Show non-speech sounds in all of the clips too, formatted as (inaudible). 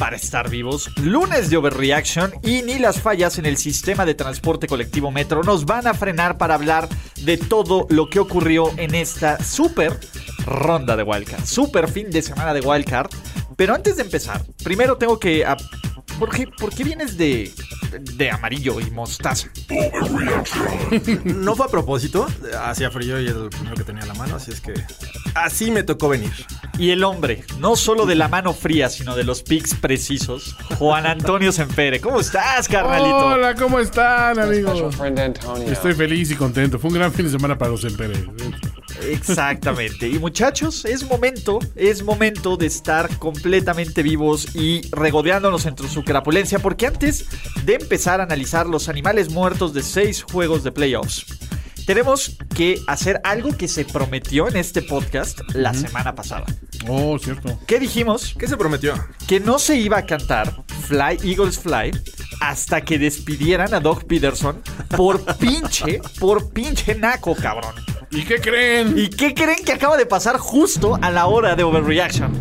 para estar vivos. Lunes de Overreaction y ni las fallas en el sistema de transporte colectivo Metro nos van a frenar para hablar de todo lo que ocurrió en esta super ronda de Wildcard. Super fin de semana de Wildcard. Pero antes de empezar, primero tengo que... ¿Por qué, por qué vienes de, de amarillo y mostaza? No fue a propósito, hacía frío y era el primero que tenía a la mano, así es que así me tocó venir. Y el hombre, no solo de la mano fría, sino de los pics precisos, Juan Antonio Sempere. ¿Cómo estás, carnalito? Hola, ¿cómo están, amigos? Estoy feliz y contento. Fue un gran fin de semana para los Empere. Exactamente. Y muchachos, es momento, es momento de estar completamente vivos y regodeándonos entre su crapulencia, porque antes de empezar a analizar los animales muertos de seis juegos de playoffs, tenemos que hacer algo que se prometió en este podcast la semana pasada. Oh, cierto. ¿Qué dijimos? ¿Qué se prometió? Que no se iba a cantar Fly Eagles Fly hasta que despidieran a Doug Peterson por (laughs) pinche, por pinche naco, cabrón. ¿Y qué creen? ¿Y qué creen que acaba de pasar justo a la hora de Overreaction?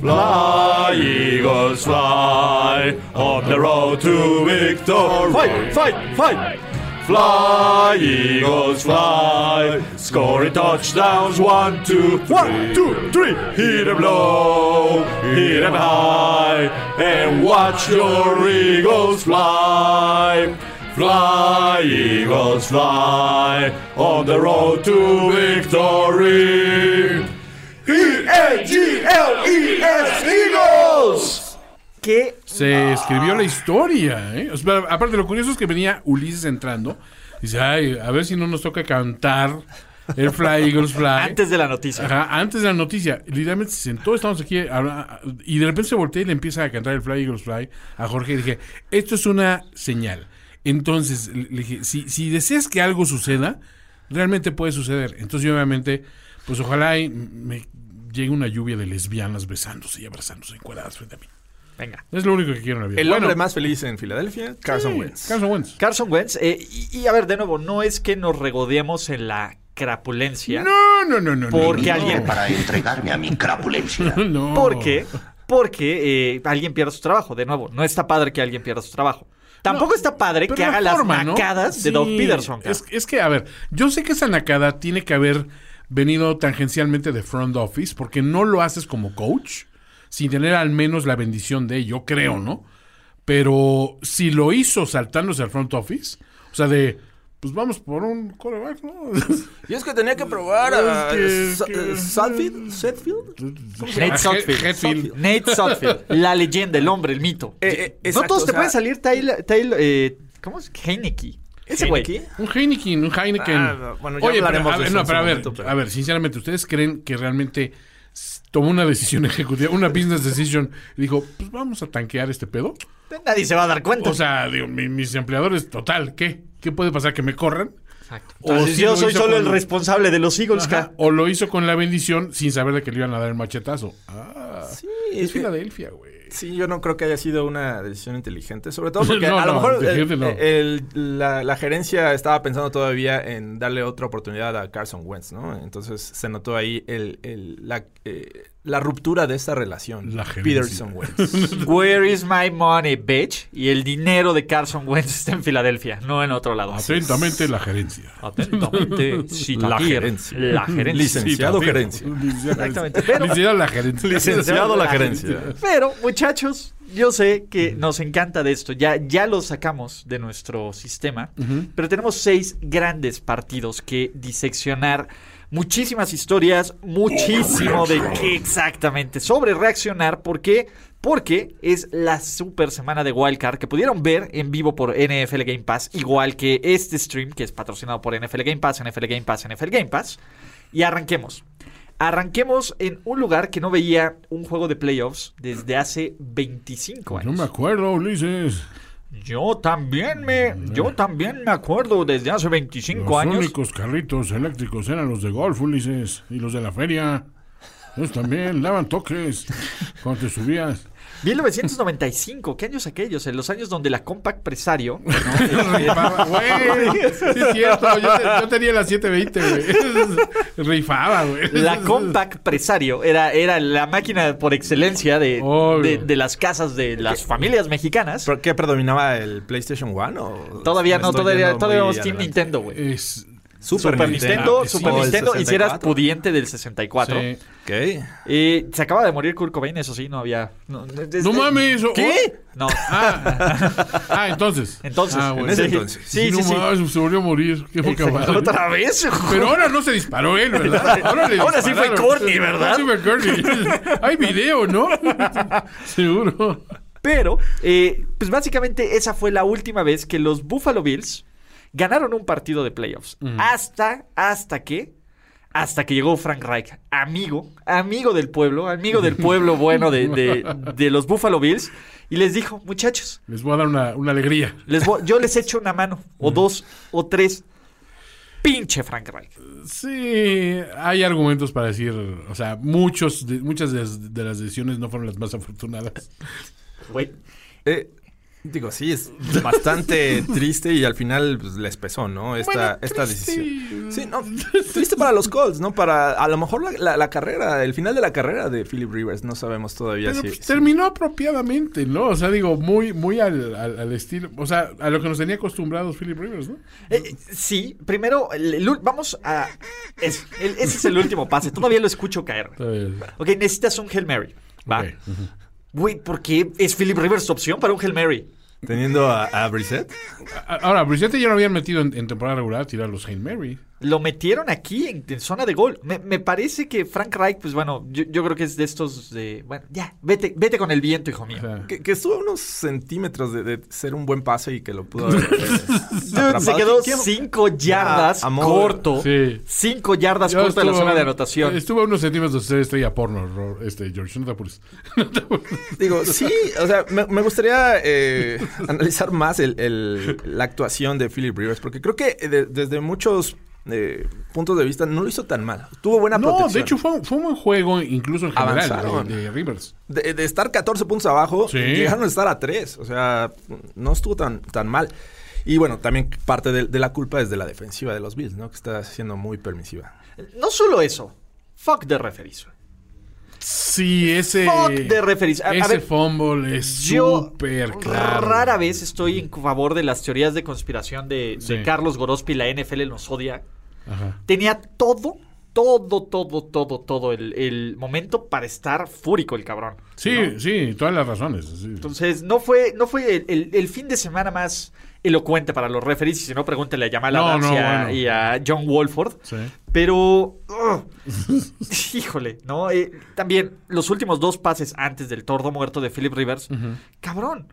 Fly, Eagles, fly, on the road to victory. Fight, fight, fight. Fly, Eagles, fly, scoring touchdowns, one, two, three. One, two, three. Hit 'em low, hit 'em high, and watch your Eagles fly. Fly, Eagles, fly, on the road to victory. E-A-G-L-E-S, Eagles! ¿Qué? Se escribió la historia, ¿eh? O sea, aparte, lo curioso es que venía Ulises entrando. Dice, ay, a ver si no nos toca cantar el Fly Eagles Fly. Antes de la noticia. Ajá, antes de la noticia. Literalmente se sentó, estamos aquí, y de repente se voltea y le empieza a cantar el Fly Eagles Fly a Jorge. Y dije, esto es una señal. Entonces, le dije, si, si deseas que algo suceda, realmente puede suceder. Entonces, yo obviamente, pues ojalá y me llegue una lluvia de lesbianas besándose y abrazándose encuadradas frente a mí. Venga. Es lo único que quiero en la vida. El Bueno, hombre más feliz en Filadelfia, Carson sí, Wentz. Carson Wentz. Carson Wentz. eh, y, y a ver, de nuevo, no es que nos regodeemos en la crapulencia. No, no, no, no. no, Porque no, alguien- para entregarme a mi crapulencia. (laughs) No. ¿Por qué? Porque eh, alguien pierde su trabajo. De nuevo, no está padre que alguien pierda su trabajo. Tampoco No, está padre que haga las nacadas de Sí, Doug Peterson. Es que, a ver, yo sé que esa nacada tiene que haber venido tangencialmente de front office, porque no lo haces como coach, sin tener al menos la bendición de, yo creo, ¿no? Pero si lo hizo saltándose al front office, o sea, de, pues vamos por un coreback, ¿no? (laughs) Y es que tenía que probar a que- eh, Salfield, Setfield. Nate Ah, Hetfield. Nate Sudfeld. la leyenda, el hombre, el mito. Eh, eh, no todos o te sea- pueden salir Taylor, Taylor eh, ¿cómo es? Heineke. Ese güey. Un Heineken, un Heineken. Ah, bueno, ya Oye, pero, hablaremos a de ver, eso no, pero a ver, momento, pero- a ver, sinceramente, ¿ustedes creen que realmente tomó una decisión (laughs) ejecutiva, una business decision, y dijo, pues vamos a tanquear este pedo? Nadie se va a dar cuenta. O sea, digo, mi- mis empleadores, total, ¿qué? ¿Qué puede pasar? ¿Que me corran? O Entonces, sí yo lo soy hizo solo con- el responsable de los Eagles. Ajá, ca- O lo hizo con la bendición sin saber de que le iban a dar el machetazo. Ah, Sí, es Filadelfia, güey. Sí, yo no creo que haya sido una decisión inteligente, sobre todo (laughs) porque No, a lo no, mejor inteligente el- no. el- la, la gerencia estaba pensando todavía en darle otra oportunidad a Carson Wentz, ¿no? Entonces se notó ahí el, el- la, eh, la ruptura de esta relación. La gerencia. Peterson Wentz. (laughs) Where is my money, bitch? Y el dinero de Carson Wentz está en Filadelfia, no en otro lado. Atentamente la gerencia. Atentamente, (laughs) La Citakir. gerencia. La gerencia. Licenciado Sí, gerencia. Exactamente, pero- Licenciado la gerencia. Licenciado la gerencia. Pero, muchachos, yo sé que nos encanta de esto. Ya, ya lo sacamos de nuestro sistema. Pero tenemos seis grandes partidos que diseccionar Muchísimas historias, muchísimo de qué exactamente sobre reaccionar. ¿Por qué? Porque es la super semana de Wildcard que pudieron ver en vivo por NFL Game Pass, igual que este stream que es patrocinado por NFL Game Pass, NFL Game Pass, NFL Game Pass. Y arranquemos. Arranquemos en un lugar que no veía un juego de playoffs desde hace 25 No años. me acuerdo, Ulises. Yo también me, yo también me acuerdo desde hace 25 Los años. únicos carritos eléctricos eran los de golf, Ulises. Y los de la feria. Ellos también daban toques cuando te subías. 1995, ¿qué años aquellos? En los años donde la Compact Presario ¿no? (laughs) Rifaba, güey. Sí, es cierto. Yo, te- yo tenía la 720, güey. (laughs) Rifaba, güey. La Compact Presario era, era la máquina por excelencia de, de, de las casas de las familias mexicanas. ¿Por qué predominaba el PlayStation 1? o Todavía no, todavía, todavía éramos Team? Nintendo, güey. Es. Super, Super Nintendo, Ah, sí. Super Nintendo, y si eras 64. pudiente del 64. Sí. Ok. Eh, se acaba de morir Kurt Cobain, eso sí, no había... No, es- No mames. oh, ¿Qué? No. Ah, ah, entonces. Entonces, Ah, en bueno. ese sí, entonces. Sí, no sí, sí. mames, se volvió a morir. Qué poca madre. Otra vez. Pero ahora no se disparó él, ¿verdad? Ahora, (laughs) le Ahora sí fue. Courtney, ¿verdad? Ahora sí fue Courtney. (laughs) Hay video, ¿no? (laughs) Seguro. Pero, eh, pues básicamente esa fue la última vez que los Buffalo Bills ganaron un partido de playoffs. Hasta, hasta que, hasta que llegó Frank Reich, amigo, amigo del pueblo, amigo del (laughs) pueblo bueno de, de- (laughs) de los Buffalo Bills, y les dijo, muchachos, Les voy a dar una, una alegría. les voy- yo les echo una mano, o dos, o tres. Pinche Frank Reich. Sí, hay argumentos para decir, o sea, muchos de- muchas de las, de las decisiones no fueron las más afortunadas. Güey. Eh, digo, sí, es bastante (laughs) triste y al final pues, les pesó, ¿no? Esta, Bueno, esta decisión. Sí, no, (laughs) triste para los Colts, ¿no? Para a lo mejor la, la- la carrera, el final de la carrera de Philip Rivers, no sabemos todavía Pero si... pues, si- terminó apropiadamente, ¿no? O sea, digo, muy, muy al, al- al estilo, o sea, a lo que nos tenía acostumbrados Philip Rivers, ¿no? Eh, sí, primero, el- el vamos a... es- el- ese es el último pase, todavía lo escucho caer. Ok, necesitas un Hail Mary. Va. Güey, ¿por qué es Philip Rivers opción para un Hail Mary? Teniendo a, a Brissett. Ahora, Brissette ya lo habían metido en, en temporada regular a tirar los Hail Mary. Lo metieron aquí en, en zona de gol. Me, me parece que Frank Reich, pues bueno, yo, yo creo que es de estos de... Bueno, ya, vete, vete con el viento, hijo mío. Que, que estuvo a unos centímetros de, de ser un buen pase y que lo pudo haber. eh, (laughs) se quedó ¿Quién- cinco yardas corto. Sí. Cinco yardas ya corto de la zona de anotación. Estuvo a unos centímetros de ser estrella porno, este, George. (laughs) No te apures. Digo, sí, o sea, me, me gustaría eh, (laughs) analizar más el, el- la actuación de Philip Rivers, porque creo que eh, de- desde muchos eh, puntos de vista no lo hizo tan mal. Tuvo buena No, protección. de hecho fue, un- fue un buen juego, incluso en general, Avanzaron. de, de Rivers. De, de estar 14 puntos abajo, Sí. llegaron a estar a 3. O sea, no estuvo tan, tan mal. Y bueno, también parte de, de la culpa es de la defensiva de los Bills, ¿no? Que está siendo muy permisiva. No solo eso. Fuck the referees. Sí, ese. Fuck the referees. A- a ese ver, fumble es súper claro. rara vez estoy en favor de las teorías de conspiración de, de Sí. Carlos Gorospi, la NFL nos odia. Ajá. Tenía todo, todo, todo, todo, todo el, el momento para estar fúrico el cabrón. Sí, sí, todas las razones. sí. Entonces, no fue, no fue el, el- el fin de semana más elocuente para los referees. Y si no, pregúntale a Jamal No, Adams no, y, a, bueno. y a John Wolford. Sí. Pero, ugh, (laughs) híjole, ¿no? Eh, también los últimos dos pases antes del tordo muerto de Philip Rivers. Cabrón.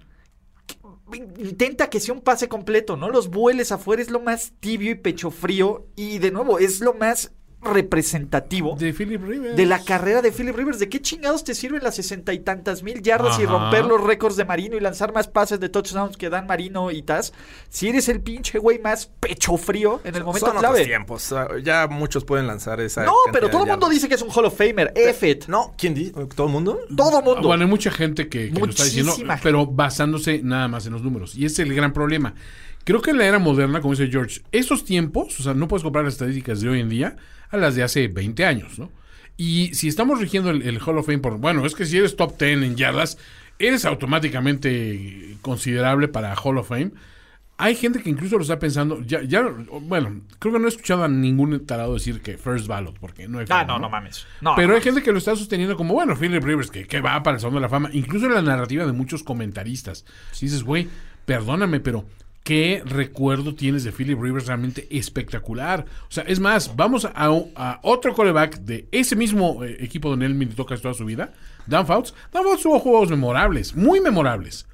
Intenta que sea un pase completo, no los vueles afuera, es lo más tibio y pecho frío. Y de nuevo, es lo más representativo De Philip Rivers. de la carrera de Philip Rivers. ¿De qué chingados te sirven las sesenta y tantas mil yardas y romper los récords de Marino y lanzar más pases de touchdowns que dan Marino y Taz? Si eres el pinche güey más pecho frío en el momento Son clave. otros tiempos. Ya muchos pueden lanzar esa. No, pero todo el mundo dice que es un Hall of Famer. It. No, ¿quién dice? ¿Todo el mundo? Todo el mundo. Bueno, hay mucha gente que, que lo está diciendo, gente. pero basándose nada más en los números. Y ese es el gran problema. Creo que en la era moderna, como dice George, esos tiempos, o sea, no puedes comprar las estadísticas de hoy en día a las de hace 20 años, ¿no? Y si estamos rigiendo el, el Hall of Fame por, bueno, es que si eres top 10 en yardas, eres automáticamente considerable para Hall of Fame. Hay gente que incluso lo está pensando, ya, ya, bueno, creo que no he escuchado a ningún tarado decir que first ballot, porque no hay Ah, forma, no, no mames. No, pero no. hay gente que lo está sosteniendo como, bueno, Philip Rivers, que, que va para el Salón de la Fama. Incluso en la narrativa de muchos comentaristas. Dices, güey, perdóname, pero ¿qué recuerdo tienes de Philip Rivers realmente espectacular? O sea, es más, vamos a, otro coreback de ese mismo eh, equipo donde él militó casi toda su vida, Dan Fouts. Dan Fouts tuvo juegos memorables, muy memorables.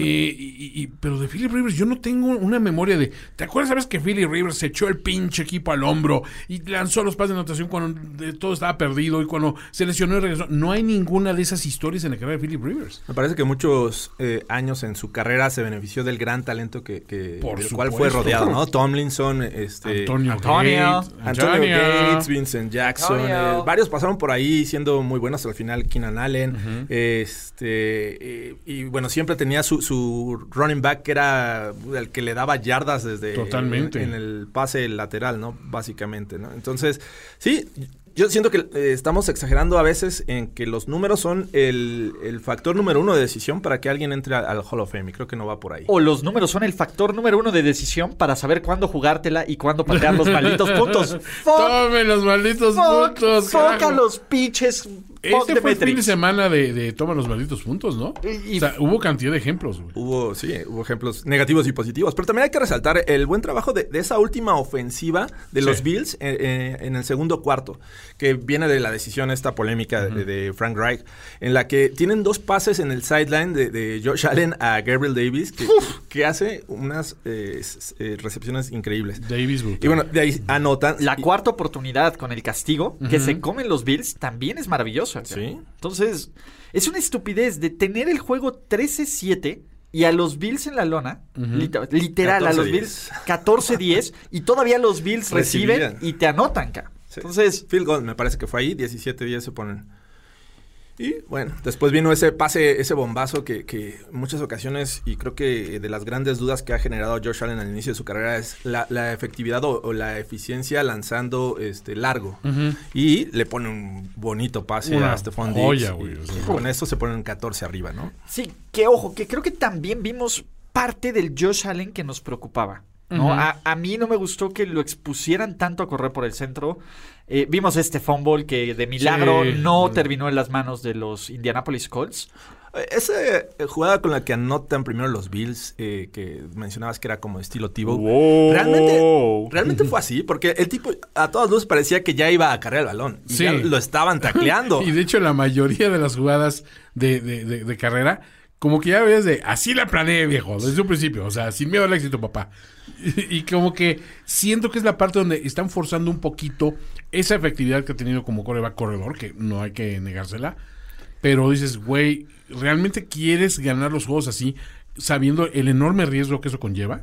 Eh, y- y- pero de Philip Rivers yo no tengo una memoria de... ¿Te acuerdas, sabes que Philip Rivers se echó el pinche equipo al hombro y lanzó los pases de anotación cuando de- todo estaba perdido y cuando se lesionó y regresó? No hay ninguna de esas historias en la carrera de Philip Rivers. Me parece que muchos eh, años en su carrera se benefició del gran talento que, que- Por del cual fue rodeado, ¿no? Tomlinson, este, Antonio, Antonio. Gates, Antonio Antonio. Gates, Vincent Jackson, eh, varios pasaron por ahí siendo muy buenos al final, Keenan Allen, este, eh, y bueno, siempre tenía su, su running back que era el que le daba yardas desde Totalmente. en, en el pase lateral, ¿no? Básicamente, ¿no? Entonces, sí, yo siento que eh, estamos exagerando a veces en que los números son el, el factor número uno de decisión para que alguien entre al, al Hall of Fame, y creo que no va por ahí. O los números son el factor número uno de decisión para saber cuándo jugártela y cuándo patear los malditos puntos. (laughs) Fuck, Tomen los malditos fuck, puntos. fuck a carajo. los pinches. Este the fue el fin de semana de, de toma los malditos puntos, ¿no? Y- o sea, hubo cantidad de ejemplos. güey. Hubo, sí, hubo ejemplos negativos y positivos. Pero también hay que resaltar el buen trabajo de, de esa última ofensiva de los Sí. Bills eh, eh, en el segundo cuarto, que viene de la decisión esta polémica de, de Frank Reich, en la que tienen dos pases en el sideline de, de Josh Allen a Gabriel Davis, que, que hace unas eh, eh, recepciones increíbles. Davis. Y bueno, de ahí anotan. La y- cuarta oportunidad con el castigo que se comen los Bills también es maravillosa. Sí. Entonces, es una estupidez de tener el juego 13-7 y a los Bills en la lona, lita- literal, a los 14-10. Bills 14-10 (laughs) y todavía los Bills reciben Recibían. y te anotan, ca. Sí. Entonces, Field goal, me parece que fue ahí, 17 días se ponen. Y bueno, después vino ese pase, ese bombazo que, que en muchas ocasiones, y creo que de las grandes dudas que ha generado Josh Allen al inicio de su carrera es la, la efectividad o, o la eficiencia lanzando este largo. Y le pone un bonito pase Una a Stephon Diggs. joya, y güey, o sea. con esto se ponen 14 arriba, ¿no? sí, que ojo, que creo que también vimos parte del Josh Allen que nos preocupaba. ¿no? a, a mí no me gustó que lo expusieran tanto a correr por el centro. Eh, vimos este fumble que de milagro Sí. no terminó en las manos de los Indianapolis Colts. Eh, Esa eh, jugada con la que anotan primero los Bills, eh, que mencionabas que era como estilo Tebow, realmente, realmente fue así, porque el tipo a todas luces parecía que ya iba a cargar el balón y Sí. ya lo estaban tacleando. (laughs) Y de hecho, la mayoría de las jugadas de, de- de- de carrera, como que ya ves de así la planeé, viejo, desde un principio. O sea, sin miedo al éxito, papá. Y, como que siento que es la parte donde están forzando un poquito esa efectividad que ha tenido como coreback corredor, que no hay que negársela. Pero dices, güey, ¿realmente quieres ganar los juegos así, sabiendo el enorme riesgo que eso conlleva?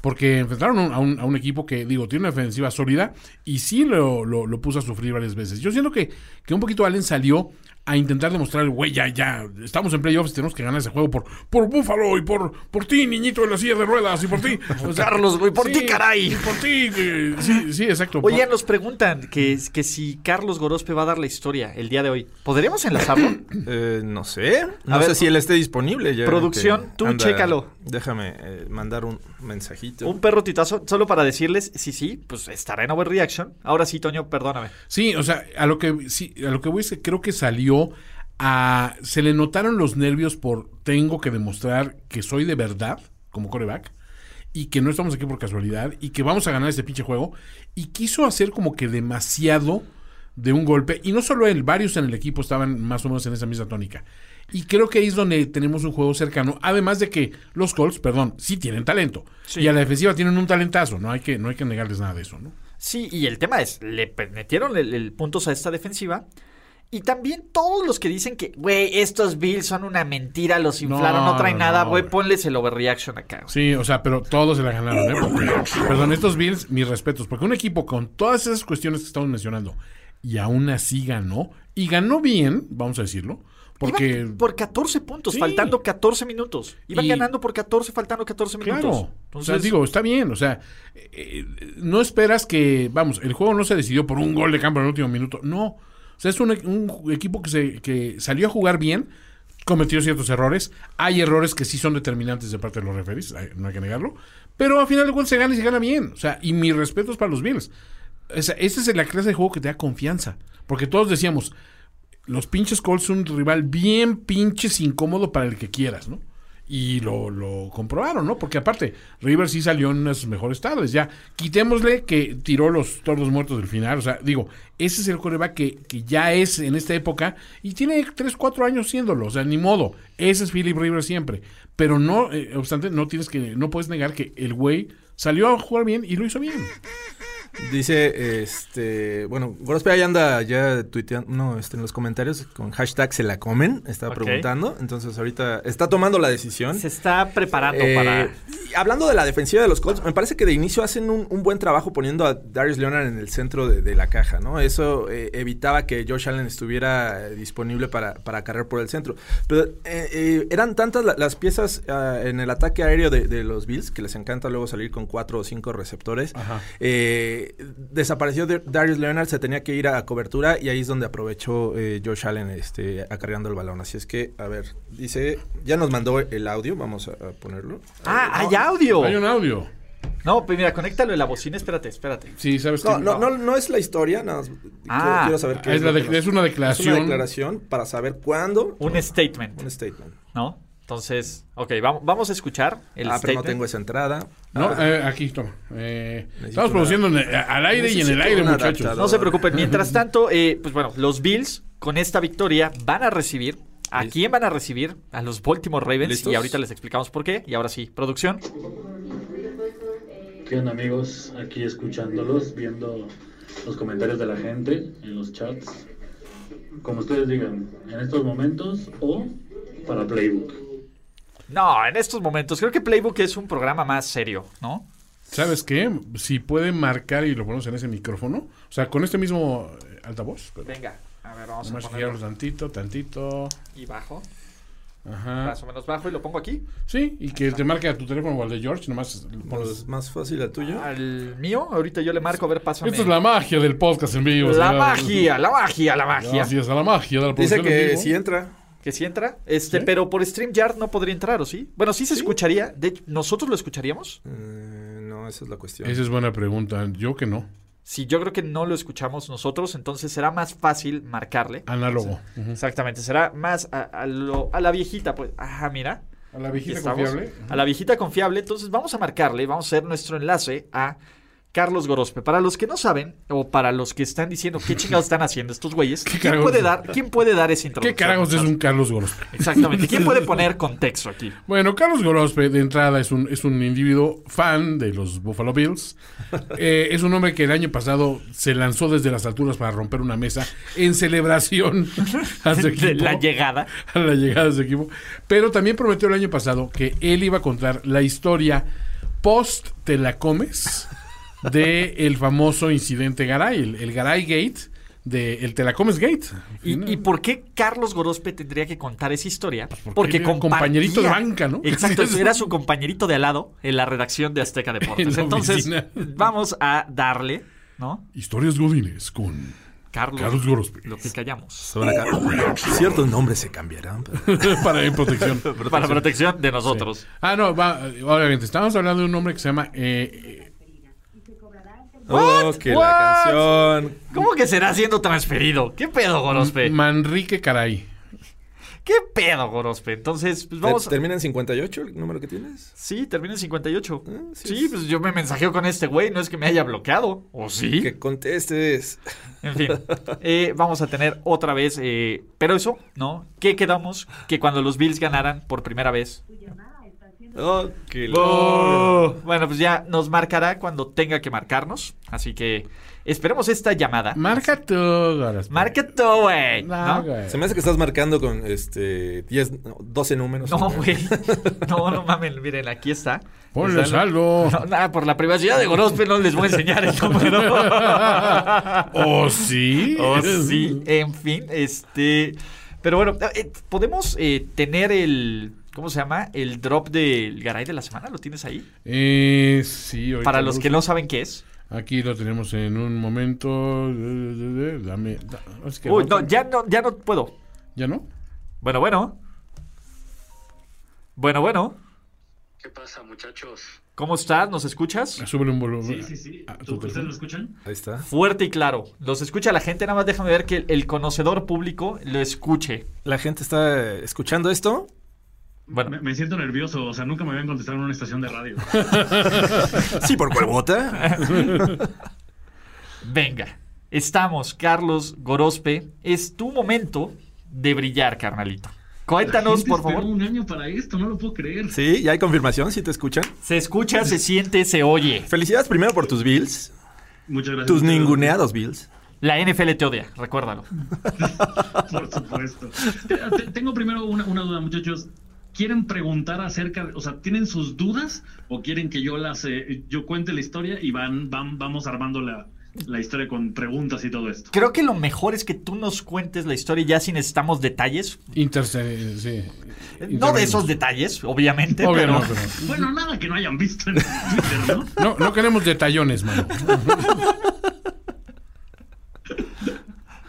Porque enfrentaron a un- a un equipo que, digo, tiene una defensiva sólida y sí lo, lo- lo puso a sufrir varias veces. Yo siento que, que un poquito Allen salió a intentar demostrar, güey, ya, ya, estamos en playoffs, tenemos que ganar ese juego por, por Búfalo y por, por ti, niñito de la silla de ruedas, y por ti. (laughs) O sea, Carlos, güey, por ti, caray. Y por ti, eh, sí, sí, exacto. Oye, Por- nos preguntan que, que si Carlos Gorospe va a dar la historia el día de hoy. ¿Podríamos enlazarlo? (clears throat) Eh, no sé, no ver, sé si él esté disponible. ya producción, tú chécalo. Déjame eh, mandar un mensajito. Un perro titazo, solo para decirles, sí, sí, pues estará en Overreaction. Ahora sí, Toño, perdóname. Sí, o sea, a lo que sí, a lo que voy es que creo que salió a se le notaron los nervios por tengo que demostrar que soy de verdad como coreback y que no estamos aquí por casualidad y que vamos a ganar este pinche juego y quiso hacer como que demasiado de un golpe y no solo él, varios en el equipo estaban más o menos en esa misma tónica. Y creo que ahí es donde tenemos un juego cercano, además de que los Colts, perdón, sí tienen talento. Y a la defensiva tienen un talentazo, no hay que no hay que negarles nada de eso, ¿no? Sí, y el tema es, le metieron el, el puntos a esta defensiva. Y también todos los que dicen que, güey, estos Bills son una mentira, los inflaron, no, No, traen no, nada, güey, ponles el overreaction acá. Sí, o sea, pero todos se la ganaron, ¿eh? Porque- perdón, estos Bills, mis respetos, porque un equipo con todas esas cuestiones que estamos mencionando y aún así ganó, y ganó bien, vamos a decirlo, porque... Por 14 puntos, Sí. faltando 14 minutos. Iban Y- ganando por 14, faltando 14 minutos. Claro, o Entonces, sea, digo, está bien, o sea, eh, eh, no esperas que, vamos, el juego no se decidió por un gol de campo en el último minuto, no, o sea, es un, un equipo que, se, que salió a jugar bien, cometió ciertos errores, hay errores que sí son determinantes de parte de los referees, no hay que negarlo, pero al final de cuentas se gana y se gana bien, o sea, y mis respetos para los Bills. O sea, esta es la clase de juego que te da confianza, porque todos decíamos, los pinches Colts son un rival bien pinches incómodo para el que quieras, ¿no? Y lo, lo comprobaron, ¿no? Porque aparte, Rivers sí salió en unas mejores tardes. Ya, quitémosle que tiró los tordos muertos del final. O sea, digo, ese es el coreback que, que ya es en esta época y tiene 3, 4 años siéndolo. O sea, ni modo. Ese es Philip Rivers siempre. Pero no, eh, obstante, no tienes que, no puedes negar que el güey salió a jugar bien y lo hizo bien. Dice, este, bueno, Gorospe ahí anda ya tuiteando, no, este, en los comentarios con hashtag se la comen, estaba preguntando, entonces ahorita está tomando la decisión. Se está preparando Eh, para... Hablando de la defensiva de los Colts, me parece que de inicio hacen un, un buen trabajo poniendo a Darius Leonard en el centro de, de la caja, ¿no? Eso eh, evitaba que Josh Allen estuviera eh, disponible para, para cargar por el centro. Pero eh, eh, eran tantas la- las piezas ah, en el ataque aéreo de, de los Bills, que les encanta luego salir con cuatro o cinco receptores. Ajá. Eh, desapareció de- Darius Leonard, se tenía que ir a cobertura y ahí es donde aprovechó eh, Josh Allen este, acarreando el balón. Así es que, a ver, dice, ya nos mandó el audio, vamos a, a ponerlo. Ah, hay audio. Hay un audio. No, pues mira, conéctalo en la bocina. Espérate, espérate. Sí, ¿sabes No, no, no, no es la historia, nada más Ah. quiero, quiero saber qué Es la de- es una declaración. Es una declaración para saber cuándo. Un statement, Un statement. ¿no? Entonces, ok, vamos, vamos a escuchar el ah, pero no statement. tengo esa entrada. No, Ah, eh, aquí, toma. Eh, estamos una- produciendo en el- al aire y en el Necesito aire, un muchachos. adaptador. No se preocupen. Mientras tanto, eh, pues bueno, los Bills con esta victoria van a recibir. ¿A quién van a recibir? A los Baltimore Ravens. ¿Listos? Y ahorita les explicamos por qué. Y ahora sí, producción. ¿Qué onda amigos? Aquí escuchándolos, viendo los comentarios de la gente en los chats. Como ustedes digan, en estos momentos o para Playbook. No, en estos momentos. Creo que Playbook es un programa más serio, ¿no? ¿Sabes qué? Si pueden marcar y lo ponemos en ese micrófono, o sea, con este mismo eh, altavoz, pero Venga, a ver, vamos nomás a girarlo ponerlo. tantito, tantito. Y bajo. Ajá. Más o menos bajo y lo pongo aquí. Sí, y que te marque a tu teléfono o al de George, nomás pones- más fácil el tuyo. Al mío, ahorita yo le marco, a ver, pásame. Esta es la magia del podcast en vivo. La magia, la magia, la magia. Gracias a la magia de la Dice en que vivo. si entra. Que sí entra. Este, ¿Sí? pero por StreamYard no podría entrar, ¿o sí? Bueno, sí se escucharía. De hecho, ¿nosotros lo escucharíamos? Eh, no, esa es la cuestión. Esa es buena pregunta. Yo que no. Si yo creo que no lo escuchamos nosotros, entonces será más fácil marcarle. Análogo. Exactamente, será más a, a lo- a la viejita, pues. Ajá, mira. A la viejita confiable. A la viejita confiable. Entonces vamos a marcarle, vamos a hacer nuestro enlace a Carlos Gorospe. Para los que no saben, o para los que están diciendo qué chingados están haciendo estos güeyes, (laughs) ¿quién puede, dar, ¿quién puede dar esa ¿Qué introducción? carajos es un Carlos Gorospe? Exactamente, ¿quién puede (laughs) poner contexto aquí? Bueno, Carlos Gorospe, de entrada, es un, es un individuo fan de los Buffalo Bills. (laughs) Eh, es un hombre que el año pasado se lanzó desde las alturas para romper una mesa en celebración a su De la llegada. a la llegada de su equipo. Pero también prometió el año pasado que él iba a contar la historia post te la comes de el famoso incidente Garay, el, el Garay Gate, de el te la comes Gate. ¿Y, y por qué Carlos Gorospe tendría que contar esa historia? Pues porque era compartía- compañerito de banca, ¿no? Exacto, (laughs) era su compañerito de al lado en la redacción de Azteca (laughs) Deportes. En Entonces, vamos a darle, ¿no? Historias Godines con Carlos, Carlos Gorospe. lo que callamos. Ciertos nombres se cambiarán. pero- (laughs) para protección. Para protección de nosotros. Ah, no, va, obviamente, estamos hablando de un hombre que se llama eh, Oh, que What? la canción. ¿Cómo que será siendo transferido? ¿Qué pedo, Gorospe? Manrique Caray. ¿Qué pedo, Gorospe? Entonces, pues vamos ¿Te- ¿Termina en 58 el número que tienes? Sí, termina en 58. Ah, sí sí, es- pues yo me mensajeo con este güey, no es que me haya bloqueado. ¿O sí? Que contestes. En fin, eh, vamos a tener otra vez, eh, pero eso, ¿no? ¿Qué quedamos? Que cuando los Bills ganaran por primera vez. Oh, que Bueno, pues ya nos marcará cuando tenga que marcarnos. Así que esperemos esta llamada. Marca tú, Gorospe. Marca tú, güey. No, ¿no? güey. Se me hace que estás marcando con este 10, no, 12 números. No, güey. No, no mamen, miren, aquí está. Ponle Está- saldo. No, nada, por la privacidad de Gorospe no les voy a enseñar el número. (laughs) ¿O sí? (laughs) Oh, sí, en fin, este. Pero bueno, eh, podemos eh, tener el. ¿Cómo se llama? El drop del Garay de la semana. ¿Lo tienes ahí? Eh, sí, Para lo los que no saben qué es. Aquí lo tenemos en un momento. Dame. da- es que Uy, no- no, ya no, ya no puedo. ¿Ya no? Bueno, bueno. Bueno, bueno. ¿Qué pasa, muchachos? ¿Cómo estás? ¿Nos escuchas? Súbele un volumen. Sí, sí, sí. a tu ¿Tú- ¿Ustedes lo escuchan? Ahí está. Fuerte y claro. Los escucha la gente. Nada más déjame ver que el, el conocedor público lo escuche. La gente está escuchando esto. Bueno. Me, me siento nervioso, o sea, nunca me habían contestado en una estación de radio. (laughs) Sí, por cuál vota. (laughs) Venga, estamos, Carlos Gorospe. Es tu momento de brillar, carnalito. Cuéntanos, por favor. un año para esto, no lo puedo creer. Sí, ya hay confirmación, sí te escuchan. Se escucha, se siente, se oye. Felicidades primero por tus Bills. Muchas gracias. Tus ninguneados Bills. La NFL te odia, recuérdalo. (laughs) Por supuesto. Te- te- Tengo primero una, una duda, muchachos. ¿Quieren preguntar acerca, de- o sea, tienen sus dudas o quieren que yo las, eh, yo cuente la historia y van, van, vamos armando la, la historia con preguntas y todo esto? Creo que lo mejor es que tú nos cuentes la historia ya si necesitamos detalles. Interse- sí. No de esos detalles, obviamente, Obvio pero... no, pero- Bueno, nada que no hayan visto en Twitter, ¿no? (laughs) No, no queremos detallones, mano. (laughs)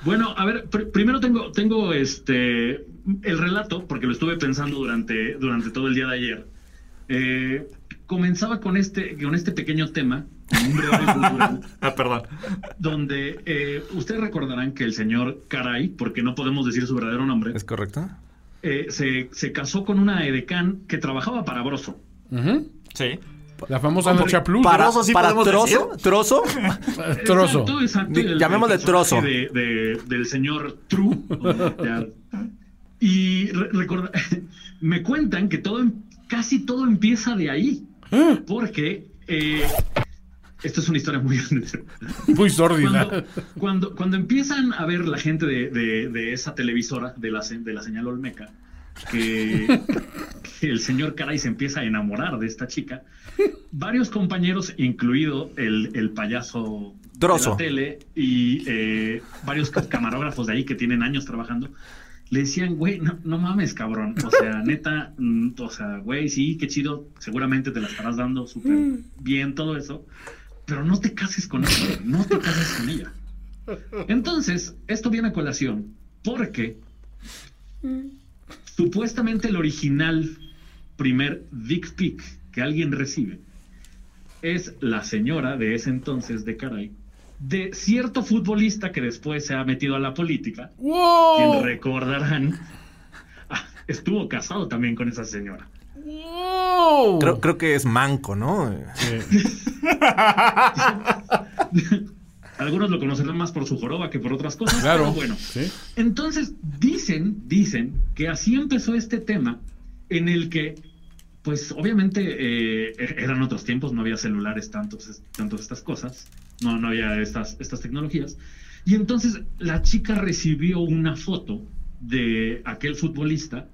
Bueno, a ver, pr- primero tengo, tengo este el relato, porque lo estuve pensando durante, durante todo el día de ayer. Eh, comenzaba con este, con este pequeño tema, un brevario (laughs) cultural, Ah, perdón. donde eh, ustedes recordarán que el señor Caray, porque no podemos decir su verdadero nombre, ¿Es correcto? eh, se, se casó con una edecán que trabajaba para Broso. Sí. La famosa Lucha Plus. Para, Trozo sí para trozo, trozo. (laughs) Trozo. Exacto, exacto. Llamémosle trozo. de- de- del señor True. Ya. Y re- recorda- (laughs) me cuentan que todo, em- casi todo empieza de ahí. Porque eh, esto es una historia muy. (laughs) Muy sórdida. Cuando, cuando, cuando empiezan a ver la gente de, de- de esa televisora, de la, de la señal Olmeca, que, (laughs) que el señor Caray se empieza a enamorar de esta chica, varios compañeros, incluido el, el payaso Trozo. de la tele y eh, varios ca- camarógrafos de ahí que tienen años trabajando, le decían, güey, no, no mames, cabrón. O sea, (laughs) neta, mm, o sea, güey, sí, qué chido, seguramente te la estarás dando súper bien, todo eso, pero no te cases con ella, güey, no te cases con ella. Entonces, esto viene a colación porque supuestamente el original primer dick pic que alguien recibe es la señora de ese entonces de Caray, de cierto futbolista que después se ha metido a la política, quien recordarán, (laughs) ah, estuvo casado también con esa señora. ¡Wow! Creo, creo que es manco, ¿no? (laughs) Algunos lo conocerán más por su joroba que por otras cosas, Claro. pero bueno. Sí. Entonces, dicen, dicen que así empezó este tema en el que, pues obviamente eh, eran otros tiempos, no había celulares tantos, tantos estas cosas, no, no había estas, estas tecnologías. Y entonces la chica recibió una foto de aquel futbolista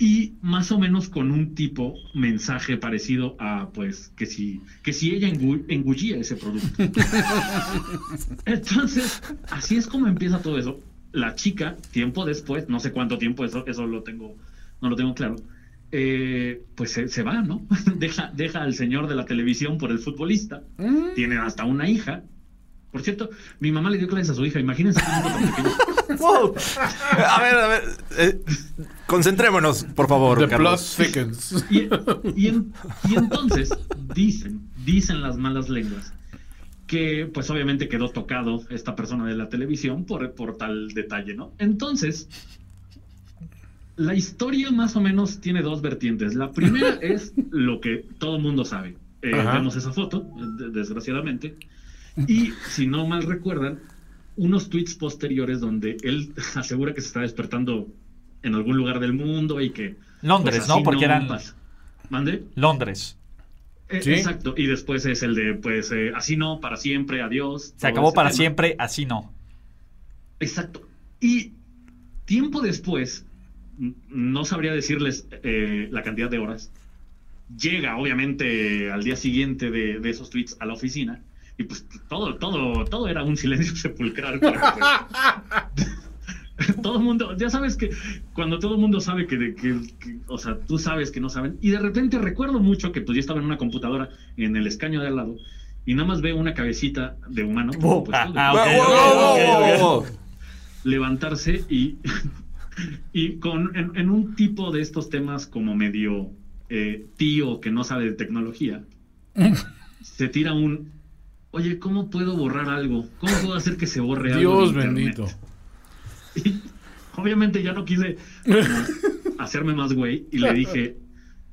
y más o menos con un tipo mensaje parecido a pues que si que si ella engu- engullía ese producto. (laughs) Entonces, así es como empieza todo eso. La chica, tiempo después, no sé cuánto tiempo, eso, eso lo tengo, no lo tengo claro. Eh, pues se, se va, ¿no? (laughs) deja, deja al señor de la televisión por el futbolista. Tienen hasta una hija. Por cierto, mi mamá le dio clases a su hija. Imagínense. (laughs) Wow. A ver, a ver. eh, concentrémonos, por favor, The plot thickens. Y, y en- y entonces dicen, dicen las malas lenguas que pues obviamente quedó tocado esta persona de la televisión por, por tal detalle, ¿no? Entonces, la historia más o menos tiene dos vertientes. La primera (laughs) es lo que todo el mundo sabe. Eh, vemos esa foto, de- desgraciadamente. Y si no mal recuerdan, unos tweets posteriores donde él asegura que se está despertando en algún lugar del mundo y que... Londres, pues, ¿no? Porque eran- pasa. ¿Mande? Londres. Eh, Sí. Exacto. Y después es el de, pues, eh, así no, para siempre, adiós. Se acabó para tema. siempre, así no. Exacto. Y tiempo después, no sabría decirles eh, la cantidad de horas, llega obviamente al día siguiente de, de esos tweets a la oficina y pues todo, todo, todo era un silencio (laughs) sepulcral. pues, (laughs) todo el mundo, ya sabes que cuando todo el mundo sabe que, que- que- o sea, tú sabes que no saben, y de repente recuerdo mucho que pues yo estaba en una computadora en el escaño de al lado y nada más veo una cabecita de humano. de- ah, levantarse y, (laughs) y con en, en un tipo de estos temas como medio eh, tío que no sabe de tecnología, (laughs) se tira un, oye, ¿cómo puedo borrar algo? ¿Cómo puedo hacer que se borre algo? Dios internet?" bendito. (laughs) Y obviamente ya no quise como (laughs) hacerme más güey y le dije,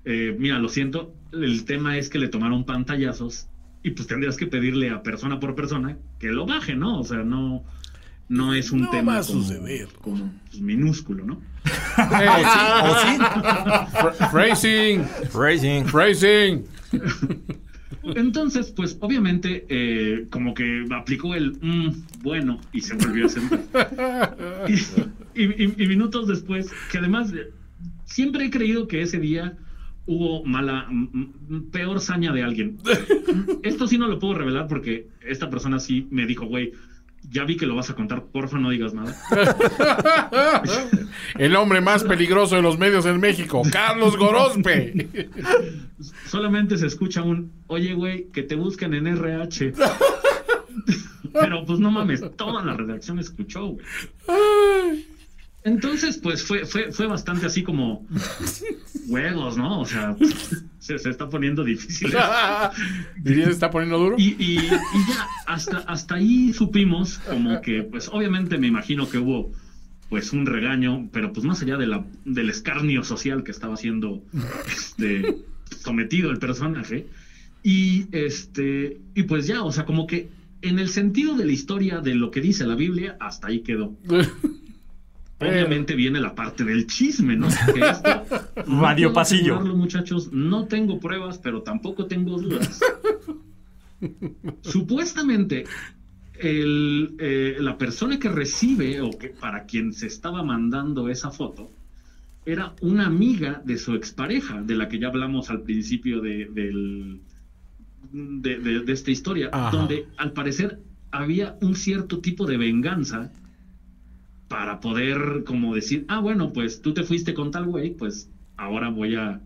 eh, mira, lo siento, el tema es que le tomaron pantallazos y pues tendrías que pedirle a persona por persona que lo baje, ¿no? O sea, no, no es un No tema va a como- suceder. como, pues, minúsculo, ¿no? Fra- Phrasing, Racing. phrasing. Entonces, pues obviamente, eh, como que aplicó el "Mm, bueno y se volvió a sentar. y, y- y minutos después, que además de- siempre he creído que ese día hubo mala, peor saña de alguien. Esto sí no lo puedo revelar porque esta persona sí me dijo, güey, ya vi que lo vas a contar, porfa no digas nada. (laughs) El hombre más peligroso de los medios en México, Carlos Gorospe. (laughs) Solamente se escucha un, oye, güey, que te busquen en RH. (laughs) Pero pues no mames, toda la redacción escuchó, güey. Entonces, pues fue, fue, fue bastante así como juegos, ¿no? O sea, se, se está poniendo difícil. (laughs) Diría, ¿se está poniendo duro? Y, y- y ya, hasta, hasta ahí supimos como que, pues obviamente me imagino que hubo pues un regaño, pero pues más allá de la, del escarnio social que estaba siendo este, sometido el personaje. Y este, y pues ya, o sea, como que en el sentido de la historia de lo que dice la Biblia, hasta ahí quedó. (laughs) Obviamente viene la parte del chisme, ¿no? (laughs) Que esto, no Radio pasillo. muchachos, no tengo pruebas, pero tampoco tengo dudas. Supuestamente, el, eh, la persona que recibe o que para quien se estaba mandando esa foto era una amiga de su expareja, de la que ya hablamos al principio de, del- de, de- de esta historia, Ajá. donde al parecer había un cierto tipo de venganza para poder como decir, ah, bueno, pues tú te fuiste con tal güey, pues ahora voy a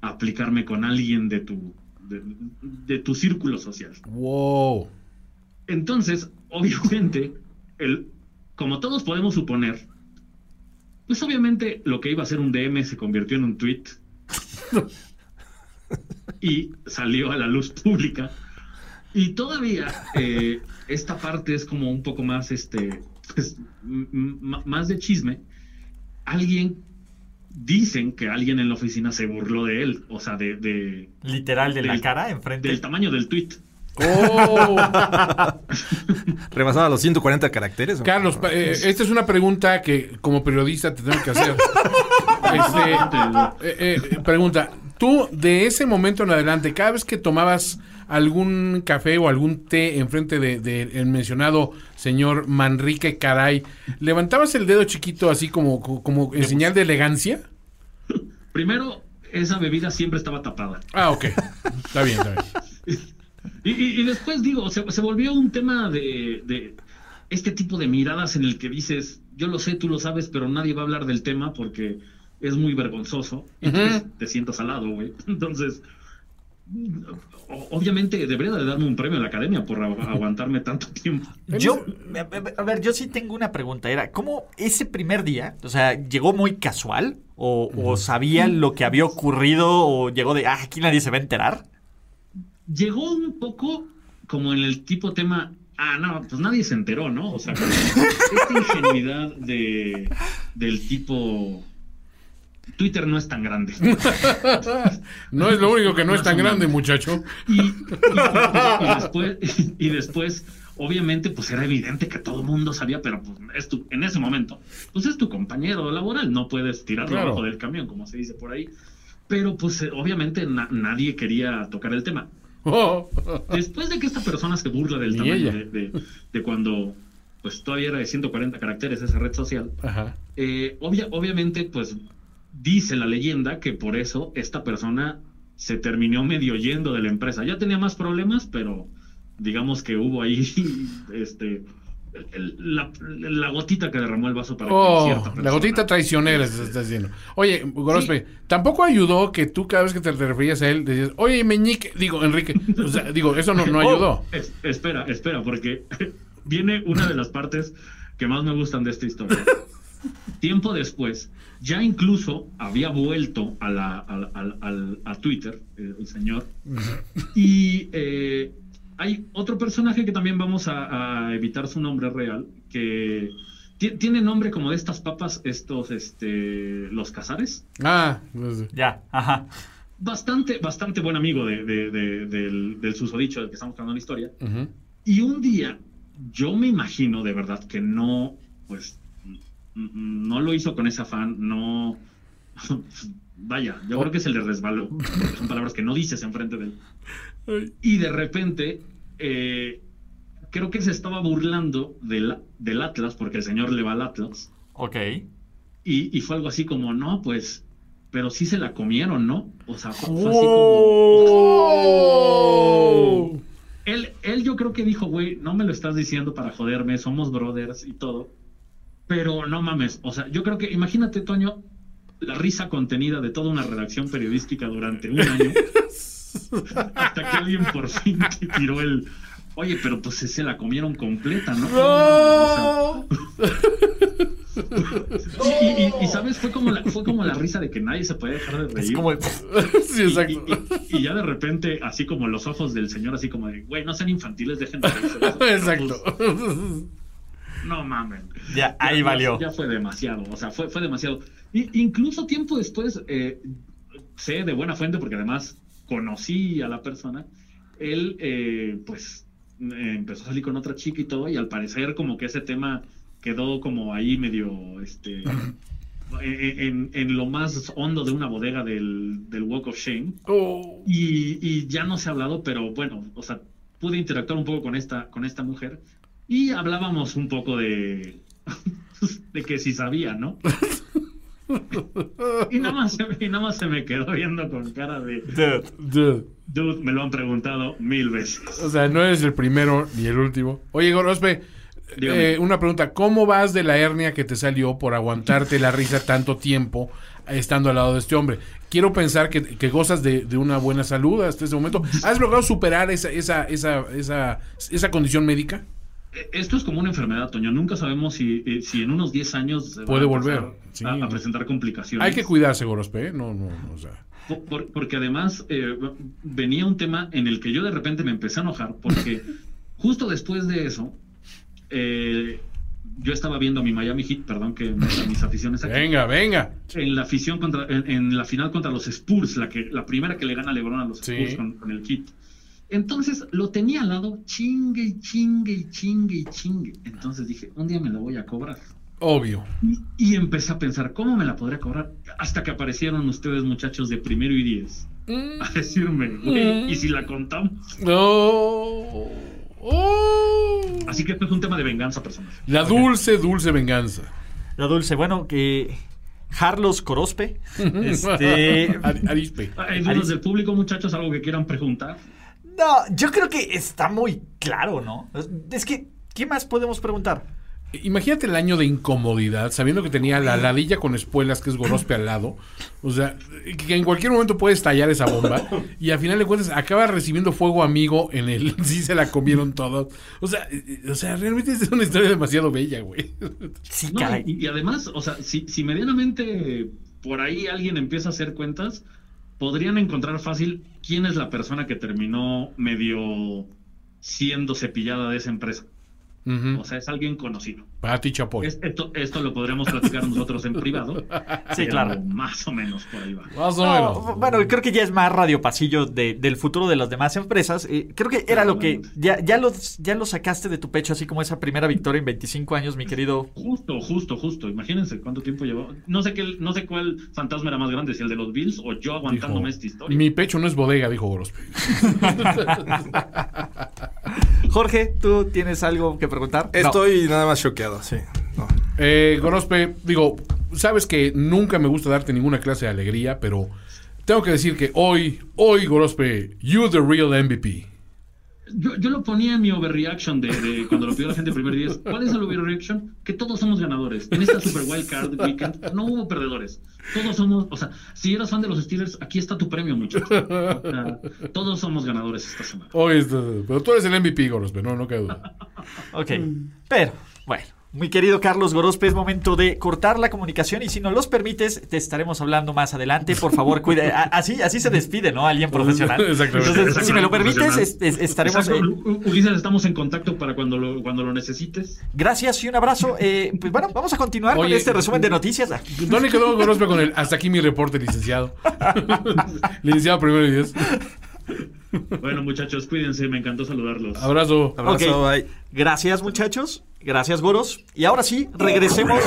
aplicarme con alguien de tu, de, de tu círculo social. Wow. Entonces, obviamente, el, como todos podemos suponer, pues obviamente lo que iba a ser un DM se convirtió en un tweet y salió a la luz pública. Y todavía eh, esta parte es como un poco más, este, pues, más de chisme. Alguien dicen que alguien en la oficina se burló de él, o sea, de, de- Literal de la cara enfrente. del tamaño del tweet. Oh. (laughs) Rebasaba los 140 caracteres. ¿o? Carlos, eh, esta es una pregunta que como periodista te tengo que hacer. (laughs) Este, eh, eh, pregunta, tú de ese momento en adelante, cada vez que tomabas algún café o algún té enfrente del de, el mencionado señor Manrique Caray, ¿levantabas el dedo chiquito así como, como en señal de elegancia? (laughs) Primero, esa bebida siempre estaba tapada. Ah, ok. Está bien, está bien. (laughs) Y, y- y después digo, se, se volvió un tema de, de este tipo de miradas en el que dices, yo lo sé, tú lo sabes, pero nadie va a hablar del tema porque es muy vergonzoso. Y entonces te sientas al lado, güey. (laughs) Entonces, obviamente debería de darme un premio a la academia por agu- aguantarme tanto tiempo. Yo, a ver, yo sí tengo una pregunta. Era, ¿cómo ese primer día, o sea, llegó muy casual? ¿O, o sabían lo que había ocurrido? ¿O llegó de, ah, aquí nadie se va a enterar? Llegó un poco como en el tipo tema, ah, no, pues nadie se enteró, ¿no? O sea, (laughs) esta ingenuidad de, del tipo, Twitter no es tan grande. (laughs) No es lo único que no es tan grande, muchacho. Y, y- y después, y después, obviamente, pues era evidente que todo el mundo sabía, pero pues es tu, en ese momento, pues es tu compañero laboral, no puedes tirarlo Claro. abajo del camión, como se dice por ahí. Pero pues eh, obviamente na- nadie quería tocar el tema. Oh. Después de que esta persona se burla del Ni tamaño de, de- de cuando pues todavía era de 140 caracteres esa red social, Ajá. eh, obvia- obviamente pues dice la leyenda que por eso esta persona se terminó medio yendo de la empresa. Ya tenía más problemas, pero digamos que hubo ahí (laughs) este el- la, la gotita que derramó el vaso para que Oh, cierta la gotita traicionera se está diciendo. Oye, Gorospe, tampoco ayudó que tú cada vez que te referías a él decías, oye, Meñique, digo, Enrique, o sea, (laughs) digo, eso no, no Oh, ayudó. es- espera, espera, porque (laughs) viene una de las partes que más me gustan de esta historia. Tiempo después, ya incluso había vuelto a, la, a, a- al- a Twitter, eh, el señor, y eh, hay otro personaje que también vamos a, a evitar su nombre real, que ti- tiene nombre como de estas papas, estos, este, los cazares. Ah, sé. Ya, ajá. Bastante, bastante buen amigo de, de- de- del, del susodicho del que estamos contando la historia. Y un día, yo me imagino de verdad que no, pues, no lo hizo con ese afán, no. (laughs) Vaya, yo creo que se le resbaló. porque Son palabras que no dices enfrente de él. Y de repente, eh, creo que se estaba burlando del, del Atlas, porque el señor le va al Atlas. Ok. Y, y fue algo así como, no, pues, pero sí se la comieron, ¿no? O sea, fue, fue así Oh. como. Él, él yo creo que dijo, güey, no me lo estás diciendo para joderme, somos brothers y todo. Pero no mames, o sea, yo creo que, imagínate, Toño, la risa contenida de toda una redacción periodística durante un año. (laughs) hasta que alguien por fin te tiró el. Oye, pero pues se la comieron completa, ¿no? O sea, (laughs) y, y- y, sabes, fue como, la, fue como la risa de que nadie se podía dejar de reír. Es como el- (laughs) Sí, exacto. Y, ya de repente, así como los ojos del señor, así como de, güey, no sean infantiles, dejen de reírse Exacto. Trapos". No mamen. Ya, ahí valió. Ya, fue demasiado, o sea, fue, fue demasiado. Y, incluso tiempo después, eh, sé de buena fuente, porque además conocí a la persona, él, eh, pues, eh, empezó a salir con otra chica y todo, y al parecer como que ese tema quedó como ahí medio, este... En, en- en lo más hondo de una bodega del, del Walk of Shame. Oh. Y, y ya no se ha hablado, pero bueno, o sea, pude interactuar un poco con esta, con esta mujer y hablábamos un poco de, (laughs) de que si sabía, ¿no? Y nada, más, se- y nada más se me quedó viendo con cara de, Dude. Dude. dude, me lo han preguntado mil veces. O sea, no eres el primero ni el último. Oye, Gorospe, eh, una pregunta. ¿Cómo vas de la hernia que te salió por aguantarte la risa tanto tiempo estando al lado de este hombre? Quiero pensar que, que gozas de, de una buena salud hasta ese momento. ¿Has logrado superar esa, esa, esa, esa, esa condición médica? Eh, Esto es como una enfermedad, Toño. Nunca sabemos si, eh, si en unos 10 años Puede a volver, sí. a, a presentar complicaciones. Hay que cuidarse, Gorospe, ¿eh? No, no, no, o sea. Por- por- porque además eh, venía un tema en el que yo de repente me empecé a enojar porque (laughs) justo después de eso eh, yo estaba viendo a mi Miami Heat, perdón que mis aficiones aquí, Venga, venga. en la afición contra, en, en la final contra los Spurs, la que la primera que le gana LeBron a los Sí. Spurs con, con el Heat. Entonces lo tenía al lado, chingue y chingue y chingue y chingue. Entonces dije, un día me la voy a cobrar. Obvio. Y, y empecé a pensar, ¿cómo me la podría cobrar? Hasta que aparecieron ustedes, muchachos de primero y diez, a decirme, güey, ¿y si la contamos? No. Oh. Así que esto es un tema de venganza personal. La dulce, dulce venganza. La dulce, bueno, que Carlos Corospe. (laughs) este, Ar- Arispe. ¿Hay dudas del público, muchachos? ¿Algo que quieran preguntar? No, yo creo que está muy claro, ¿no? Es que, ¿qué más podemos preguntar? Imagínate el año de incomodidad, sabiendo que tenía la ladilla con espuelas, que es Gorospe al lado. O sea, que en cualquier momento puede estallar esa bomba. Y al final de cuentas acaba recibiendo fuego amigo en el... (laughs) Sí se la comieron todos. O sea, o sea realmente es una historia demasiado bella, güey. Sí, No, y, y además, o sea, si, si medianamente por ahí alguien empieza a hacer cuentas, podrían encontrar fácil quién es la persona que terminó medio siendo cepillada de esa empresa. O sea, es alguien conocido. Pati Chapoy. Es- esto, esto lo podríamos platicar nosotros en privado. (laughs) Sí, claro. Más o menos por ahí va. Más o No, menos. bueno, creo que ya es más radio pasillo de- del futuro de las demás empresas. Eh, creo que era lo que ya, ya, lo, ya lo sacaste de tu pecho, así como esa primera victoria en 25 años, mi querido. Justo, justo, justo. Imagínense cuánto tiempo llevó. No sé qué, no sé cuál fantasma era más grande, si el de los Bills o yo aguantándome Dijo, esta historia. Mi pecho no es bodega, dijo Gorospe. (laughs) Jorge, ¿tú tienes algo que preguntar? No. Estoy nada más choqueado, sí. No. Eh, Gorospe, digo, sabes que nunca me gusta darte ninguna clase de alegría, pero tengo que decir que hoy, hoy, Gorospe, you the real MVP. Yo, yo lo ponía en mi overreaction de, de cuando lo pidió la gente el primer día. ¿Cuál es el overreaction? Que todos somos ganadores. En esta Super Wild Card Weekend no hubo perdedores. Todos somos, o sea, si eras fan de los Steelers, aquí está tu premio, muchacho. O sea, todos somos ganadores esta semana. Hoy, pero tú eres el MVP, Gorospe, no, no queda duda. Ok. Pero, bueno, Mi querido Carlos Gorospe, es momento de cortar la comunicación y si nos los permites, te estaremos hablando más adelante. Por favor, cuida. a- Así, así se despide, ¿no? Alguien profesional. (laughs) Exactamente. Entonces, si me lo permites, Profesional. es- es- estaremos. Eh, Ulises, estamos en contacto para cuando lo, cuando lo necesites. gracias y un abrazo. Eh, pues bueno, vamos a continuar con Oye, este resumen de noticias. ¿Dónde quedó Gorospe con el hasta aquí mi reporte, licenciado? (laughs) (laughs) licenciado primero y diez. Bueno, muchachos, cuídense, me encantó saludarlos. Abrazo. Abrazo, bye. Gracias, muchachos. Gracias, Goros. Y ahora sí, regresemos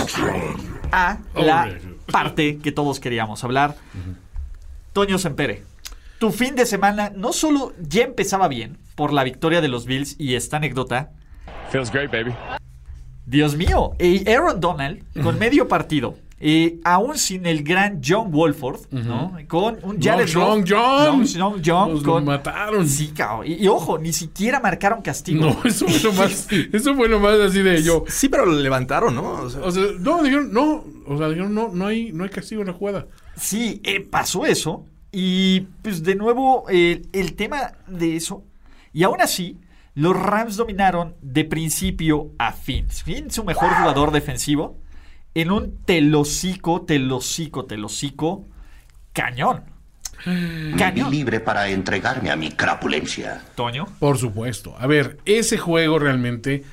a la Overreaction. parte que todos queríamos hablar. Toño Sempere, tu fin de semana no solo ya empezaba bien por la victoria de los Bills y esta anécdota. Feels great, baby. Dios mío, y Aaron Donald con (laughs) medio partido. Eh, aún sin el gran John Wolford, ¿no? Con un Jared Long Goff- John. Long- Long John Nos lo mataron. Sí, cabrón. Y, y ojo, ni siquiera marcaron castigo. No, (laughs) eso fue lo más, eso fue lo más así de yo. Sí, pero lo levantaron, ¿no? O sea, O sea, no, dijeron, no, o sea, dijeron, no, no hay, no hay castigo en la jugada. Sí, eh, pasó eso. Y pues de nuevo, eh, el tema de eso. Y aún así, los Rams dominaron de principio a fin. Sin su mejor jugador defensivo. En un telocico, telocico, telocico. Cañón. Mi Cañón. libre para entregarme a mi crapulencia. Toño. Por supuesto. A ver, ese juego realmente,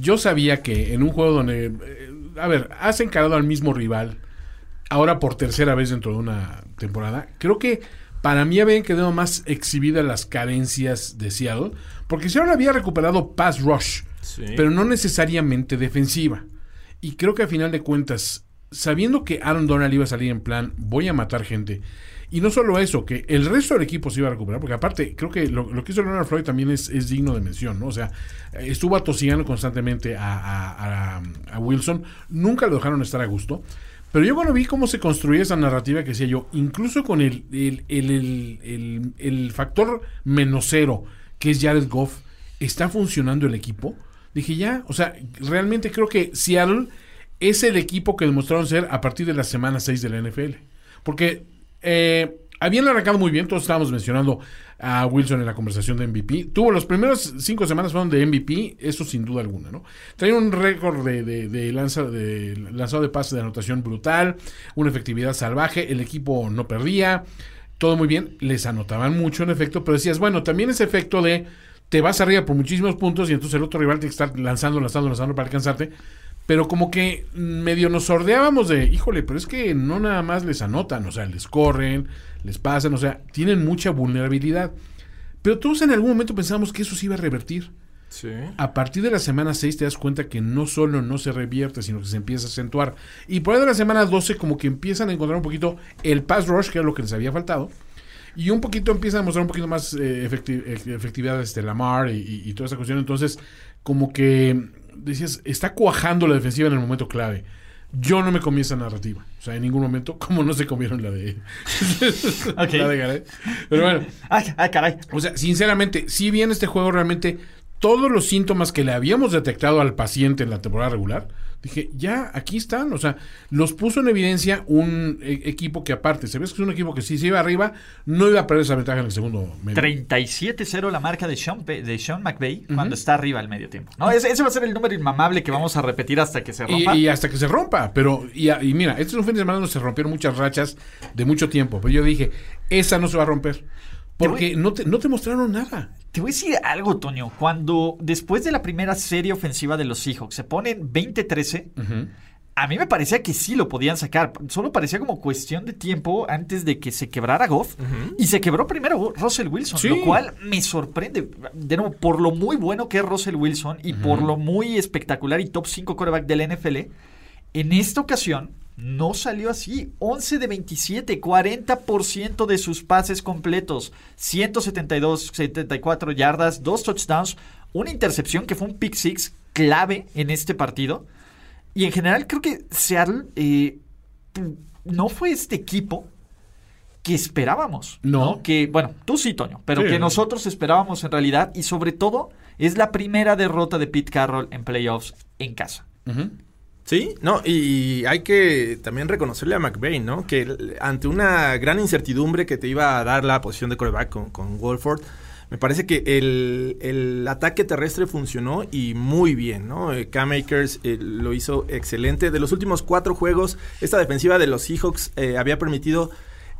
yo sabía que en un juego donde, eh, a ver, has encarado al mismo rival, ahora por tercera vez dentro de una temporada, creo que para mí habían quedado más exhibidas las carencias de Seattle, porque Seattle había recuperado pass rush, pero no necesariamente defensiva. Y creo que a final de cuentas, sabiendo que Aaron Donald iba a salir en plan, voy a matar gente. Y no solo eso, que el resto del equipo se iba a recuperar, porque aparte, creo que lo, que hizo Leonard Floyd también es, es digno de mención, ¿no? O sea, estuvo atosigando constantemente a, a- Wilson, nunca lo dejaron estar a gusto. Pero yo cuando vi cómo se construía esa narrativa que decía yo, incluso con el, el- el- el factor menos cero, que es Jared Goff, está funcionando el equipo. Dije ya, o sea, realmente creo que Seattle es el equipo que demostraron ser a partir de la semana 6 de la NFL. Porque eh, habían arrancado muy bien, todos estábamos mencionando a Wilson en la conversación de MVP. Tuvo las primeras cinco semanas fueron de MVP, eso sin duda alguna, ¿no? Traía un récord de, de, de lanza, de lanzado de pases de anotación brutal, una efectividad salvaje, el equipo no perdía, todo muy bien, les anotaban mucho en efecto, pero decías, bueno, también ese efecto de te vas arriba por muchísimos puntos y entonces el otro rival tiene que estar lanzando, lanzando, lanzando para alcanzarte. Pero como que medio nos sordeábamos de, híjole, pero es que no nada más les anotan, o sea, les corren, les pasan, o sea, tienen mucha vulnerabilidad. Pero todos en algún momento pensamos que eso se iba a revertir. sí. A partir de la semana 6 te das cuenta que no solo no se revierte, sino que se empieza a acentuar. Y por ahí de la semana 12 como que empiezan a encontrar un poquito el pass rush, que era lo que les había faltado. Y un poquito empiezan a mostrar un poquito más eh, efecti- eh, efectividad este Lamar y, y- y toda esa cuestión. Entonces, como que decías, está cuajando la defensiva en el momento clave. Yo no me comí esa narrativa. O sea, en ningún momento, (laughs) como no se comieron la de. (laughs) La de Gareth. Pero bueno, Ay, ay, caray. o sea, sinceramente, si bien este juego realmente todos los síntomas que le habíamos detectado al paciente en la temporada regular, dije, ya, aquí están. O sea, los puso en evidencia un e- equipo que aparte, se ve que es un equipo que si se iba arriba, no iba a perder esa ventaja en el segundo medio. 37-0 la marca de Sean, Pe- de Sean McVay cuando está arriba al medio tiempo. No, ese, ese va a ser el número inmamable que vamos a repetir hasta que se rompa. Y, y hasta que se rompa, pero y, y mira, este es un fin de semana donde se rompieron muchas rachas de mucho tiempo, pero yo dije, esa no se va a romper, porque no, te, no te mostraron nada. Te voy a decir algo, Toño. Cuando después de la primera serie ofensiva de los Seahawks se ponen 20-13, a mí me parecía que sí lo podían sacar. Solo parecía como cuestión de tiempo antes de que se quebrara Goff. Y se quebró primero Russell Wilson, Sí. lo cual me sorprende. De nuevo, por lo muy bueno que es Russell Wilson y por lo muy espectacular y top 5 quarterback del NFL, en esta ocasión no salió así. 11 de 27, 40% de sus pases completos, 172, 74 yardas, dos touchdowns, una intercepción que fue un pick six clave en este partido. Y en general creo que Seattle eh, no fue este equipo que esperábamos. No. Que, bueno, tú sí, Toño, pero Sí. que nosotros esperábamos en realidad. Y sobre todo, es la primera derrota de Pete Carroll en playoffs en casa. Sí, no, y hay que también reconocerle a McVay, ¿no? Que ante una gran incertidumbre que te iba a dar la posición de coreback con, con Wolford, Me parece que el, el ataque terrestre funcionó y muy bien, ¿no? Eh, Cam Akers eh, lo hizo excelente. De los últimos cuatro juegos, esta defensiva de los Seahawks eh, había permitido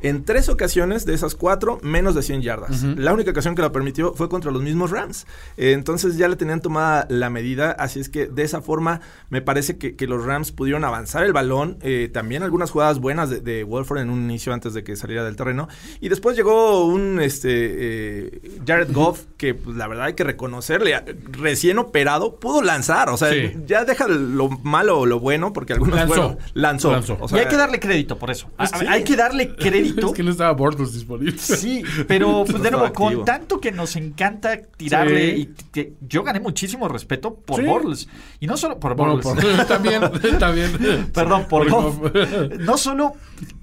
en tres ocasiones de esas cuatro, menos de 100 yardas. La única ocasión que lo permitió fue contra los mismos Rams. Eh, entonces ya le tenían tomada la medida, así es que de esa forma me parece que, que los Rams pudieron avanzar el balón. eh, también algunas jugadas buenas de, de Wolford en un inicio antes de que saliera del terreno. Y después llegó un este, eh, Jared Goff que pues, la verdad hay que reconocerle, recién operado, pudo lanzar. O sea, Sí. ya deja lo malo o lo bueno, porque algunos Lanzó. fueron- lanzó. Lanzó. O y hay que darle crédito por eso. A- Sí. Hay que darle crédito. (laughs) Es que no estaba Bortles disponible. Sí, pero pues, de nuevo, con tanto que nos encanta tirarle Sí. y que yo gané muchísimo respeto por Sí. Bortles. Y no solo por Bueno, Bortles. por- (laughs) también, (laughs) también. Perdón, por, Por Goff. (laughs) No solo,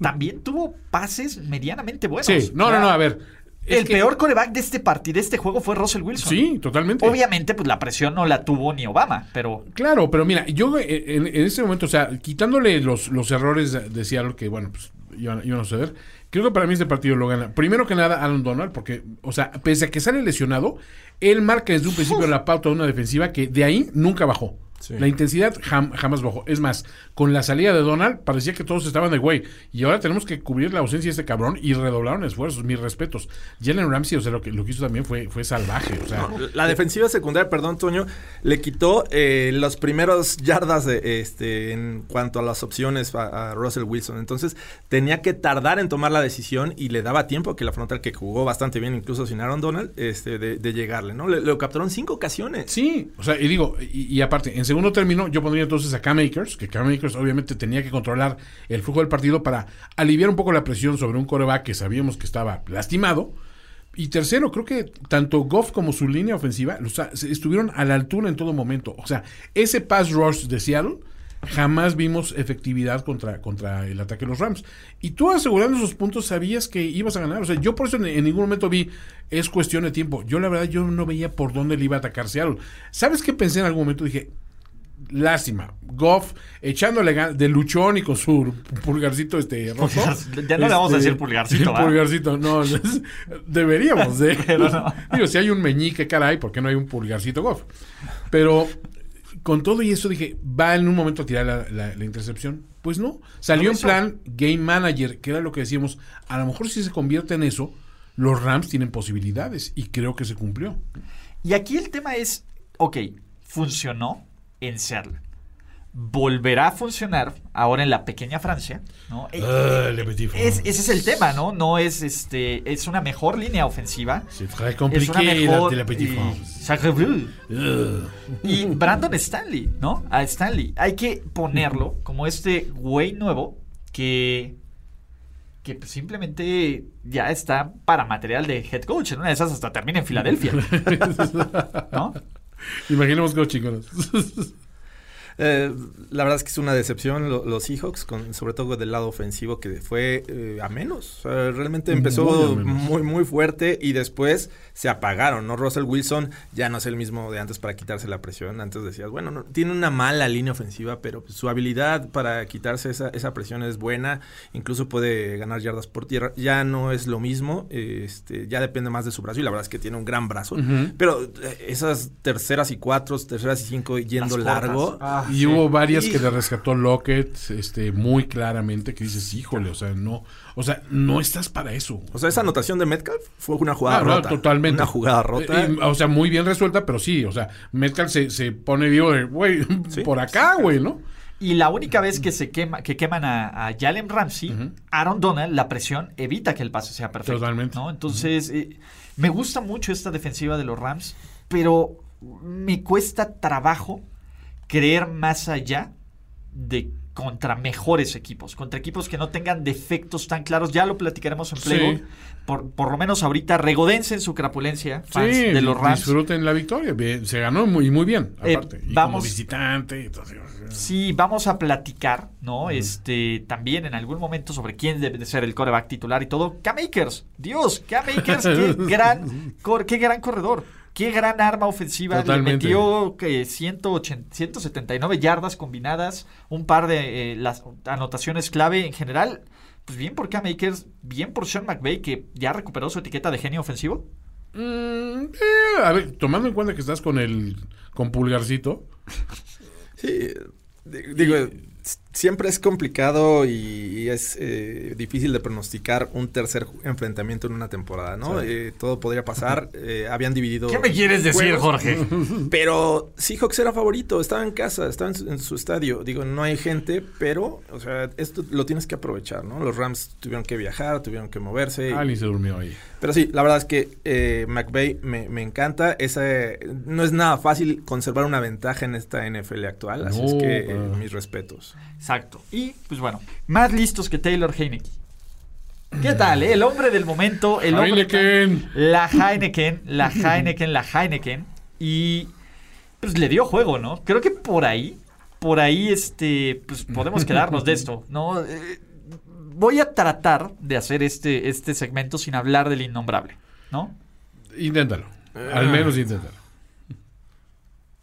también tuvo pases medianamente buenos. Sí, no, no, no, a ver. es El que- peor coreback de este partido, de este juego, fue Russell Wilson. Sí, totalmente. Obviamente, pues la presión no la tuvo ni Obama, pero Claro, pero mira, yo eh, en, en este momento, o sea, quitándole los, los errores de Seattle que, bueno, pues iban, iban a suceder, creo que para mí este partido lo gana. Primero que nada, Aaron Donald, porque, o sea, pese a que sale lesionado, él marca desde un principio la pauta de una defensiva que de ahí nunca bajó. La intensidad jam- jamás bajó. Es más, con la salida de Donald parecía que todos estaban de güey. Y ahora tenemos que cubrir la ausencia de este cabrón y redoblaron esfuerzos. Mis respetos. Jalen Ramsey, o sea, lo que, lo que hizo también fue, fue salvaje. O sea, La defensiva secundaria, perdón, Toño, le quitó eh, los primeros yardas de, este, en cuanto a las opciones a, a Russell Wilson. Entonces tenía que tardar en tomar la decisión y le daba tiempo a que la frontal, que jugó bastante bien, incluso sin Aaron Donald, este, de, de llegarle, ¿no? Le, lo capturaron cinco ocasiones. Sí, o sea, y digo, y, y aparte, en segundo término, yo pondría entonces a Cam Akers, que Cam Akers obviamente tenía que controlar el flujo del partido para aliviar un poco la presión sobre un coreback que sabíamos que estaba lastimado. Y tercero, creo que tanto Goff como su línea ofensiva estuvieron a la altura en todo momento. O sea, ese pass rush de Seattle jamás vimos efectividad contra, contra el ataque de los Rams. Y tú asegurando esos puntos sabías que ibas a ganar. O sea, yo por eso en, en ningún momento vi es cuestión de tiempo. Yo la verdad yo no veía por dónde le iba a atacar Seattle. ¿Sabes qué pensé en algún momento? Dije, lástima. Goff echándole de luchón y con su pulgarcito este rojo. Ya no le vamos a Este, decir pulgarcito, ¿va? Pulgarcito, no. (laughs) deberíamos de. Pero no. (laughs) Digo, si hay un meñique, caray, ¿por qué no hay un pulgarcito Goff? Pero con todo y eso dije, va en un momento a tirar la, la- la intercepción. Pues no. Salió No en plan game manager, que era lo que decíamos. A lo mejor si se convierte en eso, los Rams tienen posibilidades. Y creo que se cumplió. Y aquí el tema es, ok, funcionó en Seattle. Volverá a funcionar ahora en la pequeña Francia, ¿no? Eh, Ah, le petit es- ese es el tema, ¿no? No es este, es una mejor línea ofensiva. C'est très Es compliqué una mejor. la de la Petite y- France. Y Brandon Stanley, ¿no? A Stanley. Hay que ponerlo como este güey nuevo que. que simplemente ya está para material de head coach. En una de esas hasta termina en Filadelfia. (laughs) ¿No? Imaginemos que chingones. Eh, la verdad es que es una decepción lo- los Seahawks, con, sobre todo del lado ofensivo, que fue eh, a menos. Realmente empezó menos. muy, muy fuerte y después se apagaron, ¿no? Russell Wilson ya no es el mismo de antes para quitarse la presión. Antes decías, bueno, no, tiene una mala línea ofensiva, pero pues, su habilidad para quitarse esa, esa presión es buena. Incluso puede ganar yardas por tierra. Ya no es lo mismo. Este, ya depende más de su brazo y la verdad es que tiene un gran brazo. Pero eh, esas terceras y cuatro, terceras y cinco yendo Las largo. Ah, Y sí. hubo varias Y- que le rescató Lockett, este, muy claramente, que dices, híjole, o sea, no, o sea, no estás para eso. O sea, esa anotación de Metcalf fue una jugada Ah, no, rota. totalmente. Una jugada rota. Eh, y, o sea, muy bien resuelta, pero sí, o sea, Metcalf se, se pone vivo de, güey, (laughs) Sí. por acá, güey, ¿no? Y la única vez que se quema, que queman a, a Jalen Ramsey, Aaron Donald, la presión evita que el pase sea perfecto. Totalmente. ¿no? Entonces, eh, me gusta mucho esta defensiva de los Rams, pero me cuesta trabajo creer más allá de contra mejores equipos, contra equipos que no tengan defectos tan claros. Ya lo platicaremos en Sí. Playbook. Por, por lo menos ahorita, regodense en su crapulencia, fans sí, de los Rams. disfruten la victoria, se ganó muy, muy bien, Eh, aparte. y vamos- como visitante, Sí, vamos a platicar, ¿no? Este, también en algún momento sobre quién debe de ser el coreback titular y todo. Cam Akers, Dios, Cam Akers, qué (laughs) gran, cor- qué gran corredor, qué gran arma ofensiva. Totalmente. Le metió que 180, 179 yardas combinadas, un par de eh, las anotaciones clave en general. Pues bien por Cam Akers, bien por Sean McVay, que ya recuperó su etiqueta de genio ofensivo. Mm, eh, a ver, tomando en cuenta que estás con el con pulgarcito. (laughs) Sí, di- digo, siempre es complicado y, y es eh, difícil de pronosticar un tercer enfrentamiento en una temporada, ¿no? Eh, todo podría pasar. (laughs) eh, habían dividido. ¿Qué me quieres decir. Jorge? (laughs) Pero Seahawks era favorito, estaba en casa, estaba en su, en su estadio. Digo, no hay gente, pero, o sea, esto lo tienes que aprovechar, ¿no? Los Rams tuvieron que viajar, tuvieron que moverse. Alguien se durmió ahí. Pero sí, la verdad es que eh, McVay me, me encanta. Esa, no es nada fácil conservar una ventaja en esta NFL actual, así es que eh, mis respetos. Exacto. Y, pues bueno, más listos que Taylor Heineke. ¿Qué tal, eh? El hombre del momento, el hombre... Heineken. La Heineken, la Heineken, la Heineken. Y pues le dio juego, ¿no? Creo que por ahí, por ahí, este, pues podemos quedarnos de esto, ¿no? Eh, voy a tratar de hacer este, este segmento sin hablar del innombrable, ¿no? Inténtalo. Al menos inténtalo.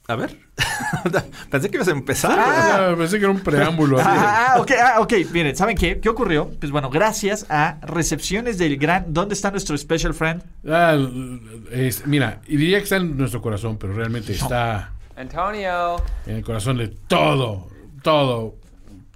A ver. (laughs) Pensé que ibas a empezar. Ah, pensé que era un preámbulo. así. Ah, ah, ok, ah, ok. Miren, ¿saben qué? ¿Qué ocurrió? Pues bueno, gracias a recepciones del gran... ¿Dónde está nuestro special friend? Ah, es- mira, y diría que está en nuestro corazón, pero realmente está Antonio. en el corazón de todo, todo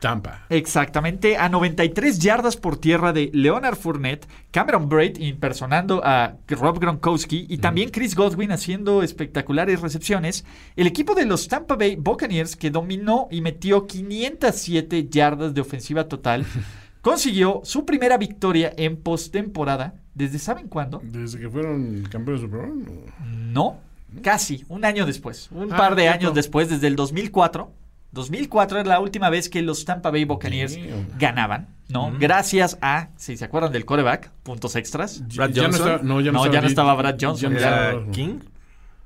Tampa. Exactamente, a 93 yardas por tierra de Leonard Fournette, Cameron Braid impersonando a Rob Gronkowski y también Chris Godwin haciendo espectaculares recepciones. El equipo de los Tampa Bay Buccaneers, que dominó y metió 507 yardas de ofensiva total, (laughs) consiguió su primera victoria en postemporada. ¿Desde saben cuándo? Desde que fueron campeones de Super Bowl. No, casi, un año después. Un Ah, par de cierto. años después, desde el 2004. 2004 era la última vez que los Tampa Bay Buccaneers Damn. ganaban, ¿no? Gracias a, si se acuerdan del coreback, puntos extras. Brad Ya no Johnson. estaba, no, ya no, ya no estaba Brad Johnson, Era King.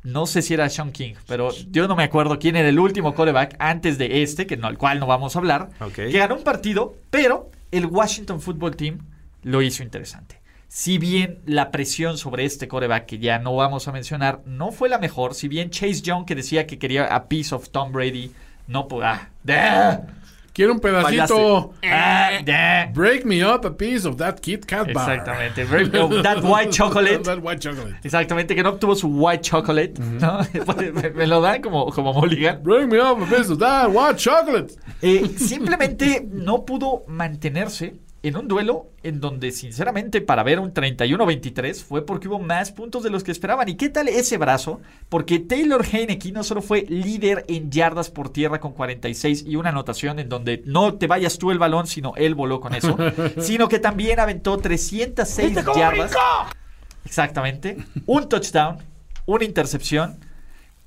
No sé si era Sean King, pero yo no me acuerdo quién era el último coreback antes de este, que no, al cual no vamos a hablar, que ganó un partido, pero el Washington Football Team lo hizo interesante. Si bien la presión sobre este coreback, que ya no vamos a mencionar, no fue la mejor, si bien Chase Young, que decía que quería a piece of Tom Brady, no pudo... Ah. Quiero un pedacito. Ah, ¡Ah! Break me up a piece of that Kit Kat bar. Exactamente. Break- oh, that white chocolate. (laughs) that white chocolate. Exactamente, que no obtuvo su white chocolate. ¿no? (laughs) me, me lo dan como, como mulligan. Break me up a piece of that white chocolate. Eh, simplemente no pudo mantenerse en un duelo en donde, sinceramente, para ver un 31-23 fue porque hubo más puntos de los que esperaban. ¿Y qué tal ese brazo? Porque Taylor Heineke no solo fue líder en yardas por tierra con 46 y una anotación en donde no te vayas tú el balón, sino él voló con eso, (laughs) sino que también aventó 306 yardas. Exactamente. Un touchdown, una intercepción.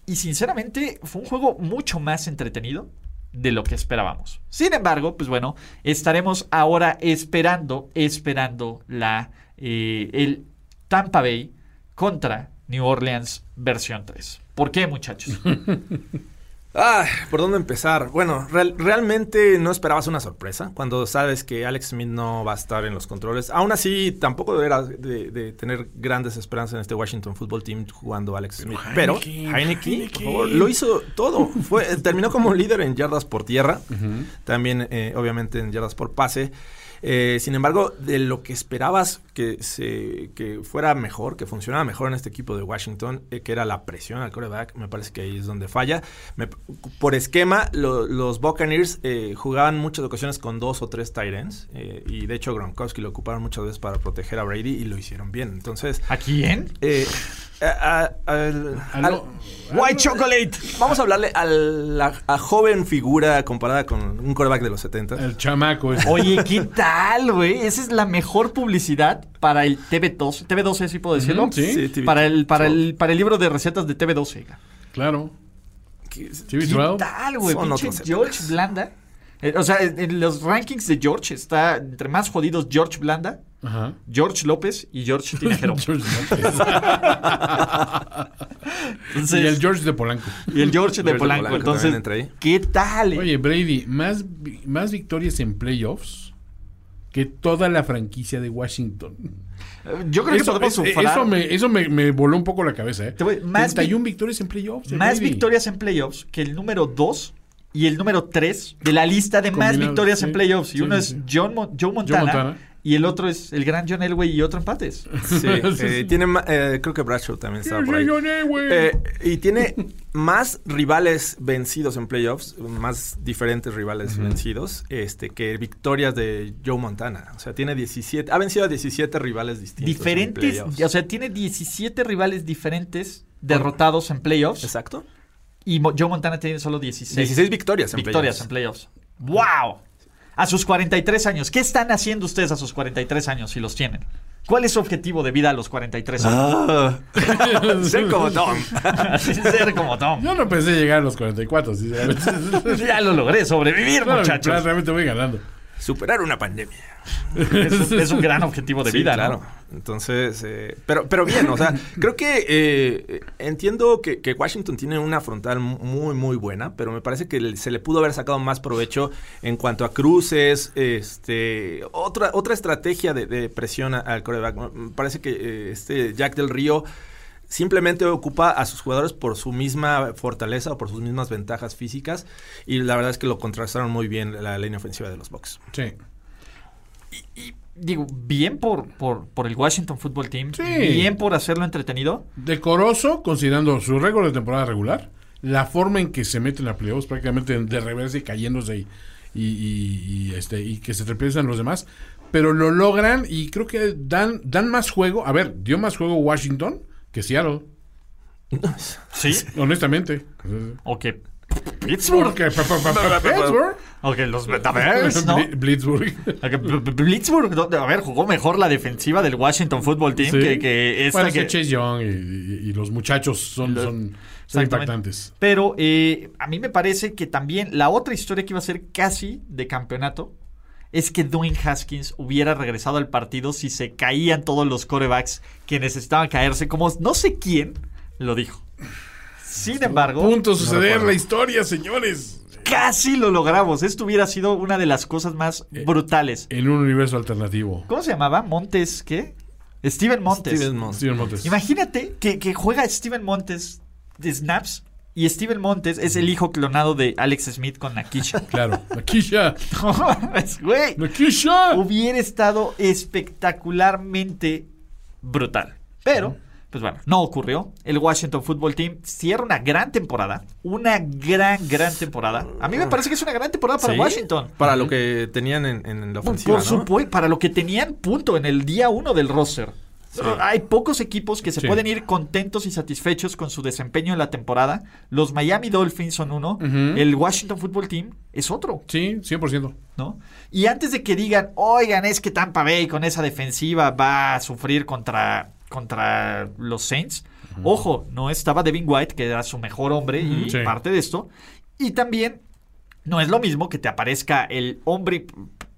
Y sinceramente fue un juego mucho más entretenido de lo que esperábamos. Sin embargo, pues bueno, estaremos ahora esperando, esperando la eh, el Tampa Bay contra New Orleans versión 3. ¿Por qué, muchachos? (laughs) Ah, ¿por dónde empezar? Bueno, real- realmente no esperabas una sorpresa cuando sabes que Alex Smith no va a estar en los controles. Aún así, tampoco era de, de tener grandes esperanzas en este Washington Football Team jugando Alex Smith. Pero Heineken, Heineke, Heineken. por favor, lo hizo todo. Fue, terminó como líder en yardas por tierra, también eh, obviamente en yardas por pase. Eh, sin embargo, de lo que esperabas que, se, que fuera mejor, que funcionara mejor en este equipo de Washington, eh, que era la presión al quarterback, me parece que ahí es donde falla. Me- por esquema, lo- los Buccaneers eh, jugaban muchas ocasiones con dos o tres tight ends, eh, y de hecho Gronkowski lo ocuparon muchas veces para proteger a Brady y lo hicieron bien. Entonces, ¿A quién? eh, a- a- al- Al- al- White Chocolate. Vamos a hablarle a la a joven figura comparada con un quarterback de los 70. El chamaco. Oye, ¿qué tal, güey? Esa es la mejor publicidad para el TV12. TV12, sí puedo decirlo. Sí. Sí, TV Para el, para, el, para el libro de recetas de TV12. Claro. ¿Qué 12. tal, güey? George. Blanda. Eh, o sea, en en los rankings de George está entre más jodidos George Blanda, Ajá. George López y George (laughs) Tinajero. George López. (laughs) Entonces- y el George de Polanco. y el George de George de Polanco. Entonces. ¿qué tal? Oye, Brady, más, más victorias en playoffs que toda la franquicia de Washington. Yo creo que Eso, podemos es- sufrar eso, me, eso me, me voló un poco la cabeza. ¿eh? Te voy- más 31 victorias en playoffs. de más Brady. victorias en playoffs que el número 2 y el número 3 de la lista de más Combinados, victorias sí. en playoffs. Y Sí, uno sí, es. John Joe, Montana, Montana. Y el otro es el gran John Elway y otro empates. Sí, (laughs) eh, tiene eh, creo que Bradshaw también estaba por ahí. Eh, y tiene más rivales vencidos en playoffs, más diferentes rivales vencidos, este, que victorias de Joe Montana. O sea, tiene 17, ha vencido a 17 rivales distintos. en Diferentes, playoffs. o sea, tiene 17 rivales diferentes derrotados en playoffs. Exacto. Y Mo- Joe Montana tiene solo 16, 16 victorias en victorias en playoffs. playoffs. ¡Wow! A sus 43 años. ¿Qué están haciendo ustedes a sus 43 años si los tienen? ¿Cuál es su objetivo de vida a los 43 años? (laughs) Ser como Tom. (laughs) Ser como Tom. Yo no pensé llegar a los 44. sinceramente. (laughs) Ya lo logré, sobrevivir, muchachos. Realmente voy ganando. Superar una pandemia. (laughs) Es, un- es un gran objetivo de Sí, vida, claro. ¿no? Entonces, eh, pero, pero bien, o sea, (laughs) creo que eh, entiendo que, que Washington tiene una frontal muy, muy buena, pero me parece que se le pudo haber sacado más provecho en cuanto a cruces, este, otra, otra estrategia de, de presión al coreback. Me parece que eh, este Jack del Río simplemente ocupa a sus jugadores por su misma fortaleza o por sus mismas ventajas físicas y la verdad es que lo contrastaron muy bien la línea ofensiva de los Bucks. Sí. Digo, bien por, por, por el Washington Football Team. Sí. Bien por hacerlo entretenido. Decoroso, considerando su récord de temporada regular, la forma en que se meten a playoffs, prácticamente de reversa y cayéndose y, y, y- y, este, y que se tropiezan los demás, pero lo logran y creo que dan, dan más juego. A ver, dio más juego Washington que Seattle, Sí. honestamente. O que Pittsburgh. Pa- (laughs) Pittsburgh. O que los Bears, (laughs) ¿no? Bli- Blitzburg. Que Blitzburg, a ver, jugó mejor la defensiva del Washington Football Team Sí. que, que esta Bueno, que que- Chase Young y, y- y los muchachos son, Los- son, son Exactamente. impactantes. Pero eh, a mí me parece que también la otra historia que iba a ser casi de campeonato es que Dwayne Haskins hubiera regresado al partido si se caían todos los corebacks que necesitaban caerse, como no sé quién lo dijo. Sin embargo, Punto suceder la historia, señores. casi lo logramos. Esto hubiera sido una de las cosas más Eh, brutales. En un universo alternativo. ¿Cómo se llamaba? Montes, ¿qué? Steven Montes. Steven Montes. Steven Montes. Imagínate que, que juega Steven Montes de snaps y Steven Montes es el hijo clonado de Alex Smith con Nakisha. (laughs) Claro. Nakisha. (laughs) Es, Güey, Nakisha. hubiera estado espectacularmente brutal. Pero, pues bueno, no ocurrió. El Washington Football Team cierra una gran temporada. Una gran, gran temporada. A mí me parece que es una gran temporada para Sí, Washington. Para lo que tenían en, en la ofensiva, Por ¿no? supuesto, para lo que tenían punto en el día uno del roster. Hay pocos equipos que se Sí. pueden ir contentos y satisfechos con su desempeño en la temporada. Los Miami Dolphins son uno, el Washington Football Team es otro, Sí, 100%. ¿no? Y antes de que digan, oigan, es que Tampa Bay con esa defensiva va a sufrir contra, contra los Saints. Ojo, no estaba Devin White, que era su mejor hombre y Sí. parte de esto. Y también no es lo mismo que te aparezca el hombre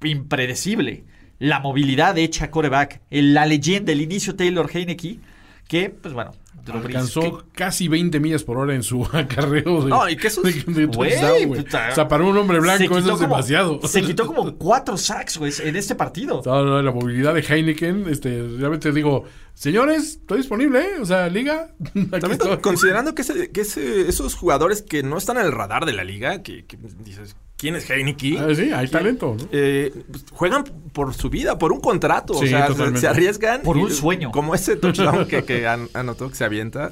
impredecible, la movilidad hecha coreback, el- la leyenda, el inicio Taylor Heineke, que, pues bueno, Drew Brees, Alcanzó que- casi 20 millas por hora en su (laughs) acarreo de, No, y que eso de, es- de Güey, touchdown, güey. puta. O sea, para un hombre se blanco quitó eso es como- demasiado. Se quitó (laughs) como cuatro sacks, güey, en este partido. No, no, la movilidad de Heineken, este, realmente digo, señores, estoy disponible, ¿eh? O sea, liga. (laughs) También considerando que, ese- que ese- esos jugadores que no están en el radar de la liga, que, que dices, ¿quién es Heineke? Ah, sí, hay talento, ¿no? Eh, pues, juegan por su vida, por un contrato. Sí, o sea, se, totalmente. se arriesgan. Por un sueño. Como ese touchdown que, que (laughs) an- anotó, que se avienta.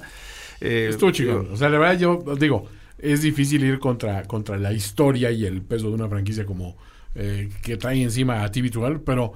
Eh, Estuvo digo, O sea, la verdad, yo digo, es difícil ir contra, contra la historia y el peso de una franquicia como eh, que trae encima a TV Virtual, pero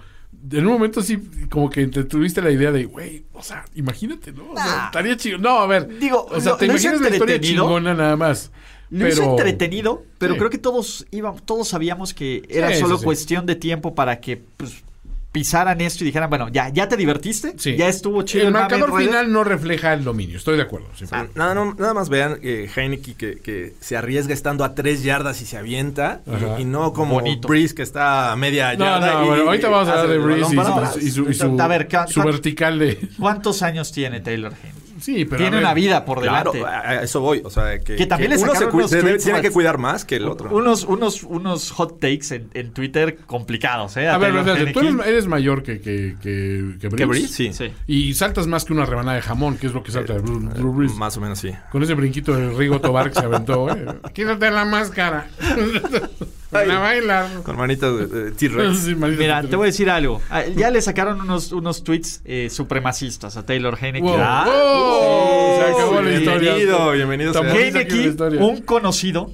en un momento sí, como que te tuviste la idea de, güey, o sea, imagínate, ¿no? O sea, Nah. estaría chido. No, a ver. Digo, o sea, lo- te hizo imaginas la historia chingona nada más. Lo hizo pero- entretenido, pero Sí. creo que todos íbamos, todos sabíamos que era Sí, solo sí, cuestión de tiempo para que pues, pisaran esto y dijeran, bueno, ya, ya te divertiste, Sí. ya estuvo chido. El el marcador en redes". final no refleja el dominio, estoy de acuerdo. sí. Ah, nada, no- nada más vean eh, Heineke que, que se arriesga estando a tres yardas y se avienta. y- no como Bonito. Breeze que está a media No, yarda. no, y- bueno, ahorita vamos a hablar de Breeze y, su- atrás. y su, y su- A ver, ¿cu- su cu- vertical de... ¿Cuántos años tiene Taylor Heineke? Sí, pero... a Tiene ver, una vida por delante. a a eso voy. O sea, que, Que también le uno se unos se debe- tiene que cuidar más que el otro. Unos, unos, unos hot takes en, en Twitter complicados, ¿eh? A ver, Taylor espérate, tú eres, eres mayor que, que, que, que ¿Que. Breeze? Sí. Sí. Y saltas más que una rebanada de jamón, que es lo que salta de Drew, Drew Brees. Más o menos sí. Con ese brinquito de Rigo Tobar que se aventó, ¿eh? (laughs) Quítate la máscara. (laughs) Van a bailar. Con manitas de, de T-Rex. (laughs) Sí, Mira, te voy a decir algo. Ah, Ya le sacaron unos, unos tweets eh, supremacistas a Taylor Heineke. Wow. Ah, Oh, se acabó la historia. Bienvenido, bienvenido. Heineke, un conocido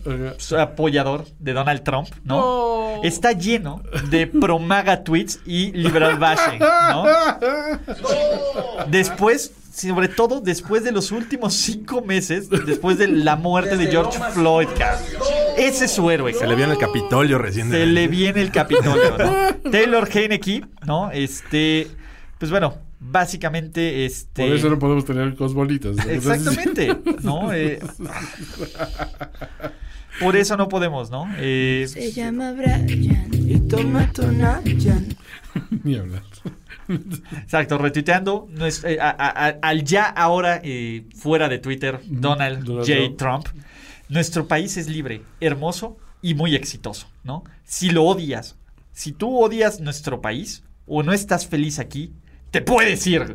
apoyador de Donald Trump, ¿no? Está lleno de promaga tweets y liberal bashing, ¿no? (laughs) Después, sobre todo después de los últimos cinco meses, después de la muerte de George Floyd, cabrón. Ese es su héroe, Se le vio en el Capitolio recién. se le viene el Capitolio, ¿no? (laughs) Taylor Heineke, ¿no? Este, pues bueno, básicamente, este... Por eso no podemos tener cosbolitas. ¿no? Exactamente, (laughs) ¿no? Eh, por eso no podemos, ¿no? Eh, Se llama Brian y toma Tonayan. (laughs) Ni hablar. exacto, retuiteando nues- eh, a- a- a- al ya ahora eh, fuera de Twitter, Donald, Donald J. Trump. Nuestro país es libre, hermoso y muy exitoso, ¿no? Si lo odias, si tú odias nuestro país o no estás feliz aquí, te puedes ir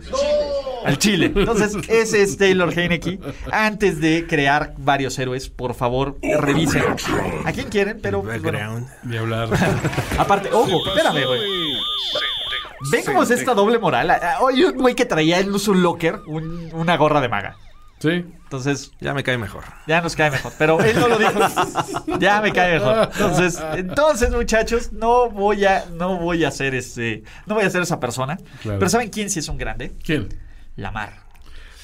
al Chile. Entonces, ese es Taylor Heineke. Antes de crear varios héroes, por favor, revisen a quien quieren, pero pues, bueno. Ni hablar. (laughs) aparte, ojo, espérame, güey. ¿Ven cómo es esta doble moral? Oye, un güey que traía en su locker un- una gorra de maga. Sí. Entonces, Ya me cae mejor. ya nos cae mejor. Pero él no lo dijo. (laughs) Ya me cae mejor. Entonces, entonces, muchachos, no voy a, no voy a ser este, no voy a ser esa persona. Claro. Pero ¿saben quién sí es un grande? ¿Quién? Lamar.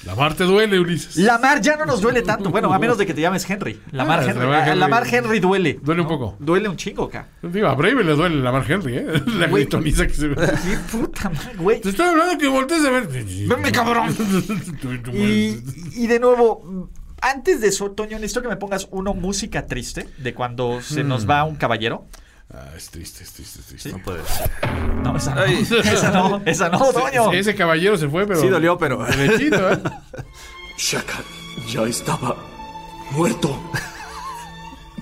La mar te duele, Ulises. Lamar ya no nos duele tanto. Bueno, a menos de que te llames Henry. Lamar Ah, Henry. Henry. Lamar Henry duele. Duele un poco. Duele un chingo, acá. Digo, a Brave le duele la mar Henry, ¿eh? (laughs) La gritoniza que se ve. (laughs) Qué puta madre, güey. Te estoy hablando que voltees a ver. Venme, cabrón. (laughs) Y, y de nuevo, antes de eso, Toño, necesito que me pongas uno música triste de cuando se nos va un caballero. Ah, es triste, es triste, es triste. No puede ser. No, esa no. Ay. (laughs) Esa no, esa no, Toño. Ese, ese caballero se fue, pero. Sí dolió, pero... Derechito, ¿eh? (laughs) Shaka ya estaba muerto.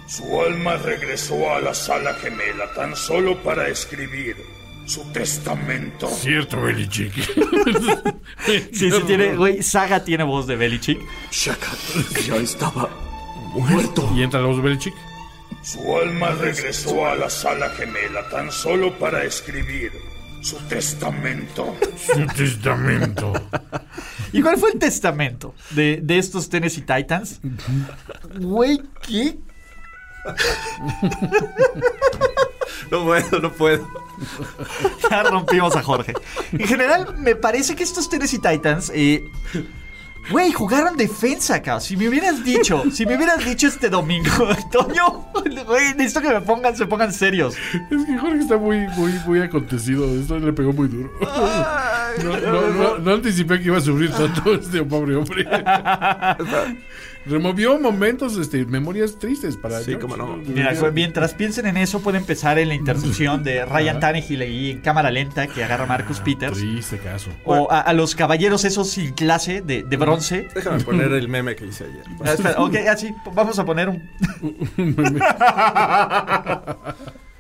Su alma regresó a la sala gemela tan solo para escribir su testamento. Cierto, Belichick. (laughs) Sí, sí tiene, güey, Saga tiene voz de Belichick. Shaka ya estaba muerto. Y entra los Belichick. Su alma regresó a la sala gemela tan solo para escribir su testamento. (laughs) Su testamento. ¿Y cuál fue el testamento de, de estos Tennessee Titans? Güey, ¿qué? No puedo, no puedo. Ya rompimos a Jorge. En general, me parece que estos Tennessee Titans, eh, güey, jugaron defensa acá. Si me hubieras dicho, si me hubieras dicho este domingo, (laughs) Toño, güey, necesito que me pongan, se pongan serios. Es que Jorge está muy, muy, muy acontecido. Esto le pegó muy duro. No, no, no, no anticipé que iba a sufrir tanto este pobre hombre. (laughs) Removió momentos, este, memorias tristes para Sí, George. cómo no. Mira, güey, mientras piensen en eso, puede empezar en la intercepción de Ryan Tannehill ahí en cámara lenta que agarra a Marcus Peters. Triste caso. O a, a los caballeros esos sin clase de, de bronce. Déjame poner el meme que hice ayer. Ah, espera, ok, así, vamos a poner un... (laughs) Lo ve. (laughs)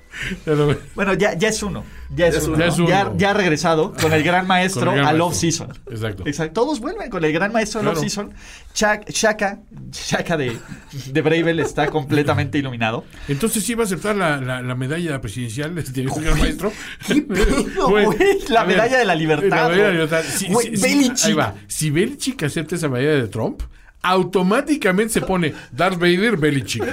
Bueno, ya, ya es uno. Ya es, Ya uno. Ya es ¿no? Ya, uno. ya ha regresado con el gran maestro el gran al off-season. Exacto. Exacto. Todos vuelven con el gran maestro al Claro. off-season. Chak- Shaka, Shaka de, de Bravel está completamente iluminado. Entonces sí va a aceptar la, la, la medalla presidencial este señor maestro. pedo, (laughs) Güey, güey? La ver, medalla de la libertad, La medalla de la güey. libertad. Si, si- si- Belichick. ahí va. Si Belichick acepta esa medalla de Trump, automáticamente se pone Darth Vader Belichick.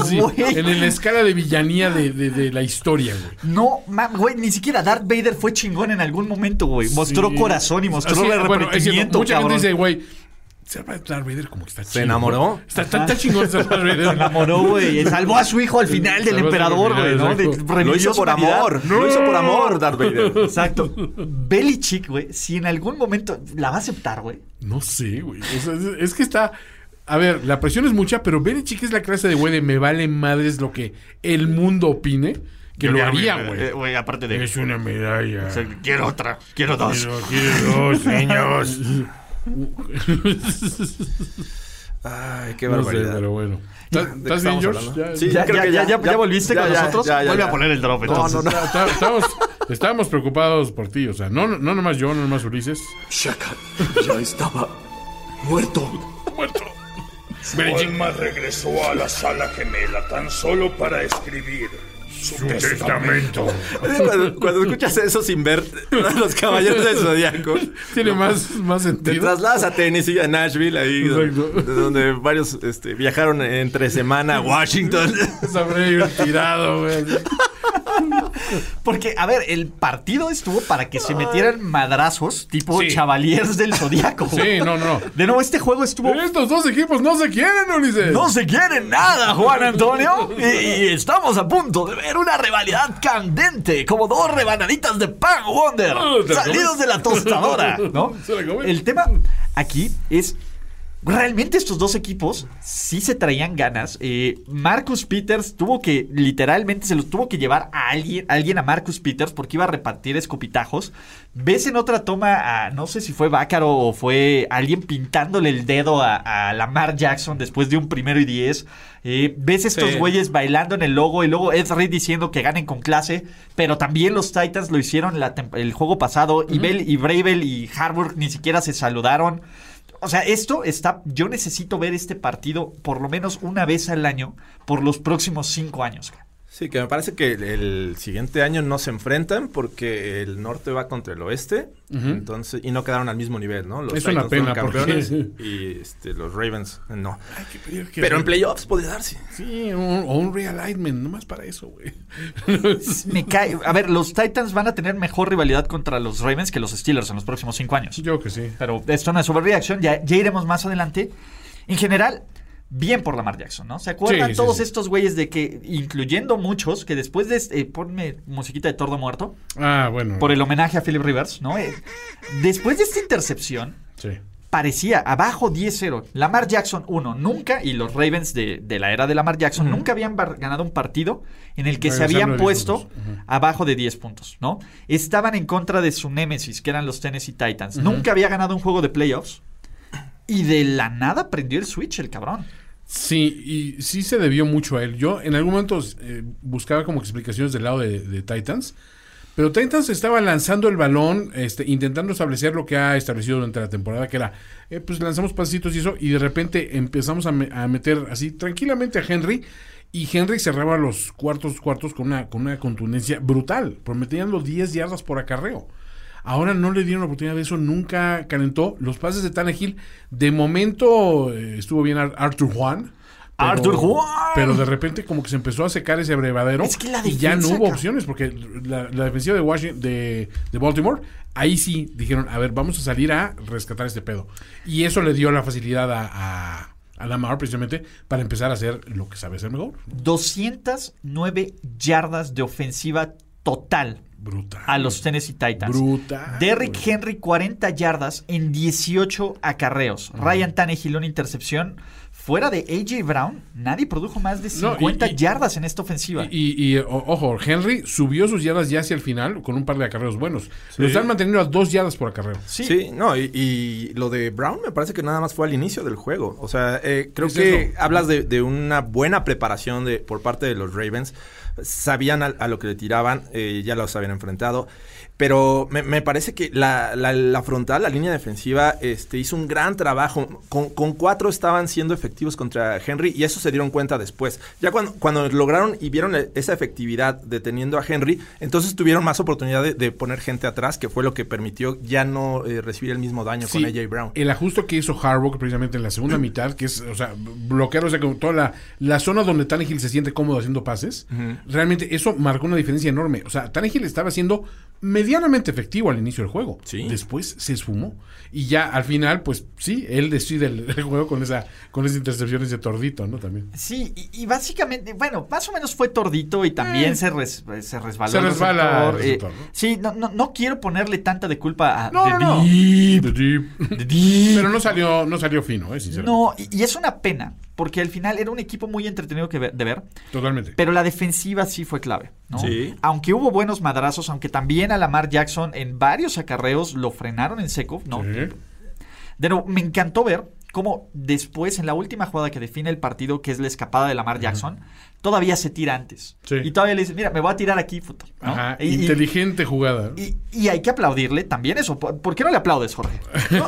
Así, en la escala de villanía de, de, de la historia, güey. No, güey, ni siquiera Darth Vader fue chingón en algún momento, güey. Mostró Sí. corazón y mostró Así, el bueno, es cierto, arrepentimiento, Mucha cabrón. gente dice, güey, Darth Vader como que está chido. enamoró? Está, está, está chingón ese Darth Vader. Se enamoró, güey. Salvó a su hijo al final del emperador, güey, ¿no? De- Lo hizo por humanidad. amor. Lo hizo por amor, Darth Vader. Exacto. Belichick, güey, si en algún momento la va a aceptar, güey. No sé, güey. O sea, es, es que está. A ver, la presión es mucha, pero Belichick es la clase de güey de me vale madres lo que el mundo opine, que lo haría, Eh, güey. Güey, aparte de. Es una medalla. O sea, quiero otra, quiero dos. Quiero, quiero dos, niños. (laughs) Ay, qué No sé, barbaridad. pero bueno. ¿De ¿Estás bien, estamos George? Ya- Sí, ya, creo ya, que ya, ya, ya, volviste ya, con ya, nosotros. ya, ya, Vuelve ya. a poner el drop, No, entonces. no, no. (laughs) Está- Estábamos, estábamos preocupados por ti, o sea, no, no nomás yo, no nomás Ulises. Shaka ya estaba muerto. Muerto. Su alma regresó a la sala gemela tan solo para escribir su, testamento. Cuando, cuando escuchas eso sin ver los caballeros del Zodíaco, Tiene más, más te sentido. trasladas a Tennessee, a Nashville, ahí donde, donde varios este, viajaron entre semana a Washington. (laughs) Sabré ir tirado, güey. Porque, a ver, el partido estuvo para que se metieran madrazos tipo Sí. Chavaliers del (laughs) Zodíaco. Sí, no, no. De nuevo, este juego estuvo. Estos dos equipos no se quieren, Ulises. No se quieren nada, Juan Antonio. Y, y (laughs) estamos a punto de ver una rivalidad candente, como dos rebanaditas de pan Wonder, Ah, ¿te la salidos de la tostadora, ¿no? (laughs) El tema aquí es. Realmente estos dos equipos sí se traían ganas. Eh, Marcus Peters tuvo que, literalmente, se los tuvo que llevar a alguien, alguien a Marcus Peters porque iba a repartir escopitajos. Ves en otra toma a, no sé si fue Bácaro o fue alguien pintándole el dedo a, a Lamar Jackson después de un primero y diez. Eh, ves estos Sí. güeyes bailando en el logo y luego Ed Reed diciendo que ganen con clase, pero también los Titans lo hicieron la el juego pasado. y, Bell, y Bravel y Harburg ni siquiera se saludaron. O sea, esto está. Yo necesito ver este partido por lo menos una vez al año por los próximos cinco años. Sí, que me parece que el, siguiente año no se enfrentan porque el norte va contra el oeste. Entonces, y no quedaron al mismo nivel, ¿no? Los Es una Titans fueron pena, porque- campeones y este, los Ravens no. que- Pero en playoffs podría darse. Sí, un- o un realignment, nomás para eso, güey. (laughs) Me cae. A ver, los Titans van a tener mejor rivalidad contra los Ravens que los Steelers en los próximos cinco años. Yo que sí. Pero esto no es overreaction, ya, ya iremos más adelante. En general, bien por Lamar Jackson, ¿no? ¿Se acuerdan Sí, todos sí. estos güeyes de que, incluyendo muchos, que después de este, eh, ponme musiquita de Tordo Muerto, Ah, bueno. por el homenaje a Philip Rivers, ¿no? Eh, después de esta intercepción, Sí. parecía abajo 10-0. Lamar Jackson 1, nunca, y los Ravens de, de la era de Lamar Jackson, nunca habían ganado un partido en el que se habían de 10 puesto abajo de 10 puntos, ¿no? Estaban en contra de su némesis, que eran los Tennessee Titans. Nunca había ganado un juego de playoffs. Y de la nada prendió el switch el cabrón. Sí, y sí se debió mucho a él. Yo en algún momento eh, buscaba como explicaciones del lado de, Titans, pero Titans estaba lanzando el balón, este, intentando establecer lo que ha establecido durante la temporada, que era, eh, pues lanzamos pasitos y eso, y de repente empezamos a meter así tranquilamente a Henry, y Henry cerraba los cuartos cuartos con una, con una contundencia brutal, prometiendo 10 yardas por acarreo. Ahora no le dieron la oportunidad de eso, nunca calentó. Los pases de Tannehill, de momento eh, estuvo bien Ar- Arthur Juan. pero- ¡Arthur Juan! Pero de repente como que se empezó a secar ese abrevadero. Es que la y ya no hubo opciones, porque la, la defensiva de Washington, de, de Baltimore, ahí sí dijeron, a ver, vamos a salir a rescatar este pedo. Y eso le dio la facilidad a, a, a Lamar precisamente para empezar a hacer lo que sabe hacer mejor. 209 yardas de ofensiva total Brutal. a los Tennessee Titans. Brutal, Derrick güey. Henry 40 yardas en 18 acarreos. Ryan Tannehill una intercepción. Fuera de AJ Brown, nadie produjo más de No, y- 50 y- yardas en esta ofensiva. Y, y, o- ojo, Henry subió sus yardas ya hacia el final con un par de acarreos buenos. Lo están manteniendo a dos yardas por acarreo. Sí, no, y, y lo de Brown me parece que nada más fue al inicio del juego. O sea, eh, creo Es que eso. hablas de, de una buena preparación de, por parte de los Ravens. Sabían a, a lo que le tiraban, eh, ya los habían enfrentado. Pero me, me parece que la, la- la frontal, la línea defensiva, este, hizo un gran trabajo. Con, con cuatro estaban siendo efectivos contra Henry y eso se dieron cuenta después. Ya cuando, cuando lograron y vieron e- esa efectividad deteniendo a Henry, entonces tuvieron más oportunidad de, de poner gente atrás, que fue lo que permitió ya no eh, recibir el mismo daño Sí, con AJ Brown. El ajuste que hizo Harbaugh precisamente en la segunda mitad, que es, o sea, bloquear, o sea, con toda la, la zona donde Tannehill se siente cómodo haciendo pases, realmente eso marcó una diferencia enorme. O sea, Tannehill estaba siendo medianamente efectivo al inicio del juego. Sí. Después se esfumó. Y ya al final, pues sí, él decide el, el juego con esa con esas intercepciones de tordito, ¿no? También. Sí, y, y básicamente, bueno, más o menos fue tordito y también Eh. se, res- se resbaló. Se el resbala receptor, el eh. Sí, no, no, no quiero ponerle tanta de culpa a No, The no, no. Deep. The Deep. The Deep. Pero no salió, no salió fino, eh, sinceramente. No, y, y es una pena, porque al final era un equipo muy entretenido que ver- de ver, Totalmente. pero la defensiva sí fue clave, ¿no? Sí. Aunque hubo buenos madrazos, aunque también a Lamar Jackson en varios acarreos lo frenaron en seco, ¿no? Sí. De nuevo, me encantó ver cómo después, en la última jugada que define el partido, que es la escapada de Lamar Jackson, todavía se tira antes. Sí. Y todavía le dice, mira, me voy a tirar aquí, puto. ¿no? Ajá, Y- y- inteligente jugada. Y, y hay que aplaudirle también eso. ¿Por, por qué no le aplaudes, Jorge? (laughs) ¿No?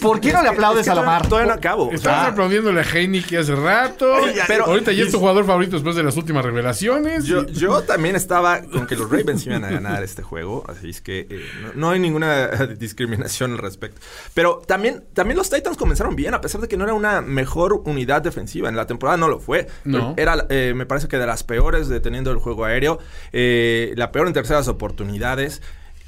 ¿Por qué no le aplaudes Es que a Lamar? Todavía no acabo. Estabas Ah. aplaudiéndole a Heineken hace rato. pero- ahorita ya es tu jugador favorito después de las últimas revelaciones. Yo, yo también estaba con que los Ravens iban a ganar este juego, así es que eh, no, no hay ninguna (laughs) discriminación al respecto. Pero también, también los Titans comenzaron bien, a pesar de que no era una mejor unidad defensiva. En la temporada no lo fue. No. Era, eh, me parece que de las peores deteniendo el juego aéreo, eh, la peor en terceras oportunidades.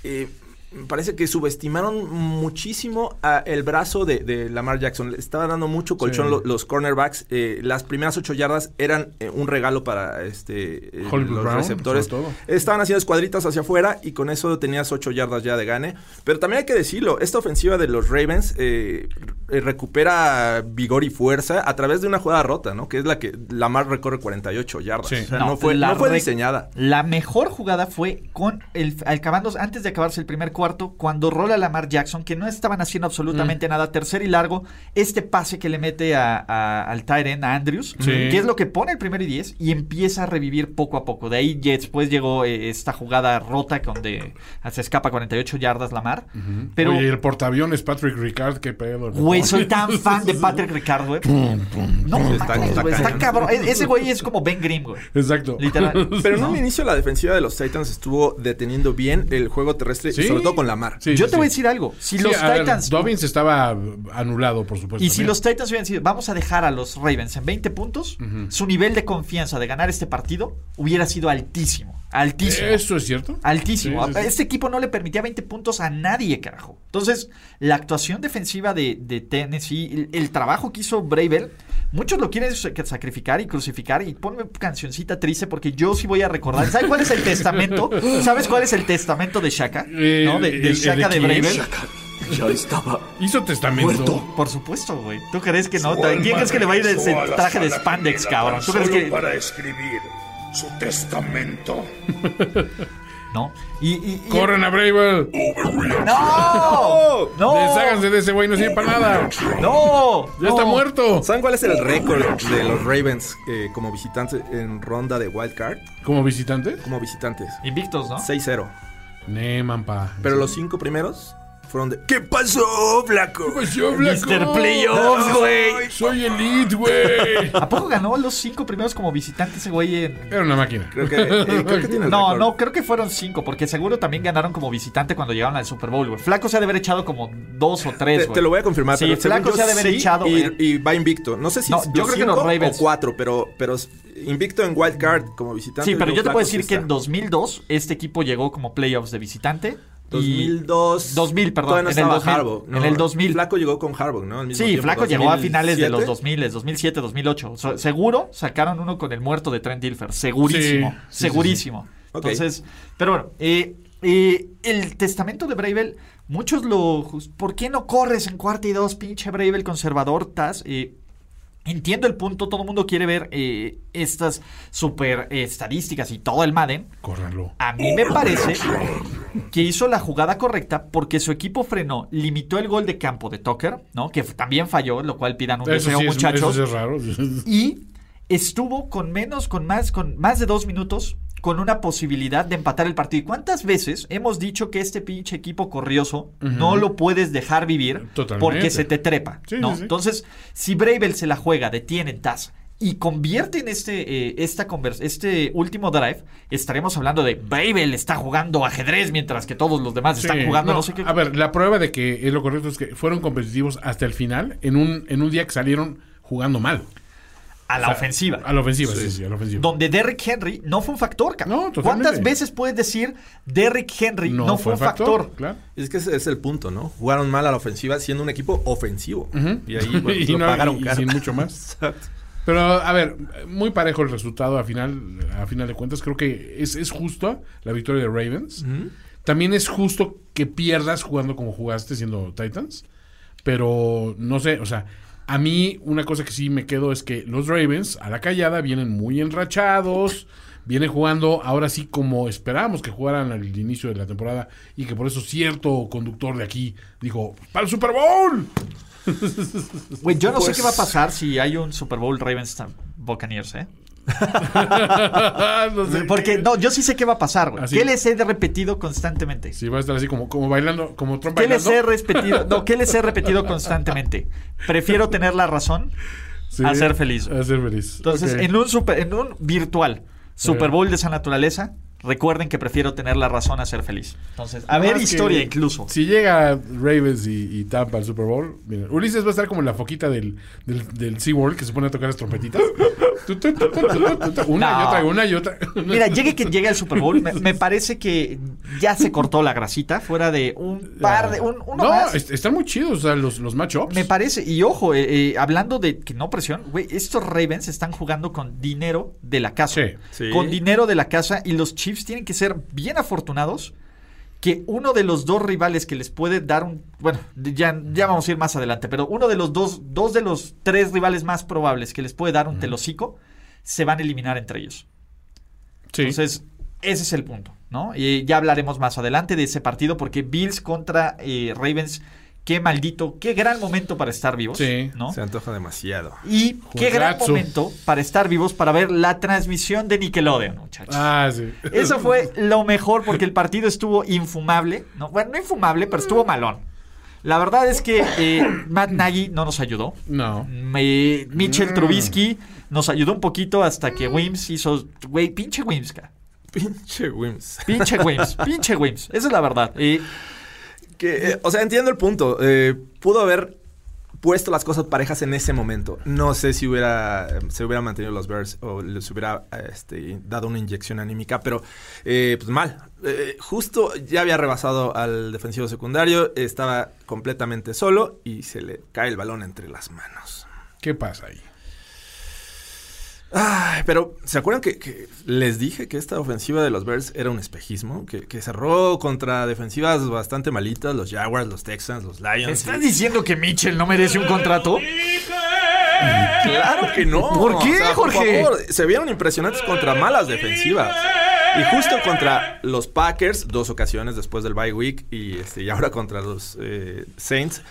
Eh, me parece que subestimaron muchísimo a el brazo de, de Lamar Jackson. Le estaba dando mucho colchón Sí. lo- los cornerbacks. Eh, las primeras ocho yardas eran eh, un regalo para este eh, los Brown, receptores. Estaban haciendo escuadritas hacia afuera y con eso tenías ocho yardas ya de gane. Pero también hay que decirlo, esta ofensiva de los Ravens eh, recupera vigor y fuerza a través de una jugada rota, ¿no? Que es la que Lamar recorre 48 yardas. Sí. O sea, no, fue, la no fue rec- diseñada. La mejor jugada fue con el acabando antes de acabarse el primer cuarto, cuando rola Lamar Jackson, que no estaban haciendo Mm. absolutamente nada, tercer y largo, este pase que le mete a, a- al Tyren, a Andrews, Sí. que es lo que pone el primero y diez, y empieza a revivir poco a poco. De ahí ya después llegó eh, esta jugada rota donde se escapa 48 yardas Lamar. Pero, Oye, el portaaviones Patrick Ricard, qué pedo. güey, soy tan (laughs) fan de Patrick Ricard, güey. No, Está- está güey, está cañón. cabrón. E- Ese güey es como Ben Grimm, güey. Exacto. Literal. Pero en ¿No? un inicio la defensiva de los Titans estuvo deteniendo bien el juego terrestre, Sí. y sobre todo con Lamar. Sí, Yo sí, te voy a decir algo. Si los a ver, Titans. Dobbins estaba anulado, por supuesto. y si también. los Titans hubieran sido, vamos a dejar a los Ravens en 20 puntos, su nivel de confianza de ganar este partido hubiera sido altísimo. Altísimo. ¿Eso es cierto? Altísimo. Sí. Este equipo no le permitía 20 puntos a nadie, carajo. Entonces, la actuación defensiva de, de Tennessee, el, el trabajo que hizo Bravel, muchos lo quieren sa- sacrificar y crucificar. Y ponme cancioncita triste porque yo sí voy a recordar. ¿Sabes cuál es el testamento? (laughs) ¿Sabes cuál es el testamento de Shaka? Eh, ¿No? De, de Shaka de. Shaka ya estaba Hizo testamento. muerto. Por supuesto, güey. ¿Tú crees que no? ¿Quién crees que le va a ir ese traje de spandex, cabrón? ¿Tú crees solo que.? para escribir su testamento. (laughs) No. Y. y, y- ¡Corren a Bravel! ¡No! ¡No! Desháganse de ese güey, no sirve para nada. ¡No! Ya está muerto. ¿Saben cuál es el récord de los Ravens eh, como visitantes en ronda de Wild Card? ¿Como visitante? Como visitantes. Invictos, ¿no? 6-0. Neman, pa. Pero los cinco primeros fueron de... ¿Qué pasó, Flaco? Pues yo, Blanco. Mr. Playoffs, güey. Soy elite, güey. (laughs) ¿A poco ganó los cinco primeros como visitante ese güey en.? Era una máquina. Creo que, eh, creo que (laughs) tiene el No, no, creo que fueron cinco, porque seguro también ganaron como visitante cuando llegaron al Super Bowl, güey. Flaco se ha de haber echado como dos o tres, güey. te lo voy a confirmar. Sí, pero Flaco se ha de haber sí, echado, y, güey. y va invicto. No sé si No, yo creo que los Ravens. o cuatro, pero, pero invicto en Wild Card como visitante. Sí, pero yo te puedo decir que en está. 2002 este equipo llegó como playoffs de visitante. y- 2002. 2000, perdón, no en el estaba 2000, Harbaugh, ¿no? en el 2000. Flaco llegó con Harbaugh, ¿no? Al mismo Sí, tiempo, Flaco llegó a finales de los 2007. 2000, 2007, 2008. So- seguro sacaron uno con el muerto de Trent Dilfer. Segurísimo. Sí, sí, sí, segurísimo. Entonces, pero bueno, eh, eh, el testamento de Bravel, muchos lo... ¿Por qué no corres en cuarta y dos, pinche Bravel conservador, Taz? Eh, Entiendo el punto, todo el mundo quiere ver eh, estas super eh, estadísticas y todo el Madden. Córranlo. A mí me parece que hizo la jugada correcta porque su equipo frenó, limitó el gol de campo de Tucker, ¿no? Que también falló, lo cual pidan un Eso deseo, sí, es, muchachos. eso sí es raro. (laughs) Y estuvo con menos, con más, con más de dos minutos, con una posibilidad de empatar el partido. ¿Y cuántas veces hemos dicho que este pinche equipo corrioso no lo puedes dejar vivir Totalmente. porque se te trepa? Sí, ¿no? sí, sí. Entonces, si Bravel se la juega, detiene en Taz y convierte en este, eh, esta este último drive, estaremos hablando de Bravel está jugando ajedrez mientras que todos los demás están jugando no, no, sé qué. A ver, la prueba de que es lo correcto es que fueron competitivos hasta el final en un, en un día que salieron jugando mal. A la O sea, ofensiva. A la ofensiva, sí, sí, a la ofensiva. Donde Derrick Henry no fue un factor, cabrón. No, totalmente. ¿Cuántas veces puedes decir Derrick Henry no, fue un factor? Claro. Es que ese es el punto, ¿no? Jugaron mal a la ofensiva siendo un equipo ofensivo. Y ahí bueno, (laughs) y, lo no- pagaron y- y caro. sin mucho más. (laughs) Exacto. Pero, a ver, muy parejo el resultado a final, a final de cuentas. Creo que es, es justo la victoria de Ravens. También es justo que pierdas jugando como jugaste siendo Titans. Pero, no sé, o sea, a mí una cosa que sí me quedo es que los Ravens a la callada vienen muy enrachados. Vienen jugando ahora sí como esperábamos que jugaran al inicio de la temporada y que por eso cierto conductor de aquí dijo, ¡para el Super Bowl! Güey, yo no sé Pues- qué va a pasar si hay un Super Bowl Ravens Buccaneers, ¿eh? (laughs) no sé. Porque no, yo sí sé qué va a pasar, güey. Así. ¿Qué les he repetido constantemente? Sí, va a estar así como, como bailando, como Trump ¿Qué les he repetido? No, ¿qué les he repetido (laughs) constantemente? Prefiero tener la razón Sí, a ser feliz. A ser feliz. Entonces, en un super, en un virtual Super Bowl de esa naturaleza, recuerden que prefiero tener la razón a ser feliz. Entonces, a ver historia que incluso. Si llega Ravens y, y Tampa al Super Bowl, miren, Ulises va a estar como la foquita del, del, del SeaWorld que se pone a tocar las trompetitas. Una No. y otra, una y otra. Mira, llegue quien llegue al Super Bowl, me, me parece que ya se cortó la grasita, fuera de un par de... Un, uno no, más. están muy chidos o sea, los, los matchups. Me parece, y ojo, eh, eh, hablando de que no presión, güey, estos Ravens están jugando con dinero de la casa. Sí. Sí. Con dinero de la casa y los Chiefs tienen que ser bien afortunados que uno de los dos rivales que les puede dar un... Bueno, ya, ya vamos a ir más adelante, pero uno de los dos, dos de los tres rivales más probables que les puede dar un telocico, se van a eliminar entre ellos. Sí. Entonces, ese es el punto, ¿no? Y ya hablaremos más adelante de ese partido porque Bills contra eh, Ravens, qué maldito, qué gran momento para estar vivos, Sí. ¿no? Se antoja demasiado. Y qué gran momento para estar vivos para ver la transmisión de Nickelodeon, muchachos. Ah, sí. Eso fue lo mejor porque el partido estuvo infumable. No, bueno, no infumable, pero estuvo malón. La verdad es que eh, Matt Nagy no nos ayudó. No. Me- Mitchell Trubisky nos ayudó un poquito hasta que Wims hizo. Güey, pinche Wims, ca. Pinche Wims. Pinche Wims, pinche Wims. Esa es la verdad. Eh, Que, eh, o sea, entiendo el punto. Eh, pudo haber puesto las cosas parejas en ese momento. No sé si hubiera se hubiera mantenido los Bears o les hubiera este, dado una inyección anímica, pero eh, pues mal. Eh, justo ya había rebasado al defensivo secundario, estaba completamente solo y se le cae el balón entre las manos. ¿Qué pasa ahí? Ay, pero ¿se acuerdan que, que les dije que esta ofensiva de los Bears era un espejismo? Que, que cerró contra defensivas bastante malitas, los Jaguars, los Texans, los Lions. ¿Me estás diciendo que Mitchell no merece un contrato? Claro que no. ¿Por qué, por Jorge? favor, se vieron impresionantes contra malas defensivas. Y justo contra los Packers, dos ocasiones después del bye week, y, este, y ahora contra los eh, Saints,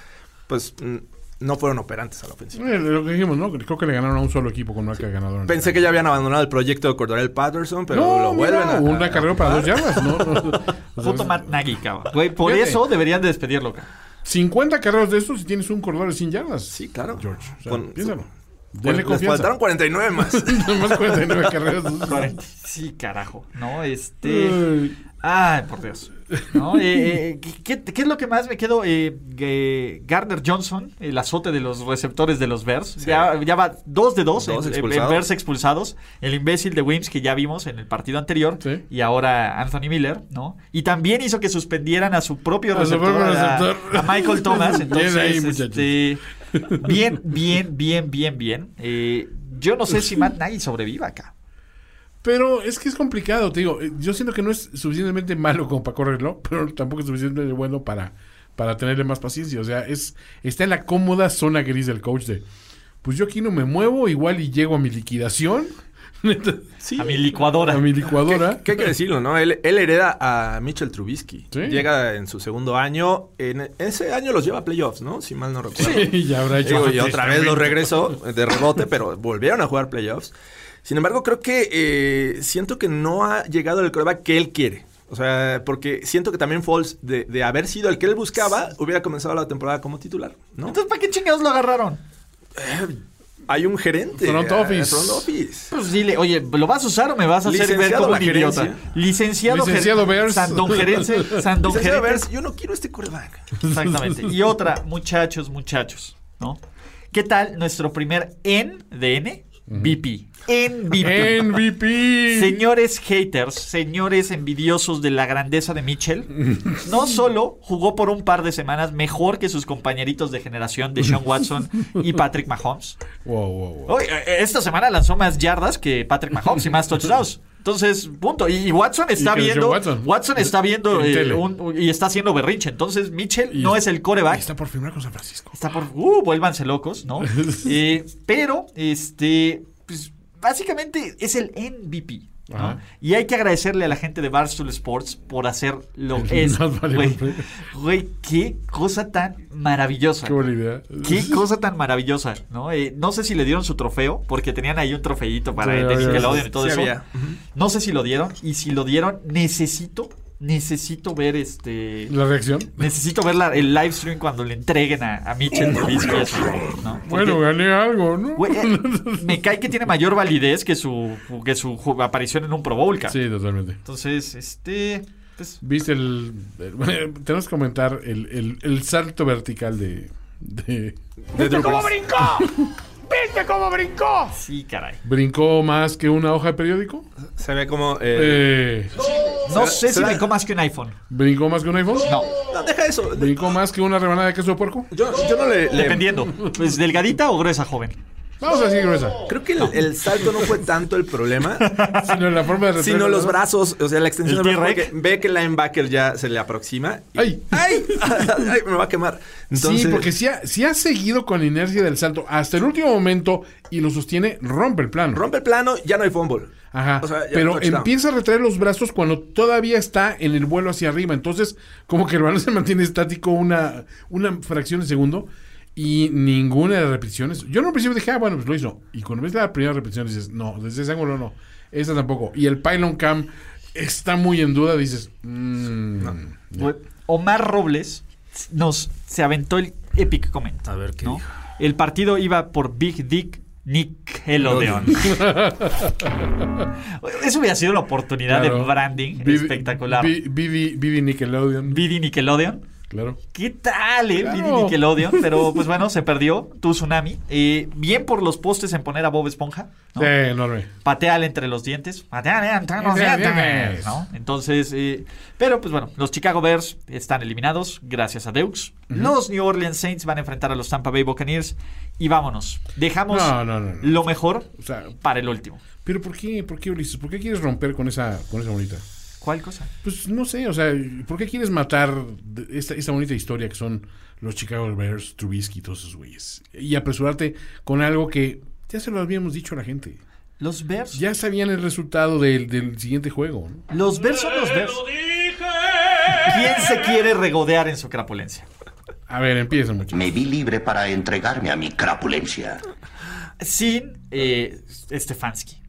pues mm, no fueron operantes a la ofensiva. Eh, lo que dijimos, ¿no? Creo que le ganaron a un solo equipo con marca ganadora. Pensé que ya habían abandonado el proyecto de Cordarel Patterson, pero no, lo vuelven mira, a. un acarreo para a- dos yardas, ¿no? Puto Matt Nagy, cabrón. Güey, por Fíjate. eso deberían de despedirlo, cabrón. 50 carreros de estos y tienes un corredor de 100 yardas. Sí, claro. George. O sea, Con- piénsalo. Pues, Denle les confianza. faltaron 49 más. (laughs) Nomás 49 carreras. Sí, carajo. No, este. Ay. Ay, por Dios. ¿No? Eh, eh, ¿qué, qué es lo que más me quedo? Eh, eh, Gardner Johnson, el azote de los receptores de los Bears. Ya, ya va dos de dos, Dos en. Bears expulsados. El imbécil de Wims que ya vimos en el partido anterior. Sí. Y ahora Anthony Miller, ¿no? Y también hizo que suspendieran a su propio A su receptor, propio a- receptor. a Michael Thomas. (laughs) Entonces, ahí, muchachos. este, (laughs) bien, bien, bien, bien, bien. Eh, yo no sé si Matt Nagy sobreviva acá. Pero es que es complicado, te digo. eh, Yo siento que no es suficientemente malo como para correrlo, pero tampoco es suficientemente bueno para, para tenerle más paciencia. O sea, es está en la cómoda zona gris del coach de, pues yo aquí no me muevo, igual y llego a mi liquidación, Sí. A mi licuadora. a mi licuadora. ¿Qué hay que decirlo, no? Él, él hereda a Mitchell Trubisky. Sí. Llega en su segundo año. En ese año los lleva a playoffs, ¿no? Si mal no recuerdo. Y ya habrá hecho. Digo, y otra vez los regresó de rebote, pero volvieron a jugar playoffs. Sin embargo, creo que eh, siento que no ha llegado el coreback que él quiere. O sea, porque siento que también Foles, de, de haber sido el que él buscaba, hubiera comenzado la temporada como titular, ¿no? Entonces, ¿para qué chingados lo agarraron? Hay un gerente. Front eh, office. front office. Pues dile, oye, ¿lo vas a usar o me vas a hacer ver Licenciado como un la idiota? gerencia. Licenciado, Licenciado ger- Bears. Sandón Gerense. Sandón Licenciado yo no quiero este coreback. Exactamente. Y otra, muchachos, muchachos, ¿no? ¿Qué tal nuestro primer N de N? VP. MVP. MVP. Señores haters, señores envidiosos de la grandeza de Mitchell, no solo jugó por un par de semanas mejor que sus compañeritos de generación de Sean Watson y Patrick Mahomes. Wow, wow, wow. Oye, esta semana lanzó más yardas que Patrick Mahomes y más touchdowns. Entonces, punto. Y, Watson está viendo. Watson. Watson. está viendo En eh, un- y está haciendo berrinche. Entonces, Mitchell Y no es- es el coreback. Está por firmar con San Francisco. Está por. Uh, vuélvanse locos, ¿no? (laughs) Eh, pero, este. Pues básicamente es el MVP. ¿no? Y hay que agradecerle a la gente de Barstool Sports por hacer lo es. Güey, qué cosa tan maravillosa. Qué buena idea. Qué cosa tan maravillosa, ¿no? Eh, no sé si le dieron su trofeo, porque tenían ahí un trofeito para Sí, el de había- Nickelodeon y todo sí eso. había. No sé si lo dieron, y si lo dieron, necesito, necesito ver este... La reacción. Necesito ver la- el live stream cuando le entreguen a, a Mitchell ¿no? Bueno, gané algo, ¿no? eh, (laughs) me cae que tiene mayor validez que su, que su aparición en un Pro Bowl. Sí, totalmente. Entonces, este... Pues, ¿Viste el, el- (laughs) tenemos que comentar el, el- el salto vertical de... de ¿Viste cómo brincó? (laughs) ¿Viste cómo brincó? sí, caray. ¿Brincó más que una hoja de periódico? Se ve como... eh, Eh, No ¿Será- sé si brincó más que un iPhone. ¿Brincó más que un iPhone? No, No, deja eso. ¿Brincó más que una rebanada de queso de puerco? Yo, yo no le, le- dependiendo. Pues delgadita o gruesa, joven. Vamos a decir gruesa. Creo que el, el salto no fue tanto el problema, (laughs) Sino la forma de sino los ¿no? brazos, o sea, la extensión ¿El del brazo, ve que el linebacker ya se le aproxima. y- ¡Ay! ¡Ay! (laughs) ¡Ay! Me va a quemar. Entonces, sí, porque si ha, si ha seguido con la inercia del salto hasta el último momento y lo sostiene, rompe el plano. rompe el plano, ya no hay fumble. Ajá. O sea, ya pero touchdown. empieza a retraer los brazos cuando todavía está en el vuelo hacia arriba. Entonces, como que el balón se mantiene estático una, una fracción de segundo y ninguna de las repeticiones. Yo en un principio dije, ah, bueno, pues lo hizo. Y cuando ves la primera repetición dices, no, desde ese ángulo no. Esta tampoco. Y el pylon cam está muy en duda. Dices, mm, Güey, Omar Robles nos se aventó el epic comment. A ver qué ¿no? dijo. El partido iba por Big Dick Nickelodeon. (laughs) Eso hubiera sido la oportunidad claro. de branding Vivi- espectacular. Vi- Vivi Vivi Nickelodeon. Bidi Nickelodeon. Claro. ¿Qué tal, eh? Claro. Nickelodeon. Pero pues bueno, se perdió. Tu tsunami. Eh, bien por los postes en poner a Bob Esponja. ¿no? Sí, enorme. Pateale entre los dientes. Pateale entre los Entre los dientes. Entonces, eh, pero pues bueno, los Chicago Bears están eliminados gracias a Deux. Los New Orleans Saints van a enfrentar a los Tampa Bay Buccaneers. Y vámonos. Dejamos No, no, no, no. lo mejor O sea, para el último. pero ¿por qué, por qué Ulises? ¿Por qué quieres romper con esa, con esa bonita? ¿Cuál cosa? Pues no sé, o sea, ¿por qué quieres matar esta, esta bonita historia que son los Chicago Bears, Trubisky y todos esos güeyes? Y apresurarte con algo que ya se lo habíamos dicho a la gente. Los Bears. Ya sabían el resultado del, del siguiente juego. ¿no? Los Bears son los Bears. ¿Quién se quiere regodear en su crapulencia? A ver, empieza, muchachos. Me vi libre para entregarme a mi crapulencia. Sin eh, Stefanski.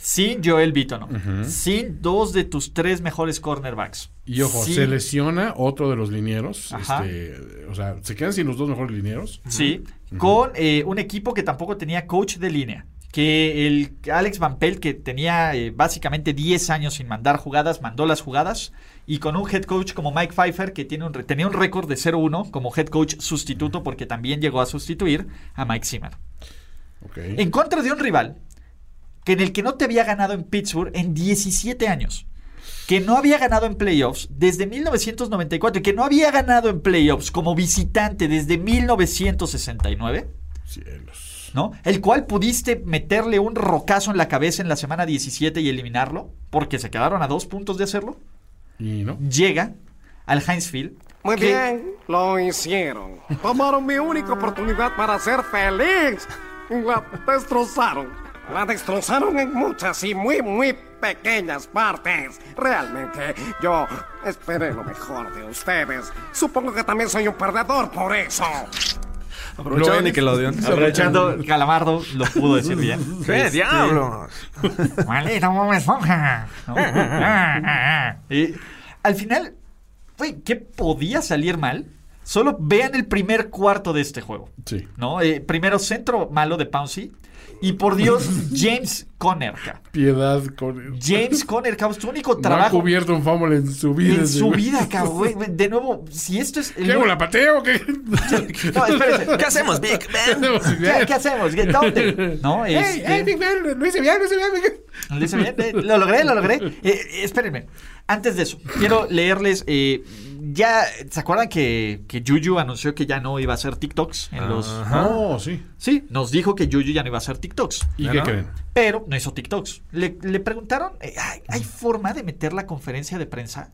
Sin Joel Bitono. Sin dos de tus tres mejores cornerbacks. Y ojo, se lesiona otro de los linieros. Este, o sea, se quedan sin los dos mejores linieros. Sí, con eh, un equipo que tampoco tenía coach de línea. Que el Alex Van Pelt, que tenía eh, básicamente 10 años sin mandar jugadas, mandó las jugadas. Y con un head coach como Mike Pfeiffer, que tiene un tenía un récord de 0-1 como head coach sustituto, porque también llegó a sustituir a Mike Zimmer. En contra de un rival que en el que no te había ganado en Pittsburgh en 17 años. Que no había ganado en playoffs desde 1994 y que no había ganado en playoffs como visitante desde 1969. Cielos. ¿no? El cual pudiste meterle un rocazo en la cabeza en la semana 17 y eliminarlo, porque se quedaron a dos puntos de hacerlo. Y no. Llega al Heinz Field. Muy que- bien, lo hicieron. Tomaron mi única oportunidad para ser feliz. La destrozaron. La destrozaron en muchas y muy, muy pequeñas partes. Realmente, yo esperé lo mejor de ustedes. Supongo que también soy un perdedor por eso. Aprovechando Lo- Nickelodeon. (laughs) Aprovechando, Calamardo lo pudo decir bien. (laughs) ¡Qué diablos! (laughs) Maldito Bob Esponja. al final, güey, ¿qué podía salir mal? Solo vean el primer cuarto de este juego. Sí. ¿no? Eh, primero, centro malo de Pouncy. Y por Dios, (laughs) James Conner. ca. Piedad con. James Conner, cabrón, su único No ha trabajo cubierto un fumble en su vida. en su güey. vida, cabrón. De nuevo, si esto es. el- ¿Qué hago, la pateo o qué? (laughs) No, espérese. ¿Qué hacemos, Big Ben? ¿Qué, qué hacemos? ¿Qué- ¿Dónde? ¿No? (laughs) ¡Ey, Este- ey, Big Ben! Lo hice bien, lo hice bien. Big. Lo hice bien, eh, lo logré, lo logré. Eh, eh, espérenme. Antes de eso, quiero leerles. eh, ya, ¿se acuerdan que, que Juju anunció que ya no iba a hacer TikToks en los. Oh, sí. Sí, nos dijo que Juju ya no iba a hacer TikToks. ¿Y ¿Ya qué no? creen? Pero no hizo TikToks. Le, le preguntaron: eh, ¿hay, hay forma de meter la conferencia de prensa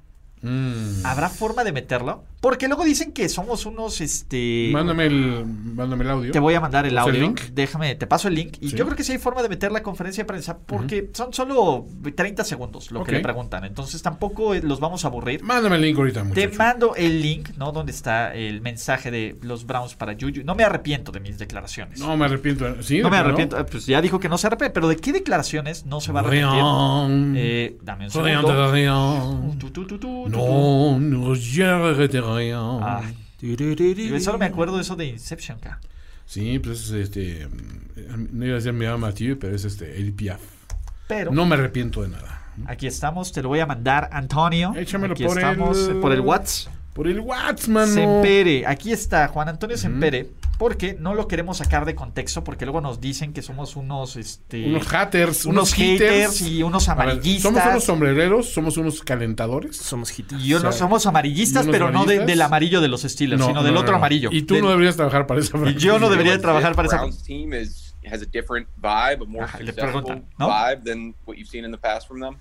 ¿Habrá forma de meterlo? Porque luego dicen que somos unos, este... Mándame el, mándame el audio. Te voy a mandar el ¿O sea, audio. link? Déjame, te paso el link. Y Sí. yo creo que sí hay forma de meter la conferencia de prensa porque son solo 30 segundos lo que le preguntan. Entonces tampoco eh, los vamos a aburrir. Mándame el link ahorita, Te muchacho. mando el link, ¿no? Donde está el mensaje de los Browns para Juju. No me arrepiento de mis declaraciones. No me arrepiento. ¿Sí? No me arrepiento. Eh, Pues ya dijo que no se arrepiente. Pero ¿de qué declaraciones no se va a arrepentir? Eh, dame un segundo. tu, tu, tu, No, no, rien. Ah. Yo solo me acuerdo de eso de Inception, acá. Sí, pues es este. mm, No iba a decir mi llama Mathieu, pero es este. El Piaf. Pero No me arrepiento de nada. aquí estamos. Te lo voy a mandar, Antonio. Échamelo aquí por estamos, el- por el WhatsApp. Por el WhatsApp, mano. Sempere. Aquí está Juan Antonio Sempere. Porque no lo queremos sacar de contexto. Porque luego nos dicen que somos unos. Este, Unos haters, unos, unos haters hitters. y unos A ver, amarillistas. somos unos sombrereros, somos unos calentadores. Somos hitters. y unos o sea, somos amarillistas, pero no de- amarillistas. del amarillo de los Steelers, No, sino del no, otro no. amarillo. Y tú Del- no deberías trabajar para esa y yo no debería de trabajar para esa. Browns team is has a different vibe, a more Ah, successful ¿no? vibe than what you've seen in the past from them.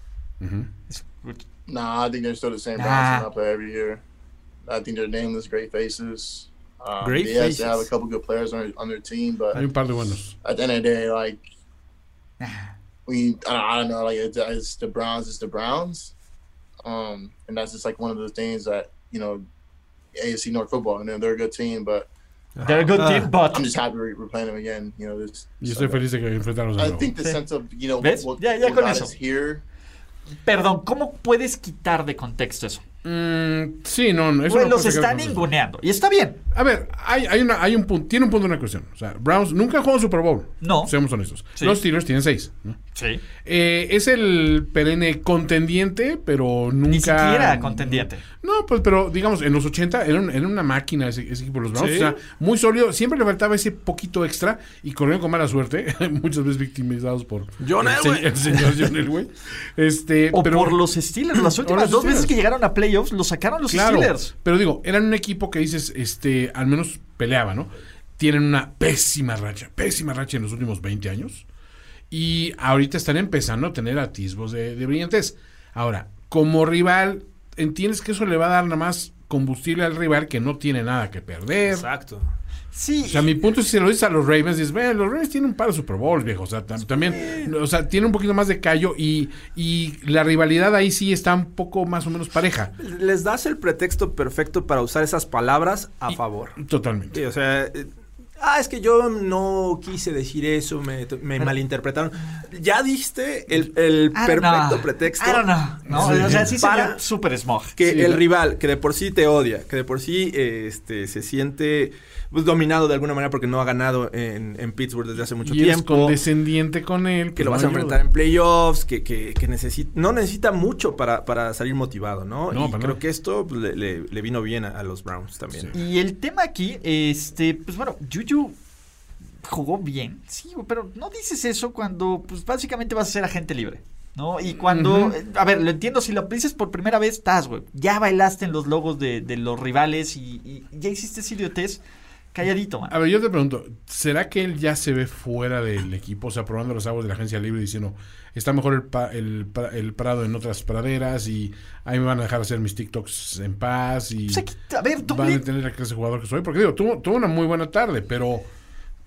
Nah, I think they're still the same Nah. Play every year. I think they're nameless, great faces. Um, Great faces. they have a couple good players on, on their team, but Hay un par de buenos. at the end of the day, like we, I don't, I don't know, like it's, it's the Browns, it's the Browns, um, and that's just like one of those things that you know, AFC North football, and then they're a good team, but They're a good team, but- I'm just happy we're, we're playing them again. You know, this. Y estoy feliz de que enfrentarnos de I think the sense of you know ¿Ves? what, Ya- ya what con got eso. us here. Perdón, ¿cómo puedes quitar de contexto eso? Mm, sí, no, no, eso no los de contexto. ninguneando. Y está bien. A ver, hay, hay, una, hay un punto, tiene un punto una cuestión. O sea, Browns nunca jugó Super Bowl. No. Seamos honestos. Sí. Los Steelers tienen seis. ¿no? Sí. Eh, es el perenne contendiente, pero nunca. Ni siquiera contendiente. No, pues, pero digamos, en los 80 era, un- era una máquina ese, ese equipo de los Browns. Sí. O sea, muy sólido. Siempre le faltaba ese poquito extra y corrieron con mala suerte. (laughs) Muchas veces victimizados por John el, el señor (laughs) John Elway. Este, O pero, por los Steelers. Las (clears throat) últimas dos veces que llegaron a playoffs, los sacaron los Claro, Steelers. pero digo, eran un equipo que dices, este, al menos peleaba, ¿no? Tienen una pésima racha, pésima racha en los últimos 20 años. Y ahorita están empezando a tener atisbos de, de brillantez. Ahora, como rival, entiendes que eso le va a dar nada más combustible al rival que no tiene nada que perder. Exacto. Sí. O sea, mi punto es si se lo dices a los Ravens, dices, "Ve, los Ravens tienen un par de Super Bowls, viejo. O sea, tam- también, o sea, tiene un poquito más de callo y, y la rivalidad ahí sí está un poco más o menos pareja. Les das el pretexto perfecto para usar esas palabras a favor. Totalmente. Sí, o sea, eh, ah, es que yo no quise decir eso, me, me malinterpretaron. Ya diste el, el perfecto know. pretexto. I don't know. No, Sí. o sea, sí para súper smog. que Sí, el rival, que de por sí te odia, que de por sí este, se siente pues, dominado de alguna manera porque no ha ganado en, en Pittsburgh desde hace mucho y tiempo. condescendiente con él. que lo vas a ayuda. enfrentar en playoffs, que, que, que necesita, no necesita mucho para, para salir motivado, ¿no? No, y creo que esto pues, le, le- le vino bien a, a los Browns también. Y el tema aquí, este, pues bueno, Juju jugó bien, sí, güey, pero no dices eso cuando, pues básicamente vas a ser agente libre, ¿no? Y cuando, eh, a ver, lo entiendo, si lo dices por primera vez, estás, güey, ya bailaste en los logos de, de los rivales y, y ya hiciste ese idiotez, calladito, man. A ver, yo te pregunto, ¿será que él ya se ve fuera del equipo? O sea, probando los aguas de la agencia libre y diciendo, está mejor el, pa- el, pra- el prado en otras praderas y ahí me van a dejar hacer mis TikToks en paz y Pues aquí, a ver, van doble- a tener la clase de jugador que soy. Porque digo, tuvo, tuvo una muy buena tarde, pero...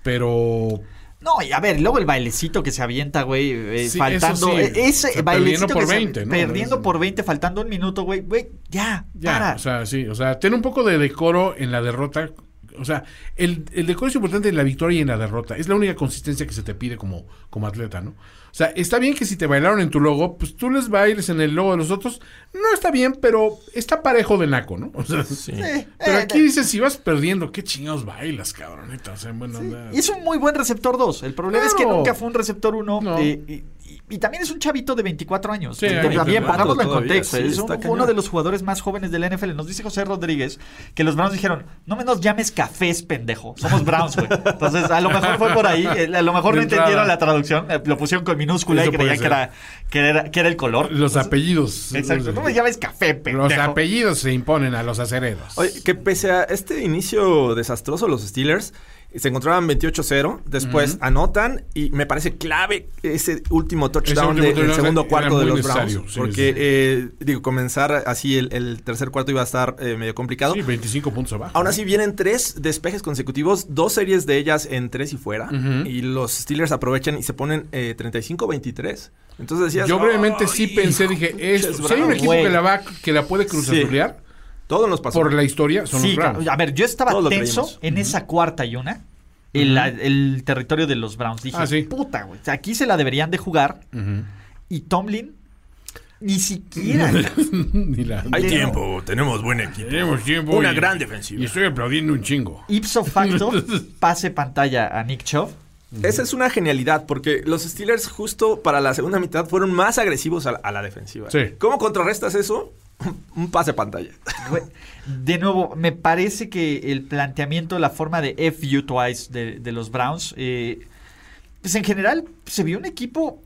Pero... No, y a ver, luego el bailecito que se avienta, güey, eh, Sí, faltando. sí. eh, Ese O sea, bailecito perdiendo por que se- 20, ¿no? Perdiendo por 20, faltando un minuto, güey, güey, ya, Ya, para. o sea, sí, o sea, ten un poco de decoro en la derrota. O sea, el, el decoro es importante en la victoria y en la derrota. Es la única consistencia que se te pide como, como atleta, ¿no? O sea, está bien que si te bailaron en tu logo, pues tú les bailes en el logo de los otros. No está bien, pero está parejo de naco, ¿no? O sea, (laughs) pero eh, aquí dices, si vas perdiendo, ¿qué chingados bailas, cabrón? Neta, o sea, bueno, es un muy buen receptor 2. El problema es que nunca fue un receptor 1. No. Y- también es un chavito de 24 años. Sí, también, 24 pongámoslo en contexto. sí, es un- cañón. uno de los jugadores más jóvenes del NFL. Nos dice José Rodríguez que los Browns dijeron: No me nos llames cafés, pendejo. Somos Browns, güey. Entonces, a lo mejor fue por ahí. eh, A lo mejor no De entrada. entendieron la traducción. eh, Lo pusieron con minúscula Eso y creían que era, que, era, que era el color. Los apellidos. Exacto. No me llames café, pendejo. Los apellidos se imponen a los acereros. Oye, que pese a este inicio desastroso de los Steelers, Se encontraban 28-0, después anotan y me parece clave ese último touchdown de- del segundo era cuarto de los Browns. sí, porque, sí. eh, digo, comenzar así el, el tercer cuarto iba a estar eh, medio complicado. Sí, 25 puntos abajo. Aún así vienen tres despejes consecutivos, dos series de ellas en tres y fuera. Y los Steelers aprovechan y se ponen eh, 35-23. Entonces decías... Yo brevemente "Ay, sí pensé, dije, esto, si hay un Browns". equipo que la va, que la puede cruzazulear Todo nos pasó. por la historia, son Sí, los Browns. a ver, yo estaba Todos tenso en esa cuarta y una. El, el territorio de los Browns. Dije, Ah, sí. puta, güey. o sea, Aquí se la deberían de jugar. Ujú. Y Tomlin, ni siquiera. (laughs) Ni la- Hay tiempo, tenemos buen equipo. Tenemos tiempo. Una y- gran defensiva. Y estoy aplaudiendo un chingo. ipso facto, (laughs) pase pantalla a Nick Chubb. Esa es una genialidad, porque los Steelers justo para la segunda mitad fueron más agresivos a la, a la defensiva. Sí. ¿Cómo contrarrestas eso? (laughs) Un pase pantalla. De nuevo, me parece que el planteamiento, la forma de F you twice de, de los Browns, eh, pues en general se vio un equipo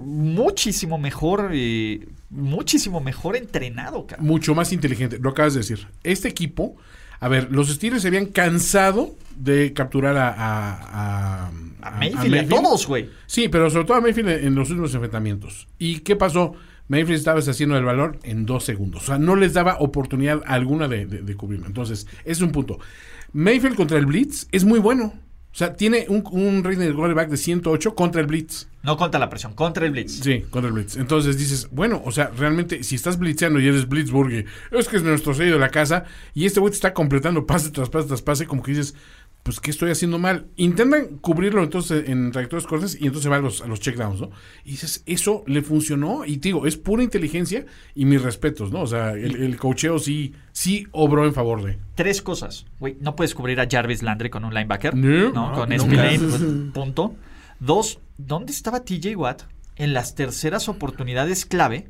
muchísimo mejor, eh, muchísimo mejor entrenado, cabrón. Mucho más inteligente. Lo acabas de decir. Este equipo, a ver, los Steelers se habían cansado de capturar a... A, a- A Mayfield, a todos, güey. Sí, pero sobre todo a Mayfield en los últimos enfrentamientos. ¿Y qué pasó? Mayfield estaba deshaciendo el valor en dos segundos. O sea, no les daba oportunidad alguna de, de, de cubrirlo. Entonces, ese es un punto. Mayfield contra el Blitz es muy bueno. O sea, tiene un, un rating de quarterback de 108 contra el Blitz. No contra la presión, contra el Blitz. Sí, contra el Blitz. Entonces dices, bueno, o sea, realmente, si estás blitzeando y eres Blitzburg, y es que es nuestro sello de la casa, y este güey te está completando pase tras pase tras pase, como que dices, pues, ¿qué estoy haciendo mal? Intentan cubrirlo entonces en trayectorias cortas y entonces va a los, a los checkdowns, ¿no? Y dices, eso le funcionó, y te digo, es pura inteligencia y mis respetos, ¿no? O sea, el, el cocheo sí, sí obró en favor de. Tres cosas. Güey, no puedes cubrir a Jarvis Landry con un linebacker. No, No, con nunca. Spillane, pues, punto. Dos, ¿dónde estaba TJ Watt en las terceras oportunidades clave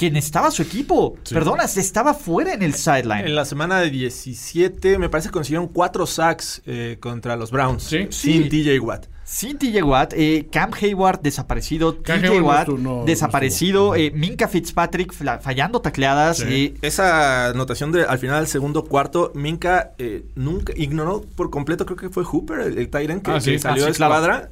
que necesitaba su equipo? Perdona, se estaba fuera en el sideline. En la semana de 17, me parece que consiguieron cuatro sacks eh, contra los Browns. Sí. Sin Sí. TJ Watt. Sin TJ Watt, eh, Cam Hayward desaparecido, Cam TJ Watt estuvo- no- no desaparecido, eh, Minka Fitzpatrick fallando tacleadas. Sí. eh, Esa anotación de, al final del segundo cuarto, Minka eh, nunca ignoró por completo, creo que fue Hooper, el, el Tyrant que, Ah, sí. que salió Ah, sí, de claro. escuadra.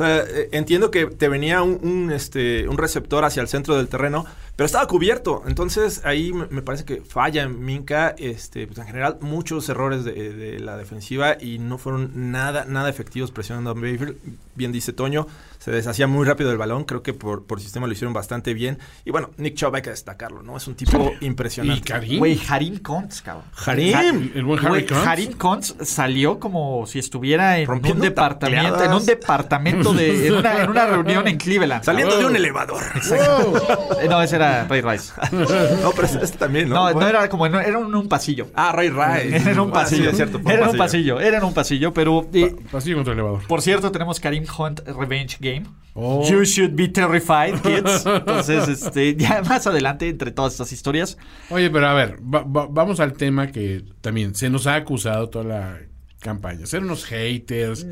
Sea, eh, entiendo que te venía un, este, un receptor hacia el centro del terreno, pero estaba cubierto. Entonces ahí me, parece que falla en Minka. Este, pues en general, muchos errores de, de la defensiva y no fueron nada, nada efectivos presionando a Mayfield. Bien dice Toño, se deshacía muy rápido el balón. Creo que por, por sistema lo hicieron bastante bien. Y bueno, Nick Chubb hay que destacarlo, ¿no? Es un tipo (laughs) Y impresionante. Karim. Güey, Harim Kuntz, cabrón. Harim. Ha- El buen. Harim Kuntz salió como si estuviera en un departamento, en un departamento de, en una, en una reunión en Cleveland. Saliendo de un elevador. Eh, No, ese era Ray Rice. (laughs) no, pero este también, ¿no? No, no era como, en- era en un pasillo. Ah, Ray Ray. Era en un Ah, sí, pasillo. es cierto, era en un pasillo, era en un pasillo, pero... eh, Pasillo contra el elevador. por cierto, tenemos Karim Hunt Revenge Game. Oh. You should be terrified, kids. (laughs) Entonces, este, ya más adelante, entre todas estas historias, Oye, pero a ver, va- va- vamos al tema que también se nos ha acusado toda la campaña. Ser unos haters.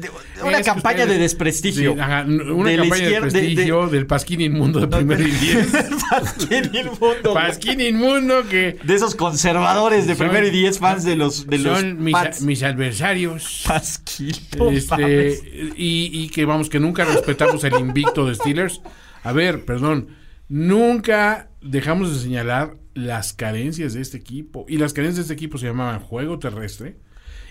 una campaña ustedes- de desprestigio. Ajá, una De campaña de izquierda- de- del Pasquín inmundo de primero y diez. (laughs) Pasquín inmundo. Pasquín inmundo que De esos conservadores de Son- primero y diez fans de los de los son mis, adversarios. Pasquín. no. Este, y, y que vamos, que nunca respetamos el invicto de Steelers. A ver, perdón, nunca dejamos de señalar las carencias de este equipo. Y las carencias de este equipo se llamaban juego terrestre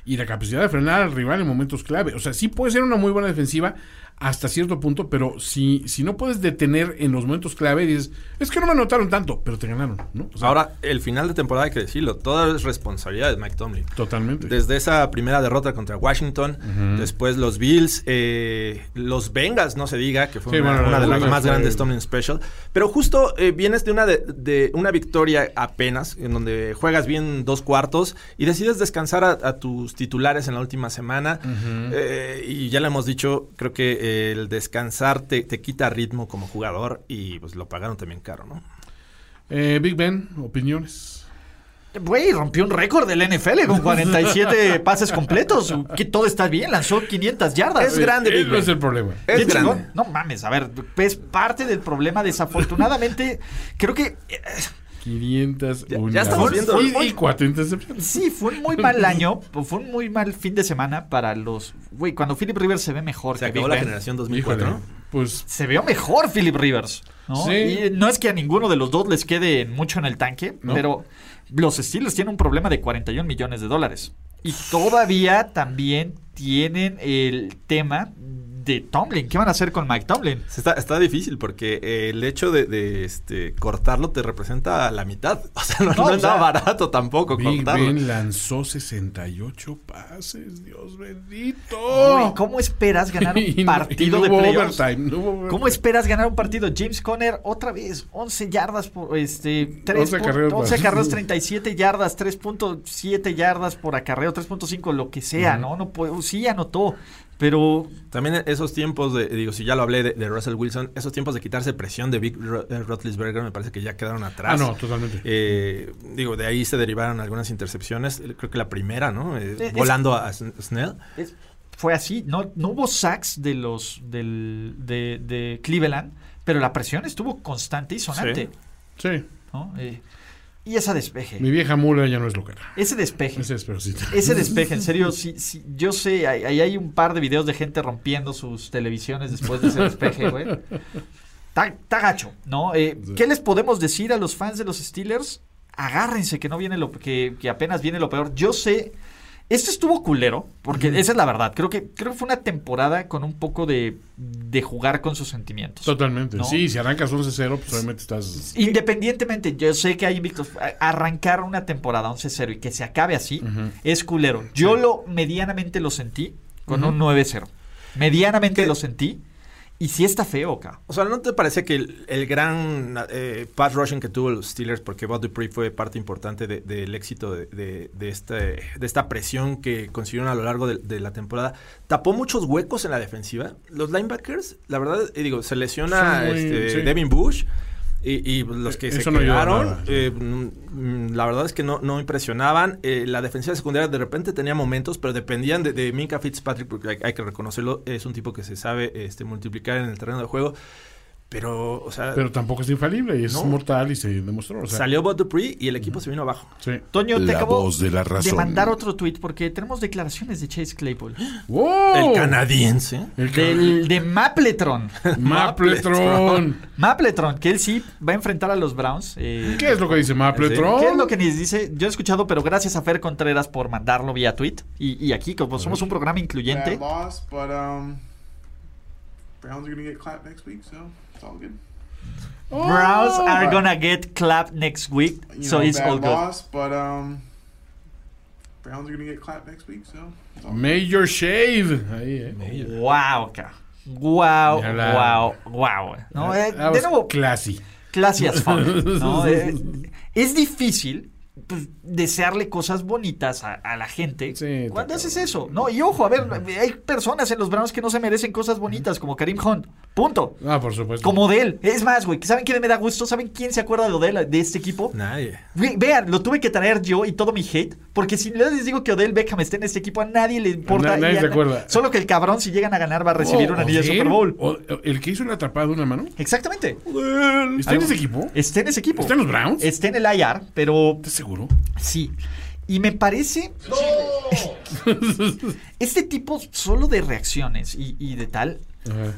y la capacidad de frenar al rival en momentos clave. O sea, sí puede ser una muy buena defensiva hasta cierto punto, pero si, si no puedes detener en los momentos clave, dices, es que no me anotaron tanto, pero te ganaron, ¿no? O sea, Ahora, el final de temporada hay que decirlo, toda es responsabilidad de Mike Tomlin. totalmente. Desde esa primera derrota contra Washington, después los Bills, eh, los Bengals, no se diga, que fue Sí, una, bueno, una de las más grandes Tomlin Special. Pero justo eh, vienes de una, de, de una victoria apenas, en donde juegas bien dos cuartos y decides descansar a, a tus titulares en la última semana. Eh, y ya lo hemos dicho, creo que el descansar te, te quita ritmo como jugador y pues lo pagaron también caro, ¿no? Eh, Big Ben, opiniones. Güey, rompió un récord del NFL con 47 (laughs) pases completos. Que todo está bien, lanzó 500 yardas. Es grande, Ese Big no Ben. es el problema. Es grande. chingón. No mames, a ver, es parte del problema. Desafortunadamente, creo que. eh, 500 ya unidades. estamos viendo- Y, y cuatro intercepciones. Sí, fue un muy (laughs) mal año, fue un muy mal fin de semana para los... Güey, cuando Philip Rivers se ve mejor Se que acabó Big la Ben, generación 2004, Híjole, ¿no? Pues se vio mejor Philip Rivers. ¿no? Sí. Y no es que a ninguno de los dos les quede mucho en el tanque, No. pero los Steelers tienen un problema de 41 millones de dólares. Y todavía también tienen el tema de Tomlin. ¿Qué van a hacer con Mike Tomlin? Está, está difícil porque eh, el hecho de, de, este, cortarlo te representa la mitad. (laughs) O sea, no, No, no o es nada sea, barato tampoco Big cortarlo. Ben lanzó 68 pases, Dios bendito. Güey, ¿Cómo esperas ganar (laughs) un partido y no de playoffs? overtime, no hubo overtime. ¿Cómo esperas ganar un partido? James Conner, otra vez, 11 yardas por este, 3 11 acarreos 11 para- acarreos, (laughs) 37 yardas, 3.7 yardas por acarreo, 3.5, lo que sea, Ujú. ¿no? no puedo, sí anotó, pero También esos tiempos de, digo, si ya lo hablé de, de Russell Wilson, esos tiempos de quitarse presión de Big Ro- eh, me parece que ya quedaron atrás. Ah, no, totalmente. Eh, digo, de ahí se derivaron algunas intercepciones. Creo que la primera, ¿no? Eh, Es- volando a Sn- Snell. es- fue así, no, no hubo sacks de los del, de, de Cleveland, pero la presión estuvo constante y sonante. Sí. ¿no? Eh, y esa despeje. Mi vieja mula ya no es lo que era. Ese despeje. Ese despeje. Ese (laughs) despeje, en serio, sí, sí, yo sé, ahí hay un par de videos de gente rompiendo sus televisiones después de ese despeje, güey. Está está gacho, ¿no? Eh, ¿Qué les podemos decir a los fans de los Steelers? Agárrense que no viene lo que, que apenas viene lo peor. Yo sé, esto estuvo culero, porque esa es la verdad. Creo que, creo que fue una temporada con un poco de, de jugar con sus sentimientos. Totalmente. ¿no? Sí, si arrancas 11-0, pues obviamente estás. Independientemente, yo sé que hay invictos. Arrancar una temporada 11-0 y que se acabe así es culero. Yo lo medianamente lo sentí con un 9-0. Medianamente lo sentí. Y sí está feo, ca. O sea, ¿no te parece que el, el gran eh, pass rushing que tuvo los Steelers, porque Bud Dupree fue parte importante de- del éxito de, de- de este, de esta presión que consiguieron a lo largo de, de la temporada, tapó muchos huecos en la defensiva? Los linebackers, la verdad, eh, digo, se lesiona este, sí. Devin Bush. Y, y los que se no quedaron, sí. eh, mm, la verdad es que no, no impresionaban. Eh, la defensiva secundaria de repente tenía momentos, pero dependían de, de Minka Fitzpatrick, porque hay, hay que reconocerlo, es un tipo que se sabe este, multiplicar en el terreno de juego. Pero, o sea, Pero tampoco es infalible y es No. mortal y se demostró. o sea. salió Bud Dupree y el equipo se vino abajo. Sí. Toño, te La acabo voz de la razón. mandar otro tweet porque tenemos declaraciones de Chase Claypool. ¡Wow! El canadiense. El Del, de Mapletron. (laughs) Mapletron. (laughs) Mapletron, que él sí va a enfrentar a los Browns. eh, ¿Qué es lo que dice Mapletron? ¿Qué es lo que nos dice? Yo he escuchado, pero gracias a Fer Contreras por mandarlo vía tweet. Y, y aquí, como somos un programa incluyente, um, Browns it's all good. Browns Oh. are gonna get clapped next week, You so know, it's bad all good. loss, but um, Browns are gonna get clapped next week, so. Major Shave. Ahí, eh. Wow. Wow, wow, wow. No, eh, That de was nuevo, Classy. classy as fuck, (laughs) ¿no? Eh, es difícil pues, desearle cosas bonitas a, a la gente cuando haces eso. No, y ojo, a ver, hay personas en los Browns que no se merecen cosas bonitas, como Karim Hunt. Punto. Ah, por supuesto. Como Odell. Es más, güey, ¿saben quién me da gusto? ¿Saben quién se acuerda de Odell, de este equipo? Nadie. Ve- Vean, lo tuve que traer yo y todo mi hate, porque si les digo que Odell Beckham esté en este equipo, a nadie le importa. Na- nadie se acuerda. Solo que el cabrón, si llegan a ganar, va a recibir Oh, una anilla de Super Bowl. o- el que hizo la atrapada de una mano. Exactamente. ¿Está en ese equipo? Está en ese equipo. ¿Está en los Browns? Está en el IR, pero. ¿Estás seguro? Sí. Y me parece. (laughs) este tipo solo de reacciones y, y de tal. Ajá.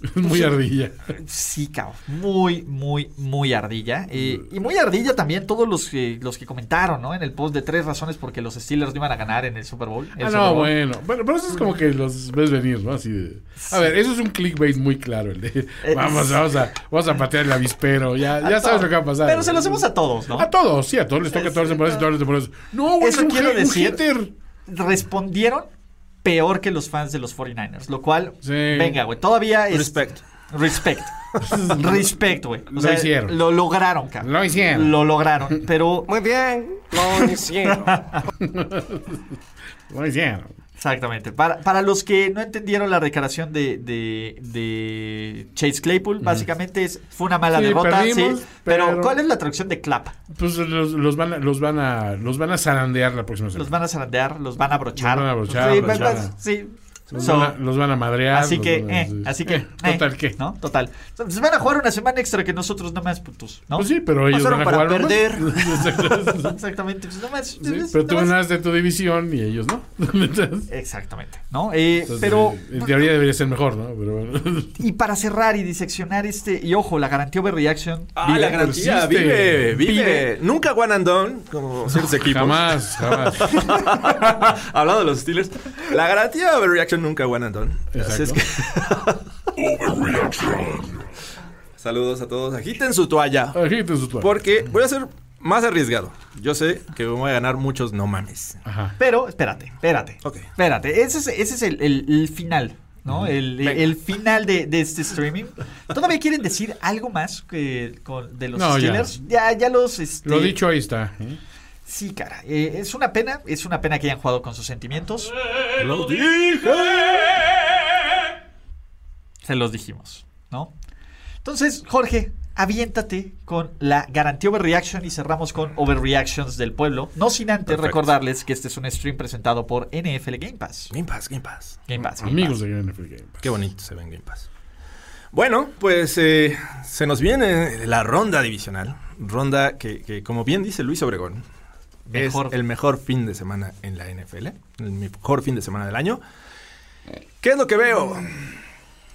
(laughs) Muy ardilla. Sí, cabrón. Muy, muy, muy ardilla. Eh, y muy ardilla también todos los que, los que comentaron, ¿no? En el post de tres razones porque los Steelers no iban a ganar en el Super Bowl. El Ah, Super no, Bowl. bueno. Bueno, pero eso es como que los ves venir, ¿no? Así de. A ver, eso es un clickbait muy claro. El de, (laughs) vamos, vamos a, vamos a patear el avispero. Ya, A ya sabes lo que va a pasar. Pero se lo hacemos a todos, ¿no? A todos, sí, a todos les toca todas las temporadas y todas las temporadas. No, güey, Eso un quiero un decir. Respondieron peor que los fans de los 49ers, lo cual, Sí. venga, güey, todavía es... Respect. Respect. (laughs) Respect, güey. Lo sea, hicieron. Lo lograron, cabrón. Lo hicieron. Lo lograron, pero... Muy bien, lo hicieron. (laughs) Lo hicieron. Exactamente. Para, para los que no entendieron la declaración de, de, de Chase Claypool, básicamente es, fue una mala Sí, derrota, perdimos, sí. Pero, pero- ¿cuál es la traducción de clap? Pues los, los van a, los van a, los van a zarandear la próxima semana. Los van a zarandear, los van a abrochar. Los van a abrochar, Sí, abrochar. va- va- sí. Los, So- van, a, los van a madrear. Así que, van a- eh, así que, (laughs) Eh, eh, Total, ¿qué? ¿no? Total. Se van a jugar una semana extra que nosotros nada más, putos, ¿no? Pues sí, pero ellos Pasaron van a para jugar perder. (laughs) Exactamente. Pues nada más. Sí, nada más- pero tú más- ganaste tu división y ellos no. (laughs) Entonces, Exactamente, ¿no? Eh, entonces, pero, En teoría debería ser mejor, ¿no? Pero bueno. y para cerrar y diseccionar este, y ojo, la garantía overreaction. Ah, vive, la garantía, vive, Vive. Nunca one and done, como ciertos equipos. Jamás, jamás. Hablando de los Steelers, la garantía overreaction nunca one and done. Así es que... Saludos a todos. Agiten su toalla. Agiten su toalla. Porque voy a ser más arriesgado. Yo sé que voy a ganar muchos no mames. Ajá. Pero, espérate, espérate. Ok. Espérate, ese es, ese es el, el- el final, ¿no? El, final de, de este streaming. ¿Todavía quieren decir algo más que con- de los No, ya. Steelers? Ya, ya, los... este, Lo dicho ahí está. ¿eh? Sí, cara. eh, es una pena, es una pena que hayan jugado con sus sentimientos. Lo dije. Se los dijimos, ¿no? Entonces, Jorge, aviéntate con la garantía overreaction y cerramos con overreactions del pueblo. No sin antes Perfecto. recordarles que este es un stream presentado por NFL Game Pass. Game Pass, Game Pass. Game Pass. Game Amigos Pass. de NFL Game Pass. Qué bonito se ve en Game Pass. Bueno, pues eh, se nos viene la ronda divisional. Ronda que, que, como bien dice Luis Obregón, Mejor. es el mejor fin de semana en la NFL. El mejor fin de semana del año. ¿Qué es lo que veo?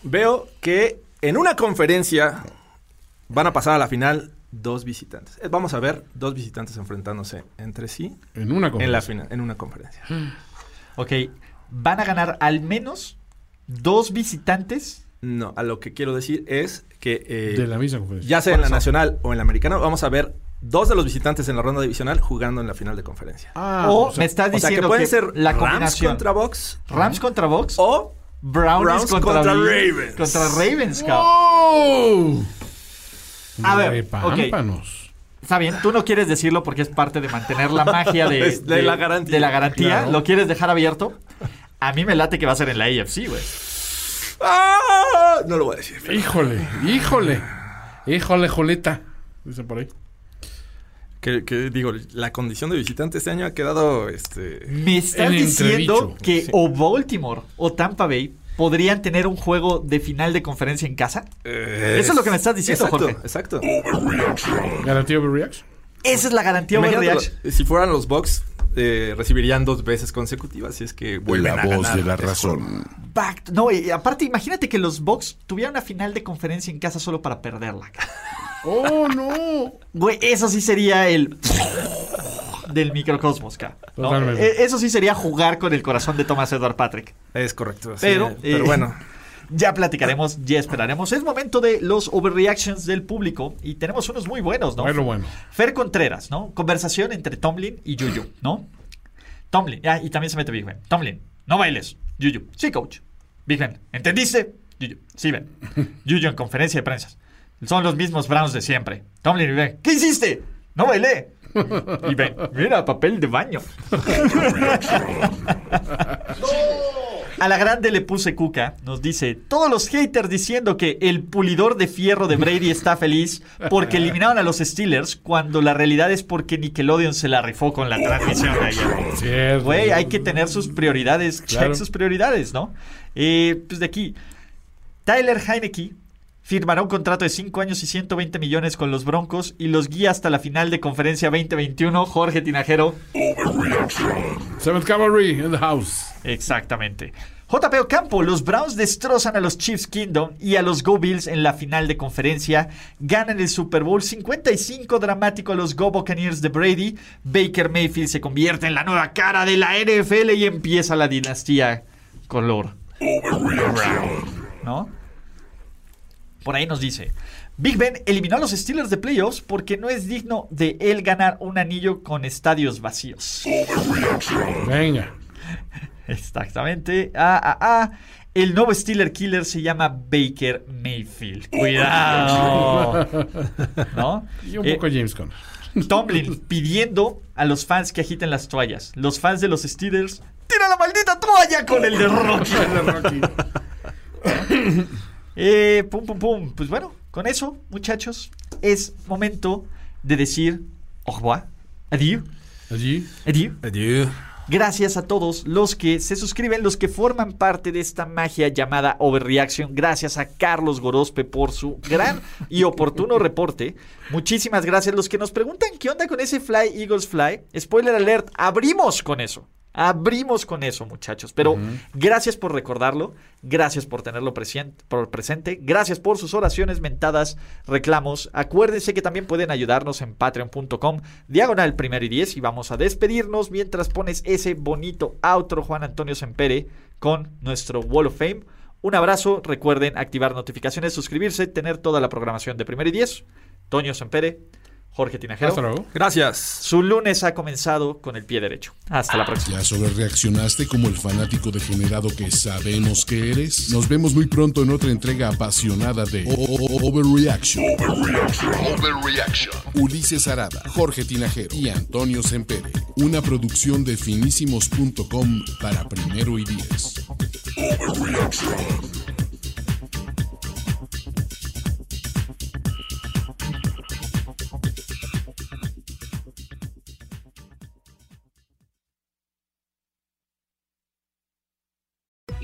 Veo que en una conferencia van a pasar a la final dos visitantes. Eh, Vamos a ver dos visitantes enfrentándose entre sí En una en la conferencia. final, en una conferencia. (gasps) Ok, van a ganar al menos dos visitantes. No, a lo que quiero decir es que eh, De la misma conferencia. ya sea en la nacional o en la americana, vamos a ver dos de los visitantes en la ronda divisional jugando en la final de conferencia. Ah, o o sea, me estás o sea, diciendo que pueden que ser la Rams combinación contra Bucks Rams contra Bucks o Brownies Browns contra, contra Ravens. Contra Ravens, cabrón. A ver. Está bien, tú no quieres decirlo porque es parte de mantener la magia de, (laughs) la garantía. de la garantía. Claro. Lo quieres dejar abierto. A mí me late que va a ser en la AFC, güey. ¡Ah! No lo voy a decir. Híjole, híjole. Híjole, joleta. Dice por ahí. Que, que, digo, la condición de visitante este año ha quedado este Me estás En diciendo que Sí. o Baltimore o Tampa Bay podrían tener un juego de final de conferencia en casa. eh, Eso es lo que me estás diciendo, exacto, Jorge. Exacto. Garantía overreaction. Esa es la garantía overreaction. si fueran los Bucks, eh, recibirían dos veces consecutivas. Si es que vuelven La a voz ganar de la razón. Back- No, y aparte, imagínate que los Bucks tuvieran una final de conferencia en casa solo para perderla. ¡Oh, no! Güey, eso sí sería el del microcosmos, ca, ¿no? Totalmente. E- Eso sí sería jugar con el corazón de Thomas Edward Patrick. Es correcto. sí, Pero, pero eh, bueno. Ya platicaremos, ya esperaremos. Es momento de los overreactions del público y tenemos unos muy buenos, ¿no? Bueno, bueno. Fer Contreras, ¿no? Conversación entre Tomlin y Yuyu, ¿no? Tomlin, ah, y también se mete Big Ben. Tomlin, no bailes. Yuyu, sí, coach. Big Ben, ¿entendiste? Yuyu, sí, Ben. Yuyu en conferencia de prensa. Son los mismos Browns de siempre. Tomlin y Ben, ¿qué hiciste? No bailé. Y Ben, mira, papel de baño. (laughs) A la grande le puse cuca, nos dice, todos los haters diciendo que el pulidor de fierro de Brady está feliz porque eliminaron a los Steelers cuando la realidad es porque Nickelodeon se la rifó con la transmisión de ayer. Güey, hay que tener sus prioridades, Claro. check sus prioridades, ¿no? Eh, pues de aquí, Tyler Heineke firmará un contrato de 5 años y 120 millones con los Broncos y los guía hasta la final de conferencia 2021. Jorge Tinajero. Seventh Cavalry in the house. Exactamente. JP Ocampo, los Browns destrozan a los Chiefs Kingdom y a los Go Bills en la final de conferencia. Ganan el Super Bowl 55 dramático a los Go Buccaneers de Brady. Baker Mayfield se convierte en la nueva cara de la NFL y empieza la dinastía color. ¿No? Por ahí nos dice. Big Ben eliminó a los Steelers de playoffs porque no es digno de él ganar un anillo con estadios vacíos. Venga. (laughs) Exactamente. Ah, ah, ah. El nuevo Steeler Killer se llama Baker Mayfield. Cuidado. ¿No? Y un Eh, poco James Conner. Tomlin pidiendo a los fans que agiten las toallas. Los fans de los Steelers, ¡tira la maldita toalla con el de Rocky! (laughs) (laughs) Eh, pum, pum, pum. Pues bueno, con eso, muchachos, es momento de decir au revoir, adieu, adieu. Adiós. Gracias a todos los que se suscriben, los que forman parte de esta magia llamada Overreaction. Gracias a Carlos Gorospe por su gran y oportuno reporte. Muchísimas gracias. Los que nos preguntan qué onda con ese Fly Eagles Fly. Spoiler alert, abrimos con eso. Abrimos con eso, muchachos. Pero gracias por recordarlo, gracias por tenerlo por presente, gracias por sus oraciones mentadas, reclamos. Acuérdense que también pueden ayudarnos en patreon.com, diagonal primero y diez. Y vamos a despedirnos mientras pones ese bonito outro, Juan Antonio Sempere, con nuestro Wall of Fame. Un abrazo, recuerden activar notificaciones, suscribirse, tener toda la programación de primero y diez. Toño Sempere. Jorge Tinajero. Hasta luego. Gracias. Su lunes ha comenzado con el pie derecho. Hasta la próxima. ¿Ya sobre reaccionaste como el fanático degenerado que sabemos que eres? Nos vemos muy pronto en otra entrega apasionada de Overreaction. Overreaction. Overreaction. Ulises Arada, Jorge Tinajero y Antonio Sempere. Una producción de finísimos.com para primero y diez. Overreaction.